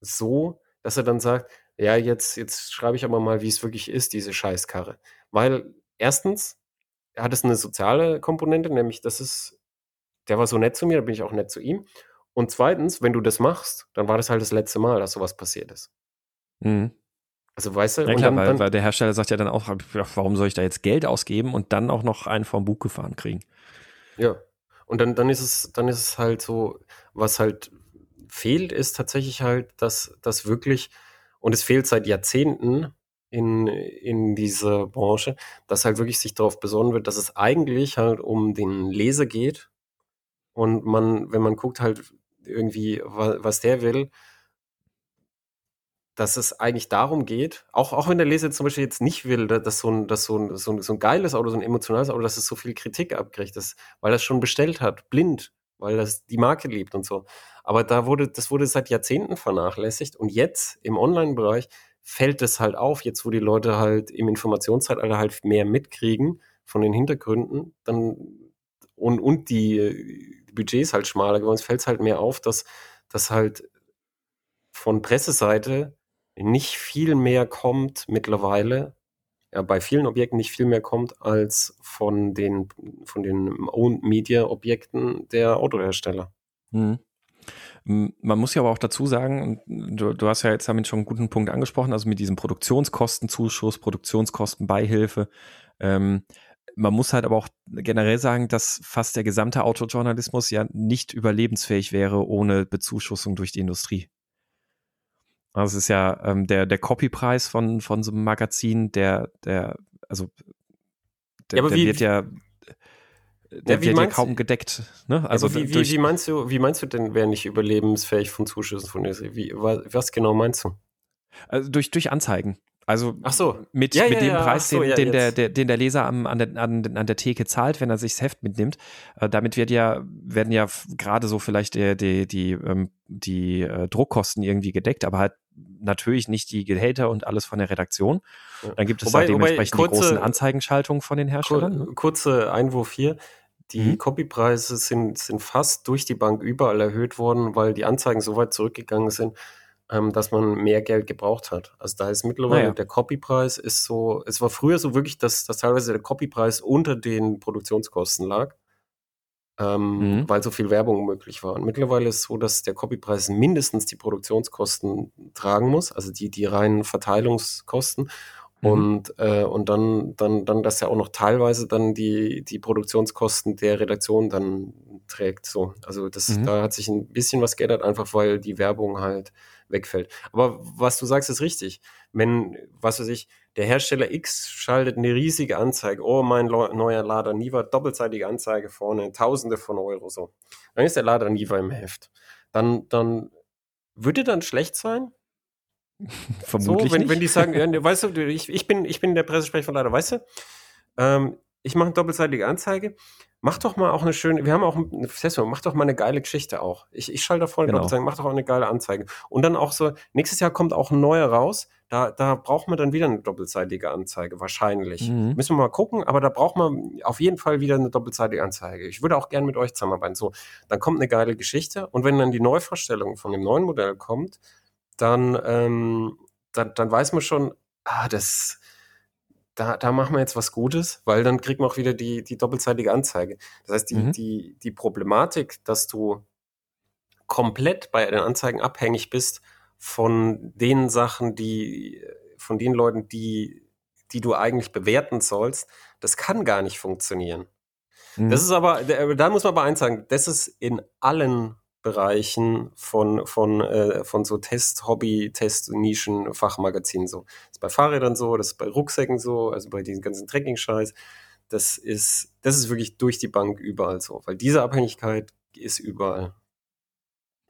so, dass er dann sagt, ja, jetzt, jetzt schreibe ich aber mal, wie es wirklich ist, diese Scheißkarre. Weil erstens hat es eine soziale Komponente, nämlich das ist, der war so nett zu mir, da bin ich auch nett zu ihm. Und zweitens, wenn du das machst, dann war das halt das letzte Mal, dass sowas passiert ist. Mhm. Also weißt du, ja, klar, dann, weil, weil, der Hersteller sagt ja dann auch, warum soll ich da jetzt Geld ausgeben und dann auch noch einen vom Buch gefahren kriegen? Ja. Und dann, dann ist es, dann ist es halt so, was halt fehlt, ist tatsächlich halt, dass das wirklich, und es fehlt seit Jahrzehnten in, in dieser Branche, dass halt wirklich sich darauf besonnen wird, dass es eigentlich halt um den Leser geht und man, wenn man guckt halt irgendwie, was der will, dass es eigentlich darum geht, auch, auch wenn der Leser zum Beispiel jetzt nicht will, dass so ein, dass so ein, so ein, so ein geiles Auto, so ein emotionales Auto, dass es so viel Kritik abkriegt, dass, weil es schon bestellt hat, blind, weil das die Marke liebt und so. Aber da wurde, das wurde seit Jahrzehnten vernachlässigt und jetzt im Online-Bereich fällt es halt auf, jetzt wo die Leute halt im Informationszeitalter halt mehr mitkriegen von den Hintergründen, dann und, und die, die Budgets halt schmaler geworden, fällt es halt mehr auf, dass, dass halt von Presseseite nicht viel mehr kommt mittlerweile ja, bei vielen Objekten nicht viel mehr kommt als von den, von den Owned Media Objekten der Autohersteller. Mhm. Man muss ja aber auch dazu sagen, du, du hast ja jetzt damit schon einen guten Punkt angesprochen, also mit diesem Produktionskostenzuschuss, Produktionskostenbeihilfe. Ähm, man muss halt aber auch generell sagen, dass fast der gesamte Autojournalismus ja nicht überlebensfähig wäre ohne Bezuschussung durch die Industrie. Also es ist ja ähm, der, der Copypreis von, von so einem Magazin, der, der, also der, ja, der wie, wird ja, der ja, wird ja kaum gedeckt. Ne? Also wie, wie, wie, meinst du, wie meinst du denn, wer nicht überlebensfähig von Zuschüssen von wie, was genau meinst du? Also durch, durch Anzeigen. Also so. mit, ja, mit ja, dem ja, Preis, so, den, den, der, der, den der Leser am, an, der, an, an der Theke zahlt, wenn er sich das Heft mitnimmt. Äh, damit wird ja, werden ja gerade so vielleicht die, die, die, ähm, die äh, Druckkosten irgendwie gedeckt, aber halt natürlich nicht die Gehälter und alles von der Redaktion. Dann gibt es wobei, halt dementsprechend wobei, kurze, die großen Anzeigenschaltungen von den Herstellern. Kur, kurze Einwurf hier. Die mhm. Copypreise sind, sind fast durch die Bank überall erhöht worden, weil die Anzeigen so weit zurückgegangen sind, ähm, dass man mehr Geld gebraucht hat. Also da ist mittlerweile naja. der Copypreis ist so, es war früher so wirklich, dass, dass teilweise der Copypreis unter den Produktionskosten lag, ähm, mhm. weil so viel Werbung möglich war. Und mittlerweile ist es so, dass der Copypreis mindestens die Produktionskosten tragen muss, also die, die reinen Verteilungskosten. Mhm. Und, äh, und dann, dann, dann, dass er auch noch teilweise dann die, die Produktionskosten der Redaktion dann trägt. So. Also das, mhm. da hat sich ein bisschen was geändert, einfach weil die Werbung halt wegfällt. Aber was du sagst, ist richtig. Wenn, was weiß ich, der Hersteller X schaltet eine riesige Anzeige, oh, mein neuer Lader Niva, doppelseitige Anzeige vorne, Tausende von Euro so. Dann ist der Lader Niva im Heft. Dann, dann würde dann schlecht sein? <laughs> Vermutlich. So, wenn, nicht. wenn die sagen, ja, weißt du, ich, ich, bin, ich bin der Pressesprecher von Lader, weißt du, ähm, ich mache eine doppelseitige Anzeige. Mach doch mal auch eine schöne, wir haben auch, mach doch mal eine geile Geschichte auch. Ich, ich schalte da voll genau. mach doch auch eine geile Anzeige. Und dann auch so, nächstes Jahr kommt auch ein neuer raus, da, da braucht man dann wieder eine doppelseitige Anzeige, wahrscheinlich. Mhm. Müssen wir mal gucken, aber da braucht man auf jeden Fall wieder eine doppelseitige Anzeige. Ich würde auch gern mit euch zusammenarbeiten. So, dann kommt eine geile Geschichte und wenn dann die Neuvorstellung von dem neuen Modell kommt, dann, ähm, dann, dann weiß man schon, ah, das, da, da machen wir jetzt was Gutes, weil dann kriegt man auch wieder die, die doppelseitige Anzeige. Das heißt, die, mhm. die, die Problematik, dass du komplett bei den Anzeigen abhängig bist von den Sachen, die, von den Leuten, die, die du eigentlich bewerten sollst, das kann gar nicht funktionieren. Mhm. Das ist aber, da muss man aber eins sagen, das ist in allen Bereichen von, von, äh, von so Test, Hobby, Test, Nischen, Fachmagazinen so. Das ist bei Fahrrädern so, das ist bei Rucksäcken so, also bei diesen ganzen Trekking-Scheiß. Das ist, das ist wirklich durch die Bank überall so, weil diese Abhängigkeit ist überall.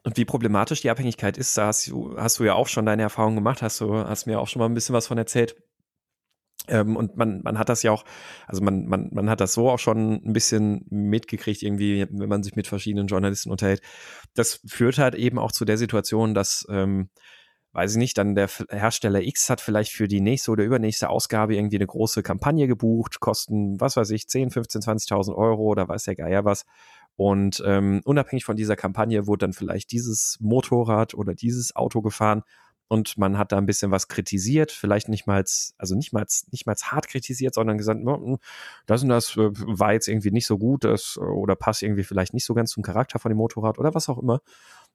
Und wie problematisch die Abhängigkeit ist, da hast du, hast du ja auch schon deine Erfahrungen gemacht, hast du, hast mir auch schon mal ein bisschen was von erzählt. Ähm, und man, man hat das ja auch, also man, man, man hat das so auch schon ein bisschen mitgekriegt, irgendwie, wenn man sich mit verschiedenen Journalisten unterhält. Das führt halt eben auch zu der Situation, dass, ähm, weiß ich nicht, dann der Hersteller X hat vielleicht für die nächste oder übernächste Ausgabe irgendwie eine große Kampagne gebucht, kosten, was weiß ich, 10, 15, 20.000 Euro oder weiß der Geier was. Und ähm, unabhängig von dieser Kampagne wurde dann vielleicht dieses Motorrad oder dieses Auto gefahren und man hat da ein bisschen was kritisiert, vielleicht nicht mal, also nicht mal, nicht mal hart kritisiert, sondern gesagt, hm, das und das äh, war jetzt irgendwie nicht so gut, das oder passt irgendwie vielleicht nicht so ganz zum Charakter von dem Motorrad oder was auch immer.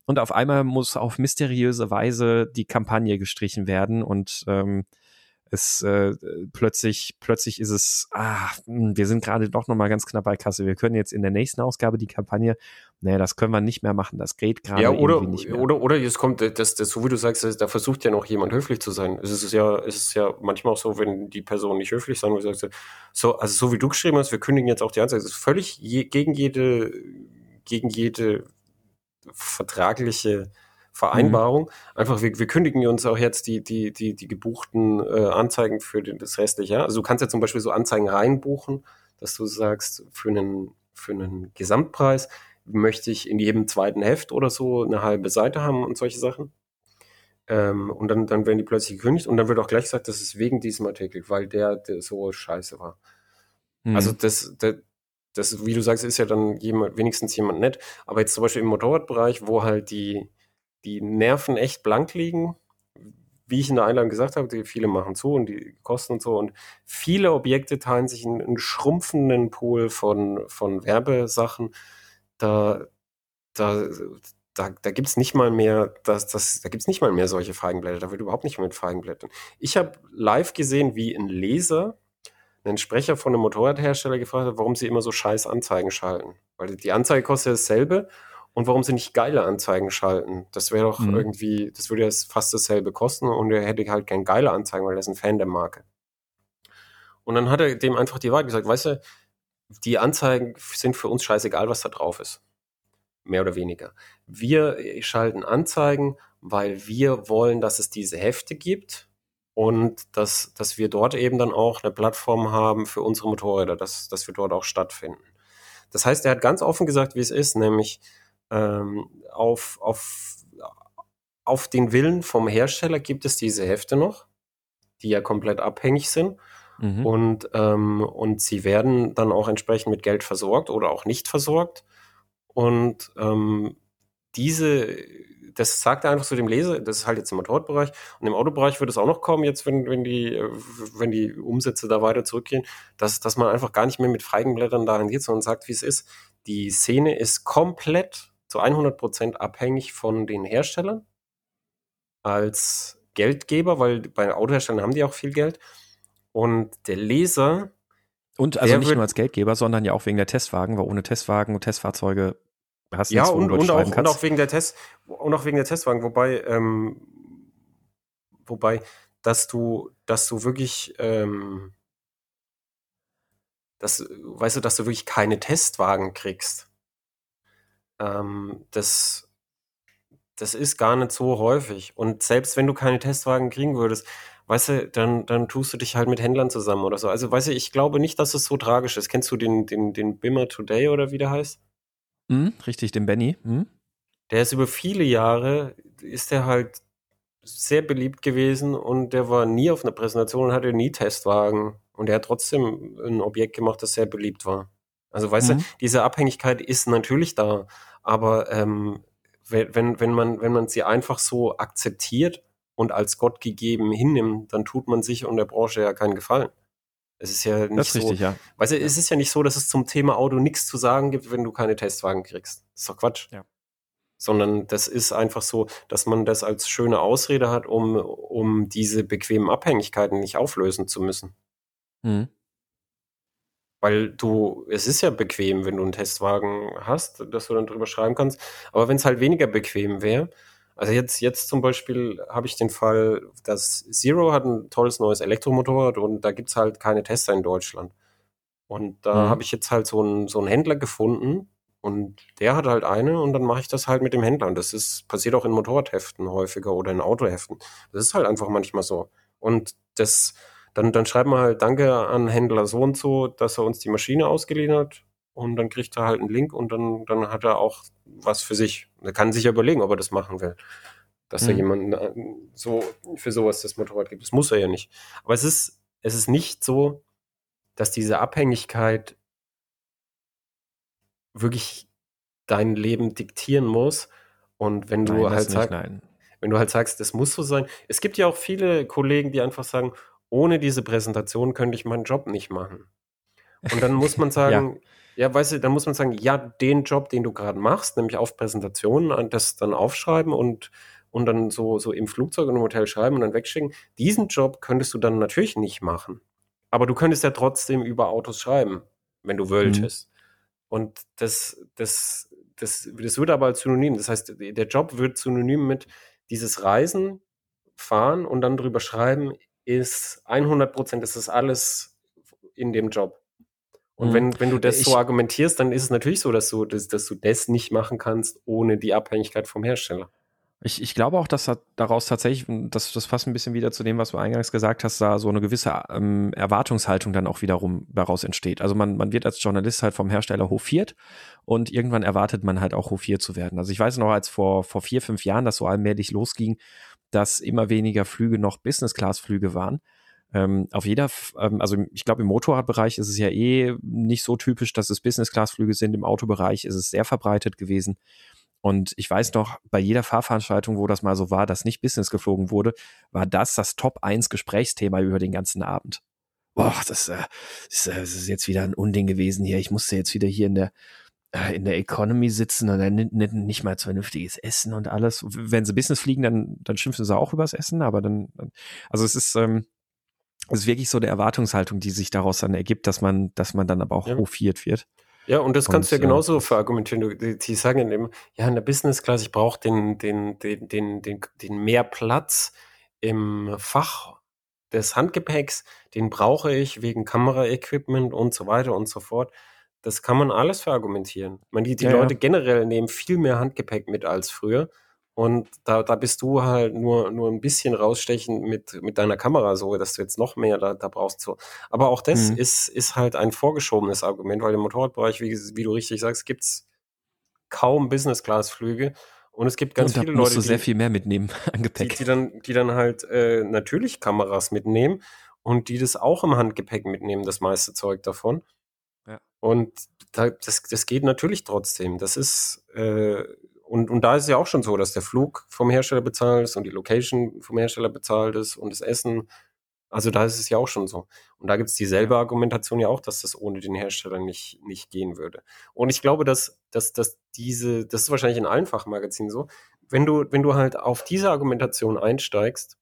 Und auf einmal muss auf mysteriöse Weise die Kampagne gestrichen werden und ähm, es äh, plötzlich, plötzlich ist es, ah, hm, wir sind gerade doch nochmal ganz knapp bei Kasse. Wir können jetzt in der nächsten Ausgabe die Kampagne, nee, das können wir nicht mehr machen, das geht gerade ja, oder, irgendwie nicht mehr. Oder, oder jetzt kommt, das, das, so wie du sagst, da versucht ja noch jemand höflich zu sein. Es ist ja, es ist ja manchmal auch so, wenn die Person nicht höflich sein will, sagst so, also so wie du geschrieben hast, wir kündigen jetzt auch die Anzeige. Das ist völlig je, gegen jede, gegen jede vertragliche Vereinbarung. Mhm. Einfach, wir, wir kündigen uns auch jetzt die, die, die, die gebuchten äh, Anzeigen für den, das restliche Jahr. Also du kannst ja zum Beispiel so Anzeigen reinbuchen, dass du sagst, für einen, für einen Gesamtpreis möchte ich in jedem zweiten Heft oder so eine halbe Seite haben und solche Sachen. Ähm, und dann, dann werden die plötzlich gekündigt und dann wird auch gleich gesagt, das ist wegen diesem Artikel, weil der, der so scheiße war. Mhm. Also das, das, das, wie du sagst, ist ja dann jemand, wenigstens jemand nett. Aber jetzt zum Beispiel im Motorradbereich, wo halt die, die Nerven echt blank liegen. Wie ich in der Einladung gesagt habe, die viele machen zu und die kosten und so. Und viele Objekte teilen sich in einen schrumpfenden Pool von, von Werbesachen. Da, da, da, da gibt es nicht mal mehr, das, das, da gibt's nicht mal mehr solche Feigenblätter. Da wird überhaupt nicht mehr mit Feigenblättern. Ich habe live gesehen, wie ein Leser einen Sprecher von einem Motorradhersteller gefragt hat, warum sie immer so scheiß Anzeigen schalten. Weil die Anzeige kostet dasselbe und warum sie nicht geile Anzeigen schalten. Das wäre doch mhm. irgendwie, das würde ja fast dasselbe kosten und er hätte halt gern geile Anzeigen, weil er ist ein Fan der Marke. Und dann hat er dem einfach die Wahrheit gesagt, weißt du, die Anzeigen sind für uns scheißegal, was da drauf ist. Mehr oder weniger. Wir schalten Anzeigen, weil wir wollen, dass es diese Hefte gibt und dass, dass wir dort eben dann auch eine Plattform haben für unsere Motorräder, dass, dass wir dort auch stattfinden. Das heißt, er hat ganz offen gesagt, wie es ist, nämlich ähm, auf, auf, auf den Willen vom Hersteller gibt es diese Hefte noch, die ja komplett abhängig sind. Mhm. Und, ähm, und sie werden dann auch entsprechend mit Geld versorgt oder auch nicht versorgt. Und ähm, diese, das sagt er einfach zu dem Leser, das ist halt jetzt im Motorradbereich und im Autobereich wird es auch noch kommen, jetzt wenn, wenn, die, wenn die Umsätze da weiter zurückgehen, dass, dass man einfach gar nicht mehr mit Feigenblättern daran geht, sondern sagt, wie es ist. Die Szene ist komplett zu 100% abhängig von den Herstellern als Geldgeber, weil bei Autoherstellern haben die auch viel Geld. Und der Leser. Und also nicht nur als Geldgeber, sondern ja auch wegen der Testwagen, weil ohne Testwagen und Testfahrzeuge hast du ja, und, und, auch, und auch wegen der Test und auch wegen der Testwagen, wobei, ähm, wobei, dass du, dass du wirklich, ähm, dass, weißt du, dass du wirklich keine Testwagen kriegst ähm, das, das ist gar nicht so häufig. Und selbst wenn du keine Testwagen kriegen würdest, weißt du, dann, dann tust du dich halt mit Händlern zusammen oder so. Also, weißt du, ich glaube nicht, dass es so tragisch ist. Kennst du den, den, den Bimmer Today oder wie der heißt? Mhm, richtig, den Benny. Mhm. Der ist über viele Jahre, ist der halt sehr beliebt gewesen und der war nie auf einer Präsentation und hatte nie Testwagen. Und er hat trotzdem ein Objekt gemacht, das sehr beliebt war. Also weißt mhm. du, diese Abhängigkeit ist natürlich da, aber ähm, wenn, wenn man, wenn man sie einfach so akzeptiert und als Gott gegeben hinnimmt, dann tut man sich und der Branche ja keinen Gefallen. Es ist ja nicht Das ist so. richtig, ja. Weißt du, es ist ja nicht so, dass es zum Thema Auto nichts zu sagen gibt, wenn du keine Testwagen kriegst. Das ist doch Quatsch. Ja. Sondern das ist einfach so, dass man das als schöne Ausrede hat, um, um diese bequemen Abhängigkeiten nicht auflösen zu müssen. Mhm. Weil du, es ist ja bequem, wenn du einen Testwagen hast, dass du dann drüber schreiben kannst. Aber wenn es halt weniger bequem wäre, also jetzt, jetzt zum Beispiel habe ich den Fall, dass Zero hat ein tolles neues Elektromotorrad und da gibt's halt keine Tester in Deutschland. Und da Mhm. habe ich jetzt halt so einen, so einen Händler gefunden und der hat halt eine und dann mache ich das halt mit dem Händler. Und das ist, passiert auch in Motorradheften häufiger oder in Autoheften. Das ist halt einfach manchmal so. Und das, dann, dann schreiben wir halt Danke an Händler so und so, dass er uns die Maschine ausgeliehen hat. Und dann kriegt er halt einen Link und dann, dann hat er auch was für sich. Er kann sich ja überlegen, ob er das machen will. Dass er Mhm. jemanden äh, so für sowas das Motorrad gibt. Das muss er ja nicht. Aber es ist, es ist nicht so, dass diese Abhängigkeit wirklich dein Leben diktieren muss. Und wenn du Nein, halt sagst, wenn du halt sagst, das muss so sein. Es gibt ja auch viele Kollegen, die einfach sagen, ohne diese Präsentation könnte ich meinen Job nicht machen. Und dann muss man <laughs> sagen, ja. Weißt du, dann muss man sagen, ja, den Job, den du gerade machst, nämlich auf Präsentationen, an das dann aufschreiben und, und dann so, so im Flugzeug und im Hotel schreiben und dann wegschicken, diesen Job könntest du dann natürlich nicht machen. Aber du könntest ja trotzdem über Autos schreiben, wenn du wolltest. Und das, das, das, das wird aber als Synonym. Das heißt, der Job wird synonym mit dieses Reisen, Fahren und dann drüber schreiben, ist 100 Prozent, das ist alles in dem Job. Und wenn, wenn du das Ich- so argumentierst, dann ist es natürlich so, dass du, dass, dass du das nicht machen kannst ohne die Abhängigkeit vom Hersteller. Ich, ich glaube auch, dass da- daraus tatsächlich, das, das passt ein bisschen wieder zu dem, was du eingangs gesagt hast, da so eine gewisse ähm, Erwartungshaltung dann auch wiederum daraus entsteht. Also man, man wird als Journalist halt vom Hersteller hofiert und irgendwann erwartet man halt auch hofiert zu werden. Also ich weiß noch, als vor, vor vier, fünf Jahren das so allmählich losging, dass immer weniger Flüge noch Business-Class-Flüge waren. Ähm, auf jeder, ähm, also ich glaube im Motorradbereich ist es ja eh nicht so typisch, dass es Business-Class-Flüge sind. Im Autobereich ist es sehr verbreitet gewesen. Und ich weiß noch, bei jeder Fahrveranstaltung, wo das mal so war, dass nicht Business geflogen wurde, war das das Top 1 Gesprächsthema über den ganzen Abend. Boah, das, äh, ist, äh, das ist jetzt wieder ein Unding gewesen hier. Ich musste jetzt wieder hier in der, äh, in der Economy sitzen und dann nicht, mal vernünftiges Essen und alles. Wenn sie Business fliegen, dann, dann schimpfen sie auch übers Essen, aber dann also es ist, ähm, es ist wirklich so eine Erwartungshaltung, die sich daraus dann ergibt, dass man, dass man dann aber auch Ja. hofiert wird. Ja, und das kannst du Und, ja äh, genauso verargumentieren. Du- Die, die sagen dann immer, ja, in der Business Class, ich brauche den, den, den, den, den, den mehr Platz im Fach des Handgepäcks, den brauche ich wegen Kameraequipment und so weiter und so fort. Das kann man alles verargumentieren. Meine, die, die Ja, ja. Leute generell nehmen viel mehr Handgepäck mit als früher. Und da, da bist du halt nur, nur ein bisschen rausstechen mit, mit deiner Kamera, so dass du jetzt noch mehr da, da brauchst. So. Aber auch das Mhm. ist, ist halt ein vorgeschobenes Argument, weil im Motorradbereich, wie, wie du richtig sagst, gibt's kaum Business-Class-Flüge. Und es gibt ganz und viele musst Leute, du sehr die, viel mehr mitnehmen <laughs> an die, Gepäck. die, dann, die dann halt äh, natürlich Kameras mitnehmen und die das auch im Handgepäck mitnehmen, das meiste Zeug davon. Ja. Und da, das, das geht natürlich trotzdem. Das ist, äh, und, und da ist es ja auch schon so, dass der Flug vom Hersteller bezahlt ist und die Location vom Hersteller bezahlt ist und das Essen. Also da ist es ja auch schon so. Und da gibt es dieselbe Argumentation ja auch, dass das ohne den Hersteller nicht, nicht gehen würde. Und ich glaube, dass, dass, dass diese, das ist wahrscheinlich in allen Fachmagazinen so, wenn du, wenn du halt auf diese Argumentation einsteigst,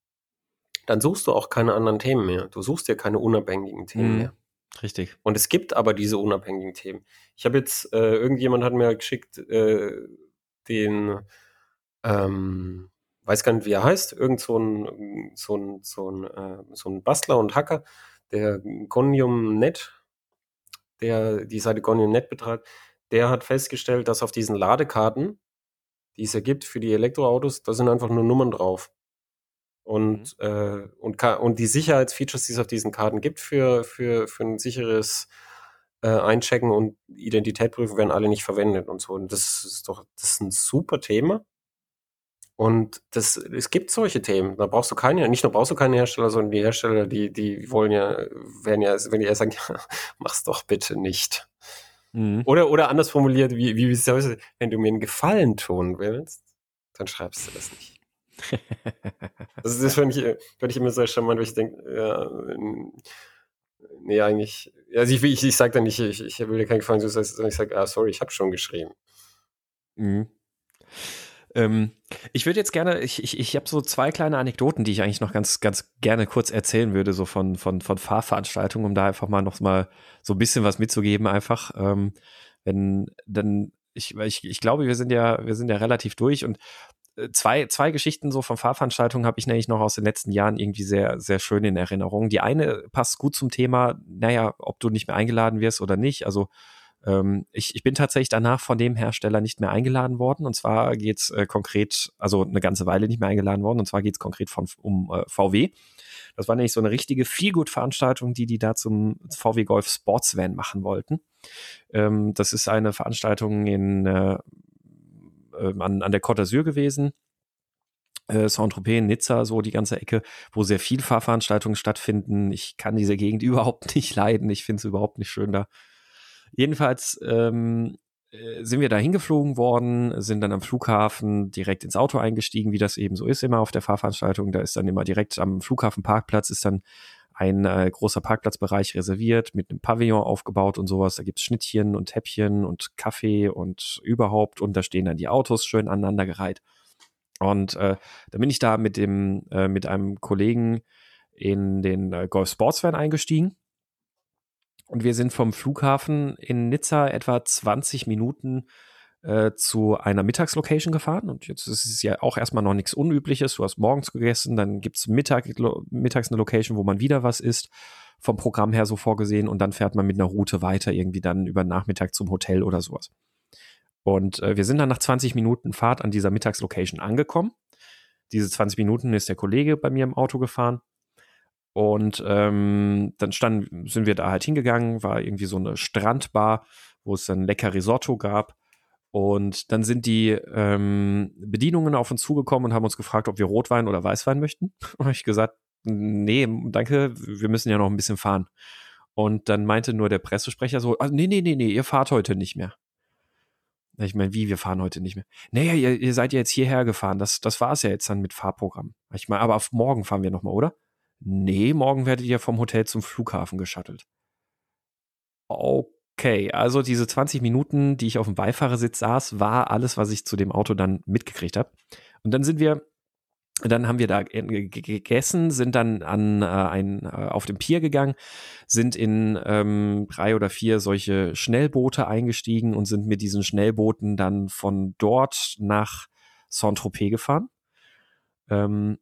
dann suchst du auch keine anderen Themen mehr. Du suchst dir keine unabhängigen Themen Mhm. mehr. Richtig. Und es gibt aber diese unabhängigen Themen. Ich habe jetzt, äh, irgendjemand hat mir geschickt, äh, den, ähm, weiß gar nicht, wie er heißt, irgend so ein, so ein, so ein, äh, so ein Bastler und Hacker, der Gonium.net, der die Seite Gonium.net betreibt, der hat festgestellt, dass auf diesen Ladekarten, die es ja gibt für die Elektroautos, da sind einfach nur Nummern drauf. Und, äh, und, und die Sicherheitsfeatures, die es auf diesen Karten gibt für, für, für ein sicheres äh, Einchecken und Identität prüfen, werden alle nicht verwendet und so. Und das ist doch, das ist ein super Thema. Und das, es gibt solche Themen. Da brauchst du keine, nicht nur brauchst du keine Hersteller, sondern die Hersteller, die, die wollen ja, werden ja, wenn die eher sagen, ja, <laughs> mach's doch bitte nicht. Mhm. Oder, oder anders formuliert, wie, wie, wie wenn du mir einen Gefallen tun willst, dann schreibst du das nicht. <laughs> das ist finde ich, find ich immer sehr charmant, weil ich denke, ja, nee, eigentlich, also ich, ich, ich sage dann nicht, ich, ich will dir keinen Gefallen, sondern ich sage, ah, sorry, ich habe schon geschrieben. Mhm. Ähm, ich würde jetzt gerne, ich, ich, ich habe so zwei kleine Anekdoten, die ich eigentlich noch ganz, ganz gerne kurz erzählen würde, so von, von, von Fahrveranstaltungen, um da einfach mal noch mal so ein bisschen was mitzugeben, einfach. Ähm, wenn, dann, ich, ich, ich glaube, wir sind ja, wir sind ja relativ durch und zwei, zwei Geschichten so von Fahrveranstaltungen habe ich nämlich noch aus den letzten Jahren irgendwie sehr, sehr schön in Erinnerung. Die eine passt gut zum Thema, naja, ob du nicht mehr eingeladen wirst oder nicht. Also ähm, ich, ich bin tatsächlich danach von dem Hersteller nicht mehr eingeladen worden. Und zwar geht's äh, konkret, also eine ganze Weile nicht mehr eingeladen worden. Und zwar geht's konkret von, um äh, VW. Das war nämlich so eine richtige Feelgood-Veranstaltung, die die da zum VW Golf Sportsvan machen wollten. Ähm, das ist eine Veranstaltung in, äh, an, an der Côte d'Azur gewesen. Äh, Saint-Tropez, Nizza, so die ganze Ecke, wo sehr viel Fahrveranstaltungen stattfinden. Ich kann diese Gegend <laughs> überhaupt nicht leiden. Ich finde es überhaupt nicht schön da. Jedenfalls ähm, äh, sind wir da hingeflogen worden, sind dann am Flughafen direkt ins Auto eingestiegen, wie das eben so ist immer auf der Fahrveranstaltung. Da ist dann immer direkt am Flughafenparkplatz ist dann ein äh, großer Parkplatzbereich reserviert, mit einem Pavillon aufgebaut und sowas. Da gibt's Schnittchen und Häppchen und Kaffee und überhaupt. Und da stehen dann die Autos schön aneinandergereiht. Und äh, da bin ich da mit dem, äh, mit einem Kollegen in den äh, Golf Sportsvan eingestiegen. Und wir sind vom Flughafen in Nizza etwa 20 Minuten äh, zu einer Mittagslocation gefahren. Und jetzt ist es ja auch erstmal noch nichts Unübliches. Du hast morgens gegessen, dann gibt's Mittag, mittags eine Location, wo man wieder was isst. Vom Programm her so vorgesehen. Und dann fährt man mit einer Route weiter, irgendwie dann über Nachmittag zum Hotel oder sowas. Und äh, wir sind dann nach 20 Minuten Fahrt an dieser Mittagslocation angekommen. Diese 20 Minuten ist der Kollege bei mir im Auto gefahren. Und ähm, dann stand, sind wir da halt hingegangen, war irgendwie so eine Strandbar, wo es dann lecker Risotto gab. Und dann sind die ähm, Bedienungen auf uns zugekommen und haben uns gefragt, ob wir Rotwein oder Weißwein möchten. <laughs> Und ich gesagt, nee, danke, wir müssen ja noch ein bisschen fahren. Und dann meinte nur der Pressesprecher so, ah, nee, nee, nee, nee, ihr fahrt heute nicht mehr. Ich meine, wie, wir fahren heute nicht mehr? Naja, ihr, ihr seid ja jetzt hierher gefahren. Das, das war es ja jetzt dann mit Fahrprogramm. Ich meine, aber auf morgen fahren wir nochmal, oder? Nee, morgen werdet ihr vom Hotel zum Flughafen geschattelt. Okay, also diese 20 Minuten, die ich auf dem Beifahrersitz saß, war alles, was ich zu dem Auto dann mitgekriegt habe. Und dann sind wir, dann haben wir da gegessen, sind dann an äh, ein, äh, auf dem Pier gegangen, sind in ähm, drei oder vier solche Schnellboote eingestiegen und sind mit diesen Schnellbooten dann von dort nach Saint-Tropez gefahren. Ähm,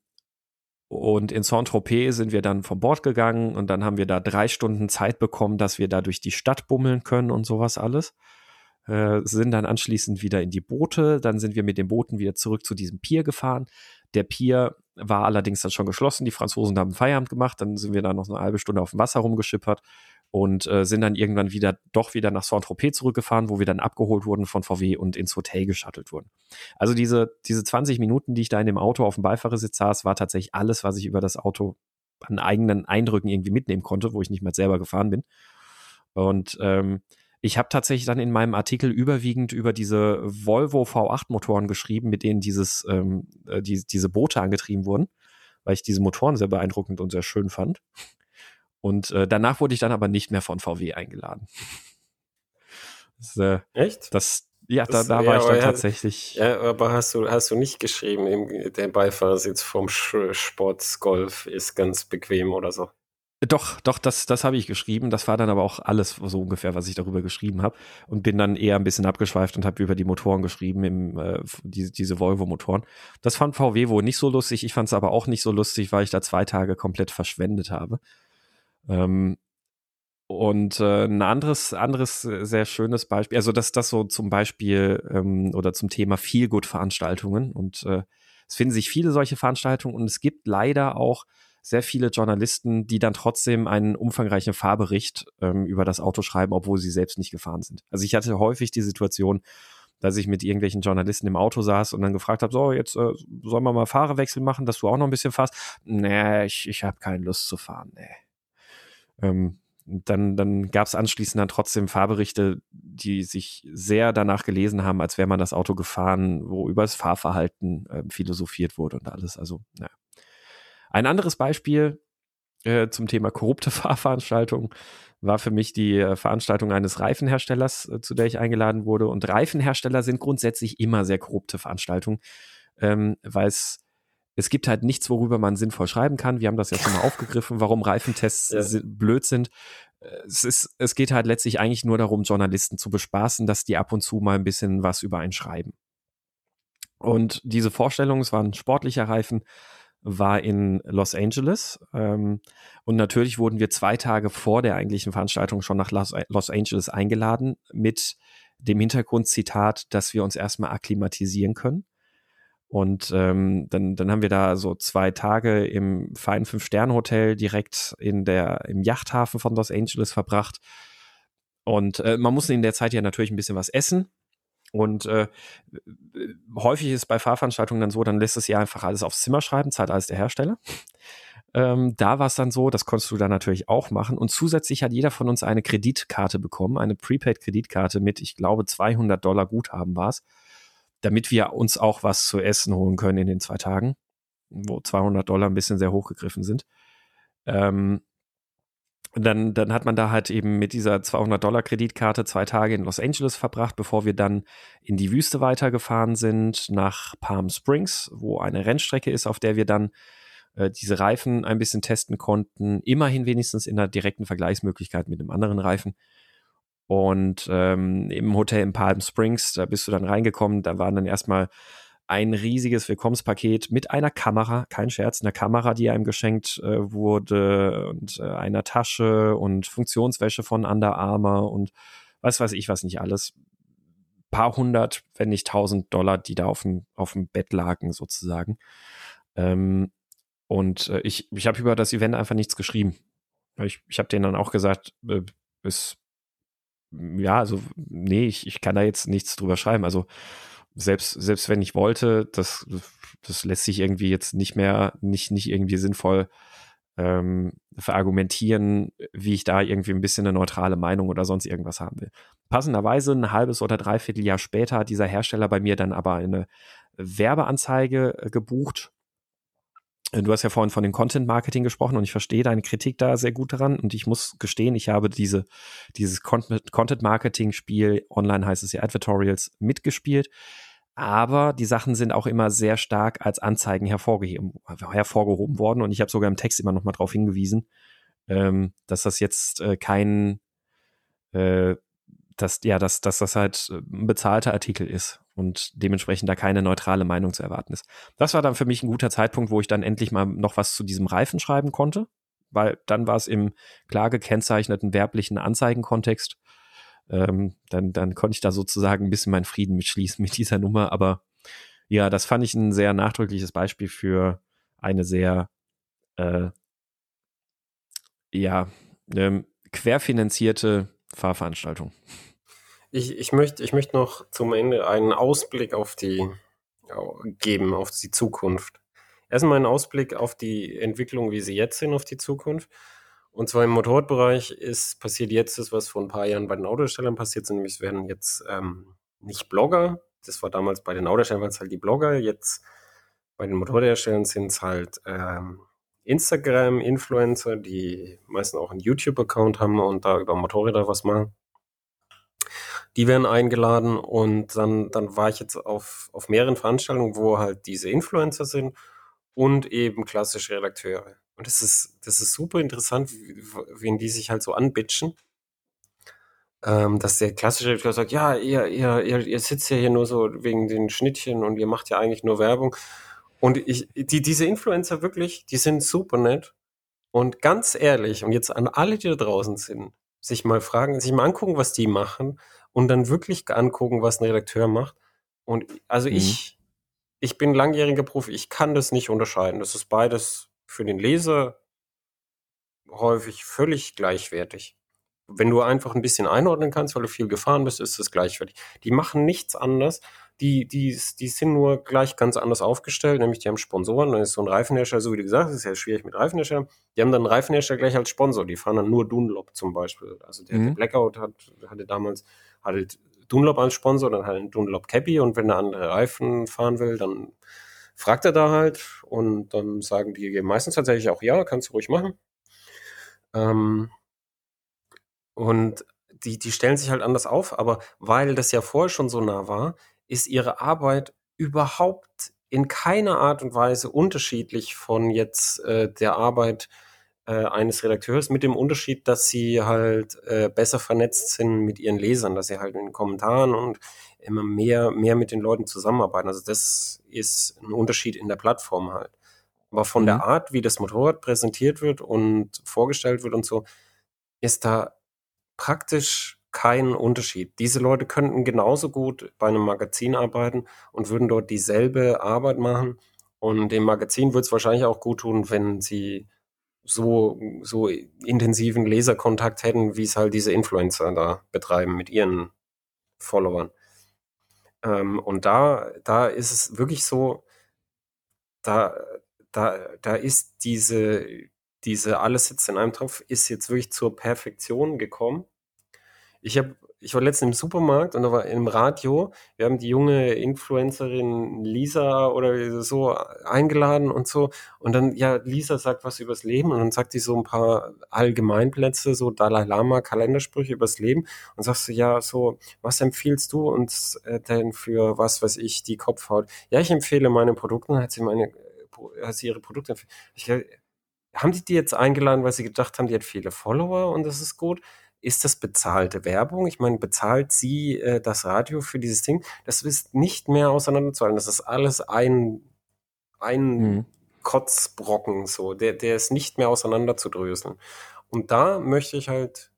und in Saint-Tropez sind wir dann vom Bord gegangen und dann haben wir da drei Stunden Zeit bekommen, dass wir da durch die Stadt bummeln können und sowas alles. Äh, sind dann anschließend wieder in die Boote. Dann sind wir mit den Booten wieder zurück zu diesem Pier gefahren. Der Pier war allerdings dann schon geschlossen. Die Franzosen haben Feierabend gemacht. Dann sind wir da noch eine halbe Stunde auf dem Wasser rumgeschippert und äh, sind dann irgendwann wieder doch wieder nach Saint-Tropez zurückgefahren, wo wir dann abgeholt wurden von VW und ins Hotel geschattelt wurden. Also diese, diese 20 Minuten, die ich da in dem Auto auf dem Beifahrersitz saß, war tatsächlich alles, was ich über das Auto an eigenen Eindrücken irgendwie mitnehmen konnte, wo ich nicht mehr selber gefahren bin. Und ähm, ich habe tatsächlich dann in meinem Artikel überwiegend über diese Volvo V8-Motoren geschrieben, mit denen dieses, ähm, äh, die, diese Boote angetrieben wurden, weil ich diese Motoren sehr beeindruckend und sehr schön fand. Und äh, danach wurde ich dann aber nicht mehr von VW eingeladen. <laughs> Das, äh, Echt? Das, ja, da, da ja, war ich dann tatsächlich. Ja, aber hast du, hast du nicht geschrieben, der Beifahrersitz vom Sportsgolf ist ganz bequem oder so? Doch, doch, das, das habe ich geschrieben. Das war dann aber auch alles so ungefähr, was ich darüber geschrieben habe. Und bin dann eher ein bisschen abgeschweift und habe über die Motoren geschrieben, im, äh, diese, diese Volvo-Motoren. Das fand VW wohl nicht so lustig. Ich fand es aber auch nicht so lustig, weil ich da zwei Tage komplett verschwendet habe. Ähm, und äh, ein anderes, anderes äh, sehr schönes Beispiel, also das, das so zum Beispiel ähm, oder zum Thema Feelgood-Veranstaltungen. Und äh, es finden sich viele solche Veranstaltungen und es gibt leider auch sehr viele Journalisten, die dann trotzdem einen umfangreichen Fahrbericht ähm, über das Auto schreiben, obwohl sie selbst nicht gefahren sind. Also ich hatte häufig die Situation, dass ich mit irgendwelchen Journalisten im Auto saß und dann gefragt habe, so, jetzt äh, sollen wir mal Fahrerwechsel machen, dass du auch noch ein bisschen fährst. Nee, ich, ich habe keine Lust zu fahren, nee. Ähm, dann, dann gab es anschließend dann trotzdem Fahrberichte, die sich sehr danach gelesen haben, als wäre man das Auto gefahren, wo über das Fahrverhalten äh, philosophiert wurde und alles. Also, naja. Ein anderes Beispiel äh, zum Thema korrupte <laughs> Fahrveranstaltungen war für mich die äh, Veranstaltung eines Reifenherstellers, äh, zu der ich eingeladen wurde. Und Reifenhersteller sind grundsätzlich immer sehr korrupte Veranstaltungen, ähm, weil es es gibt halt nichts, worüber man sinnvoll schreiben kann. Wir haben das ja schon mal <laughs> aufgegriffen, warum Reifentests ja. blöd sind. Es, ist, es geht halt letztlich eigentlich nur darum, Journalisten zu bespaßen, dass die ab und zu mal ein bisschen was über einen schreiben. Und diese Vorstellung, es waren sportlicher Reifen, war in Los Angeles. Ähm, und natürlich wurden wir zwei Tage vor der eigentlichen Veranstaltung schon nach Los, Los Angeles eingeladen mit dem Hintergrundzitat, dass wir uns erstmal akklimatisieren können. Und ähm, dann, dann haben wir da so zwei Tage im feinen Fünf-Sterne-Hotel direkt in der, im Yachthafen von Los Angeles verbracht. Und äh, man muss in der Zeit ja natürlich ein bisschen was essen. Und äh, häufig ist bei Fahrveranstaltungen dann so, dann lässt es ja einfach alles aufs Zimmer schreiben, zahlt alles der Hersteller. <laughs> Ähm, da war es dann so, das konntest du dann natürlich auch machen. Und zusätzlich hat jeder von uns eine Kreditkarte bekommen, eine Prepaid-Kreditkarte mit, ich glaube, 200 Dollar Guthaben war es, damit wir uns auch was zu essen holen können in den zwei Tagen, wo 200 Dollar ein bisschen sehr hochgegriffen sind. Ähm, dann, dann hat man da halt eben mit dieser 200-Dollar-Kreditkarte zwei Tage in Los Angeles verbracht, bevor wir dann in die Wüste weitergefahren sind, nach Palm Springs, wo eine Rennstrecke ist, auf der wir dann äh, diese Reifen ein bisschen testen konnten. Immerhin wenigstens in der direkten Vergleichsmöglichkeit mit einem anderen Reifen. Und ähm, im Hotel in Palm Springs, da bist du dann reingekommen, da waren dann erstmal ein riesiges Willkommenspaket mit einer Kamera, kein Scherz, einer Kamera, die einem geschenkt äh, wurde und äh, einer Tasche und Funktionswäsche von Under Armour und was weiß ich was nicht alles. Paar hundert, wenn nicht tausend Dollar, die da auf dem, auf dem Bett lagen sozusagen. Ähm, und äh, ich, ich habe über das Event einfach nichts geschrieben. Ich, ich habe denen dann auch gesagt, äh, ist, ja, also, nee, ich, ich kann da jetzt nichts drüber schreiben. Also, selbst, selbst wenn ich wollte, das, das lässt sich irgendwie jetzt nicht mehr, nicht, nicht irgendwie sinnvoll ähm, verargumentieren, wie ich da irgendwie ein bisschen eine neutrale Meinung oder sonst irgendwas haben will. Passenderweise ein halbes oder dreiviertel Jahr später hat dieser Hersteller bei mir dann aber eine Werbeanzeige äh, gebucht. Du hast ja vorhin von dem Content Marketing gesprochen und ich verstehe deine Kritik da sehr gut daran und ich muss gestehen, ich habe diese, dieses Content Marketing Spiel, online heißt es ja Advertorials, mitgespielt. Aber die Sachen sind auch immer sehr stark als Anzeigen hervorgehoben, hervorgehoben worden. Und ich habe sogar im Text immer noch mal darauf hingewiesen, ähm, dass das jetzt äh, kein, äh, dass ja, dass, dass das halt ein bezahlter Artikel ist und dementsprechend da keine neutrale Meinung zu erwarten ist. Das war dann für mich ein guter Zeitpunkt, wo ich dann endlich mal noch was zu diesem Reifen schreiben konnte, weil dann war es im klar gekennzeichneten werblichen Anzeigenkontext ähm, dann, dann konnte ich da sozusagen ein bisschen meinen Frieden mitschließen mit dieser Nummer. Aber ja, das fand ich ein sehr nachdrückliches Beispiel für eine sehr, äh, ja, ähm, querfinanzierte Fahrveranstaltung. Ich, ich möchte ich möchte noch zum Ende einen Ausblick auf die geben, auf die Zukunft. Erstmal einen Ausblick auf die Entwicklung, wie sie jetzt sind, auf die Zukunft. Und zwar im Motorradbereich ist passiert jetzt das, was vor ein paar Jahren bei den Autoherstellern passiert ist, nämlich es werden jetzt ähm, nicht Blogger, das war damals bei den Autoherstellern waren es halt die Blogger, jetzt bei den Motorradherstellern sind es halt ähm, Instagram-Influencer, die meistens auch einen YouTube-Account haben und da über Motorräder was machen. Die werden eingeladen und dann, dann war ich jetzt auf, auf mehreren Veranstaltungen, wo halt diese Influencer sind und eben klassische Redakteure. Und das ist, das ist super interessant, wen die sich halt so anbitschen. Ähm, dass der klassische Redakteur sagt, ja, ihr, ihr, ihr, ihr sitzt ja hier nur so wegen den Schnittchen und ihr macht ja eigentlich nur Werbung. Und ich, die, diese Influencer wirklich, die sind super nett. Und ganz ehrlich, und jetzt an alle, die da draußen sind, sich mal fragen, sich mal angucken, was die machen und dann wirklich angucken, was ein Redakteur macht. Und also mhm. ich, ich bin langjähriger Profi, ich kann das nicht unterscheiden. Das ist beides für den Leser häufig völlig gleichwertig. Wenn du einfach ein bisschen einordnen kannst, weil du viel gefahren bist, ist es gleichwertig. Die machen nichts anderes. die, die, die sind nur gleich ganz anders aufgestellt, nämlich die haben Sponsoren, dann ist so ein Reifenhersteller, so wie du gesagt hast, ist ja schwierig mit Reifenherstellern, die haben dann einen Reifenhersteller gleich als Sponsor, die fahren dann nur Dunlop zum Beispiel. Also der, mhm. der Blackout hat, hatte damals, hatte Dunlop als Sponsor, dann halt Dunlop Cappy und wenn der andere Reifen fahren will, dann fragt er da halt und dann sagen die meistens tatsächlich auch, ja, kannst du ruhig machen. Ähm, und die, die stellen sich halt anders auf, aber weil das ja vorher schon so nah war, ist ihre Arbeit überhaupt in keiner Art und Weise unterschiedlich von jetzt äh, der Arbeit äh, eines Redakteurs, mit dem Unterschied, dass sie halt äh, besser vernetzt sind mit ihren Lesern, dass sie halt in den Kommentaren und immer mehr, mehr mit den Leuten zusammenarbeiten. Also das ist ein Unterschied in der Plattform halt. Aber von mhm. der Art, wie das Motorrad präsentiert wird und vorgestellt wird und so, ist da praktisch kein Unterschied. Diese Leute könnten genauso gut bei einem Magazin arbeiten und würden dort dieselbe Arbeit machen. Und dem Magazin würde es wahrscheinlich auch gut tun, wenn sie so, so intensiven Leserkontakt hätten, wie es halt diese Influencer da betreiben mit ihren Followern. Ähm, und da, da ist es wirklich so, da, da, da ist diese, diese alles sitzt in einem Topf, ist jetzt wirklich zur Perfektion gekommen. Ich habe ich war letztens im Supermarkt und da war im Radio, wir haben die junge Influencerin Lisa oder so eingeladen und so. Und dann, ja, Lisa sagt was übers Leben und dann sagt die so ein paar Allgemeinplätze, so Dalai Lama, Kalendersprüche übers Leben und sagst du, ja, so, was empfiehlst du uns äh, denn für was weiß ich, die Kopfhaut? Ja, ich empfehle meine Produkte, hat sie meine, äh, hat sie ihre Produkte empfehlen. Ich, haben die die jetzt eingeladen, weil sie gedacht haben, die hat viele Follower und das ist gut? Ist das bezahlte Werbung? Ich meine, bezahlt sie äh, das Radio für dieses Ding? Das ist nicht mehr auseinanderzuhalten. Das ist alles ein, ein mhm. Kotzbrocken, so. Der, der ist nicht mehr auseinanderzudröseln. Und da möchte ich halt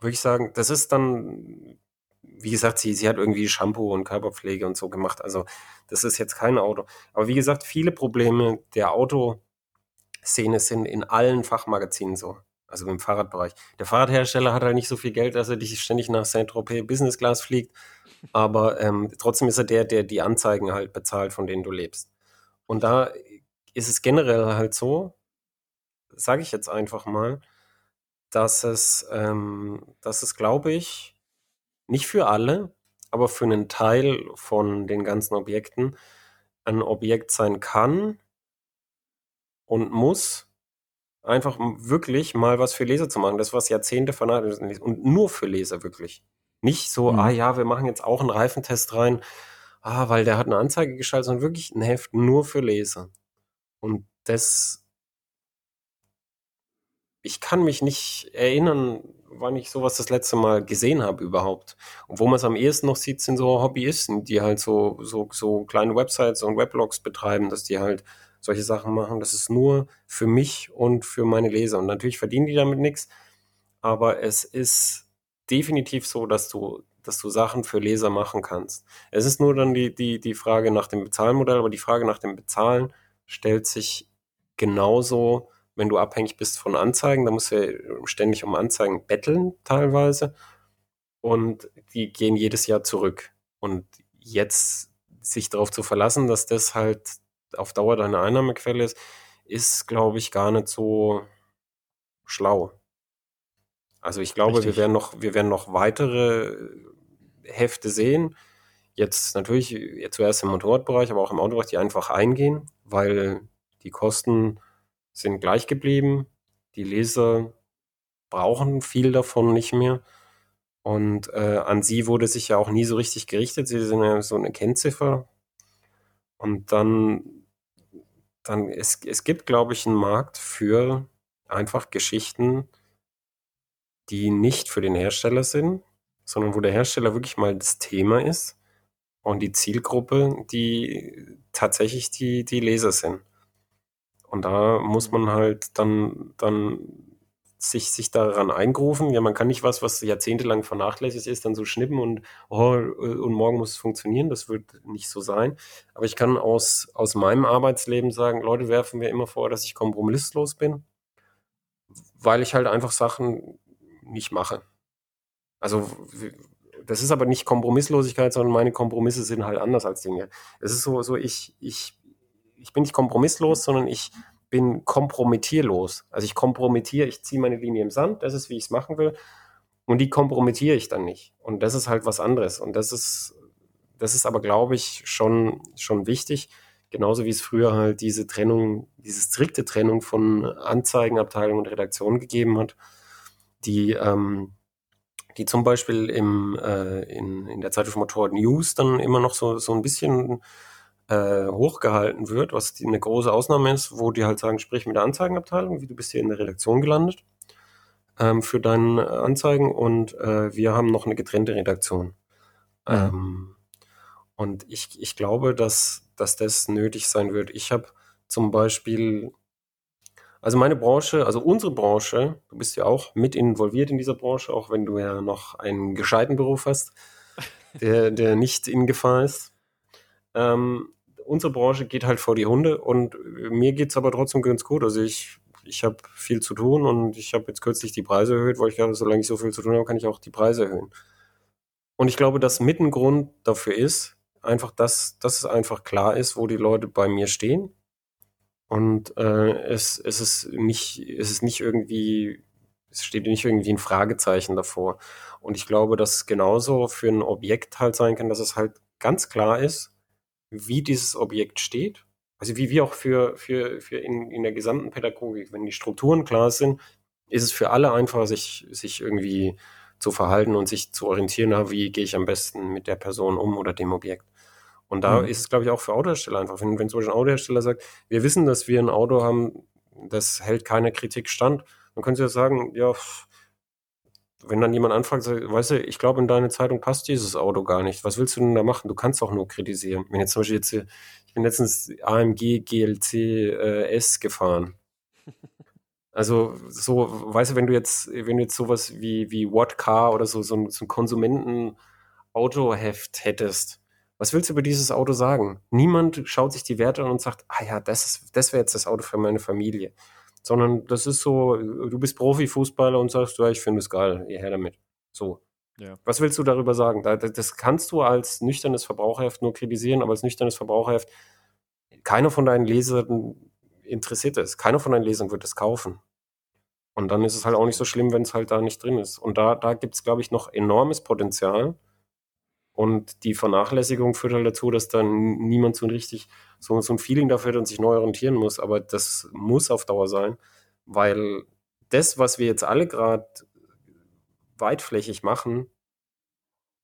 wirklich sagen, das ist dann, wie gesagt, sie, sie hat irgendwie Shampoo und Körperpflege und so gemacht. Also, das ist jetzt kein Auto. Aber wie gesagt, viele Probleme der Autoszene sind in allen Fachmagazinen so. Also im Fahrradbereich. Der Fahrradhersteller hat halt nicht so viel Geld, dass er dich ständig nach Saint-Tropez Business Class fliegt. Aber ähm, trotzdem ist er der, der die Anzeigen halt bezahlt, von denen du lebst. Und da ist es generell halt so, sage ich jetzt einfach mal, dass es, ähm, dass es, glaube ich, nicht für alle, aber für einen Teil von den ganzen Objekten ein Objekt sein kann und muss, einfach wirklich mal was für Leser zu machen. Das, was Jahrzehnte vernachlässigt und nur für Leser wirklich. Nicht so, mhm. ah ja, wir machen jetzt auch einen Reifentest rein, ah, weil der hat eine Anzeige geschaltet, sondern wirklich ein Heft nur für Leser. Und das, ich kann mich nicht erinnern, wann ich sowas das letzte Mal gesehen habe überhaupt. Und wo man es am ehesten noch sieht, sind so Hobbyisten, die halt so, so, so kleine Websites und Weblogs betreiben, dass die halt solche Sachen machen. Das ist nur für mich und für meine Leser. Und natürlich verdienen die damit nichts, aber es ist definitiv so, dass du, dass du Sachen für Leser machen kannst. Es ist nur dann die, die, die Frage nach dem Bezahlmodell, aber die Frage nach dem Bezahlen stellt sich genauso, wenn du abhängig bist von Anzeigen. Da musst du ja ständig um Anzeigen betteln teilweise. Und die gehen jedes Jahr zurück. Und jetzt sich darauf zu verlassen, dass das halt auf Dauer deine Einnahmequelle ist, ist, glaube ich, gar nicht so schlau. Also ich glaube, wir werden noch, wir werden noch weitere Hefte sehen. Jetzt natürlich jetzt zuerst im Motorradbereich, aber auch im Autobereich, die einfach eingehen, weil die Kosten sind gleich geblieben. Die Leser brauchen viel davon nicht mehr. Und äh, an sie wurde sich ja auch nie so richtig gerichtet. Sie sind ja so eine Kennziffer. Und dann dann es, es gibt, glaube ich, einen Markt für einfach Geschichten, die nicht für den Hersteller sind, sondern wo der Hersteller wirklich mal das Thema ist und die Zielgruppe, die tatsächlich die, die Leser sind. Und da muss man halt dann, dann sich, sich daran eingrufen. Ja, man kann nicht was, was jahrzehntelang vernachlässigt ist, dann so schnippen und, oh, und morgen muss es funktionieren. Das wird nicht so sein. Aber ich kann aus, aus meinem Arbeitsleben sagen, Leute werfen mir immer vor, dass ich kompromisslos bin, weil ich halt einfach Sachen nicht mache. Also das ist aber nicht Kompromisslosigkeit, sondern meine Kompromisse sind halt anders als Dinge. Es ist so, so ich, ich, ich bin nicht kompromisslos, sondern ich bin kompromittierlos. Also ich kompromittiere, ich ziehe meine Linie im Sand, das ist, wie ich es machen will. Und die kompromittiere ich dann nicht. Und das ist halt was anderes. Und das ist, das ist aber, glaube ich, schon, schon wichtig. Genauso wie es früher halt diese Trennung, diese strikte Trennung von Anzeigenabteilung und Redaktion gegeben hat, die, ähm, die zum Beispiel im, äh, in, in der für Motorrad News dann immer noch so, so ein bisschen äh, hochgehalten wird, was die, eine große Ausnahme ist, wo die halt sagen, sprich mit der Anzeigenabteilung, wie du bist hier in der Redaktion gelandet ähm, für deine Anzeigen und äh, wir haben noch eine getrennte Redaktion. Mhm. Ähm, und ich, ich glaube, dass, dass das nötig sein wird. Ich habe zum Beispiel, also meine Branche, also unsere Branche, du bist ja auch mit involviert in dieser Branche, auch wenn du ja noch einen gescheiten Beruf hast, <laughs> der, der nicht in Gefahr ist. Ähm, unsere Branche geht halt vor die Hunde und mir geht es aber trotzdem ganz gut. Also ich ich habe viel zu tun und ich habe jetzt kürzlich die Preise erhöht, weil ich glaube, solange ich so viel zu tun habe, kann ich auch die Preise erhöhen. Und ich glaube, dass mit ein Grund dafür ist, einfach, dass, dass es einfach klar ist, wo die Leute bei mir stehen. Und äh, es, es, ist nicht, es ist nicht irgendwie, es steht nicht irgendwie ein Fragezeichen davor. Und ich glaube, dass es genauso für ein Objekt halt sein kann, dass es halt ganz klar ist, wie dieses Objekt steht also wie wir auch für, für, für in, in der gesamten Pädagogik, wenn die Strukturen klar sind, ist es für alle einfacher, sich, sich irgendwie zu verhalten und sich zu orientieren, na, wie gehe ich am besten mit der Person um oder dem Objekt. Und da mhm. ist es, glaube ich, auch für Autohersteller einfach. Wenn, wenn zum Beispiel ein Autohersteller sagt, wir wissen, dass wir ein Auto haben, das hält keiner Kritik stand, dann können sie ja sagen, ja, wenn dann jemand anfragt, sagt, weißt du, ich glaube, in deine Zeitung passt dieses Auto gar nicht. Was willst du denn da machen? Du kannst doch nur kritisieren. Wenn jetzt zum Beispiel jetzt, ich bin letztens AMG GLC äh, S gefahren. <laughs> Also so, weißt du, wenn du jetzt, wenn du jetzt sowas wie, wie What Car oder so, so ein, so ein Konsumenten-Autoheft hättest, was willst du über dieses Auto sagen? Niemand schaut sich die Werte an und sagt, ah ja, das, das wäre jetzt das Auto für meine Familie sondern das ist so, du bist Profifußballer und sagst, ja, ich finde es geil, ihr her damit. So. Ja. Was willst du darüber sagen? Das kannst du als nüchternes Verbraucherheft nur kritisieren, aber als nüchternes Verbraucherheft, keiner von deinen Lesern interessiert es. Keiner von deinen Lesern wird es kaufen. Und dann ist es halt auch nicht so schlimm, wenn es halt da nicht drin ist. Und da, da gibt es, glaube ich, noch enormes Potenzial. Und die Vernachlässigung führt halt dazu, dass dann niemand so richtig so, so ein Feeling dafür hat und sich neu orientieren muss. Aber das muss auf Dauer sein, weil das, was wir jetzt alle gerade weitflächig machen,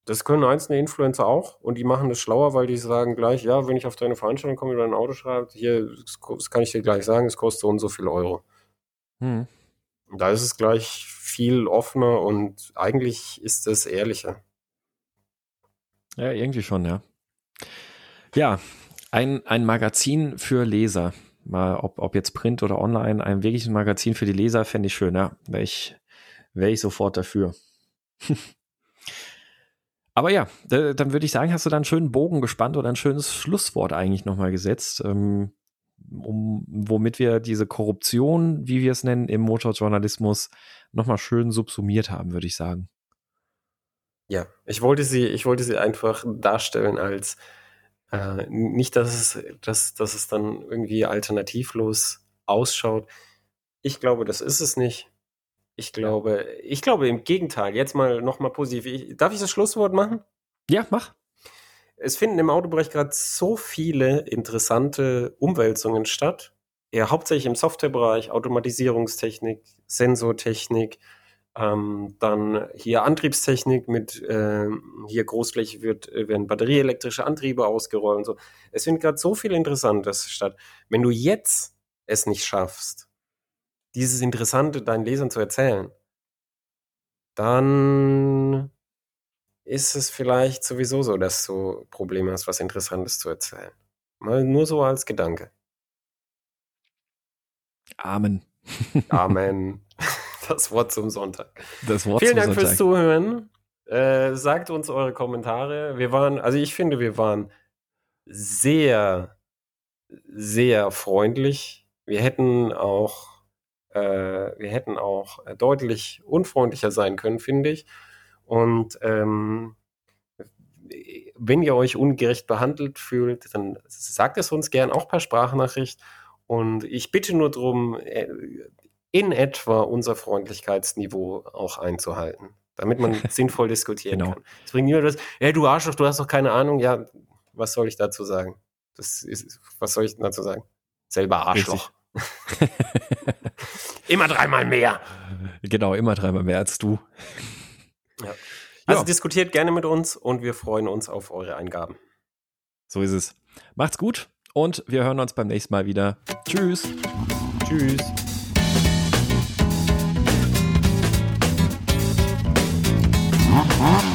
das können einzelne Influencer auch und die machen das schlauer, weil die sagen gleich, ja, wenn ich auf deine Veranstaltung komme oder ein Auto schreibe, hier, das kann ich dir gleich sagen, es kostet so und so viel Euro. Hm. Da ist es gleich viel offener und eigentlich ist es ehrlicher. Ja, irgendwie schon, ja. Ja, ein, ein Magazin für Leser. Mal, ob, ob jetzt Print oder online, ein wirkliches Magazin für die Leser fände ich schön, ja. Wäre ich, wär ich sofort dafür. <laughs> Aber ja, dann würde ich sagen, hast du da einen schönen Bogen gespannt oder ein schönes Schlusswort eigentlich nochmal gesetzt, ähm, um, womit wir diese Korruption, wie wir es nennen, im Motorjournalismus nochmal schön subsumiert haben, würde ich sagen. Ja, ich wollte sie, ich wollte sie einfach darstellen als äh, nicht, dass es, dass, dass es dann irgendwie alternativlos ausschaut. Ich glaube, das ist es nicht. Ich glaube, ich glaube im Gegenteil. Jetzt mal nochmal positiv. Ich, darf ich das Schlusswort machen? Ja, mach. Es finden im Autobereich gerade so viele interessante Umwälzungen statt. Ja, hauptsächlich im Softwarebereich, Automatisierungstechnik, Sensortechnik, ähm, dann hier Antriebstechnik mit, äh, hier großflächig wird, äh, werden batterieelektrische Antriebe ausgerollt und so. Es findet gerade so viel Interessantes statt. Wenn du jetzt es nicht schaffst, dieses Interessante deinen Lesern zu erzählen, dann ist es vielleicht sowieso so, dass du Probleme hast, was Interessantes zu erzählen. Mal nur so als Gedanke. Amen. Amen. <laughs> <laughs> das Wort zum Sonntag. Das Wort Vielen Dank Sonntag. fürs Zuhören. Äh, sagt uns eure Kommentare. Wir waren, also ich finde, wir waren sehr, sehr freundlich. Wir hätten auch, äh, wir hätten auch deutlich unfreundlicher sein können, finde ich. Und ähm, wenn ihr euch ungerecht behandelt fühlt, dann sagt es uns gern auch per Sprachnachricht. Und ich bitte nur darum, äh, in etwa unser Freundlichkeitsniveau auch einzuhalten, damit man <laughs> sinnvoll diskutieren genau. kann. Es bringt niemand das, hey, du Arschloch, du hast doch keine Ahnung. Ja, was soll ich dazu sagen? Das ist, was soll ich dazu sagen? Selber Arschloch. <laughs> immer dreimal mehr. Genau, immer dreimal mehr als du. Ja. Also ja. diskutiert gerne mit uns und wir freuen uns auf eure Eingaben. So ist es. Macht's gut und wir hören uns beim nächsten Mal wieder. Tschüss. Tschüss. Uh-huh.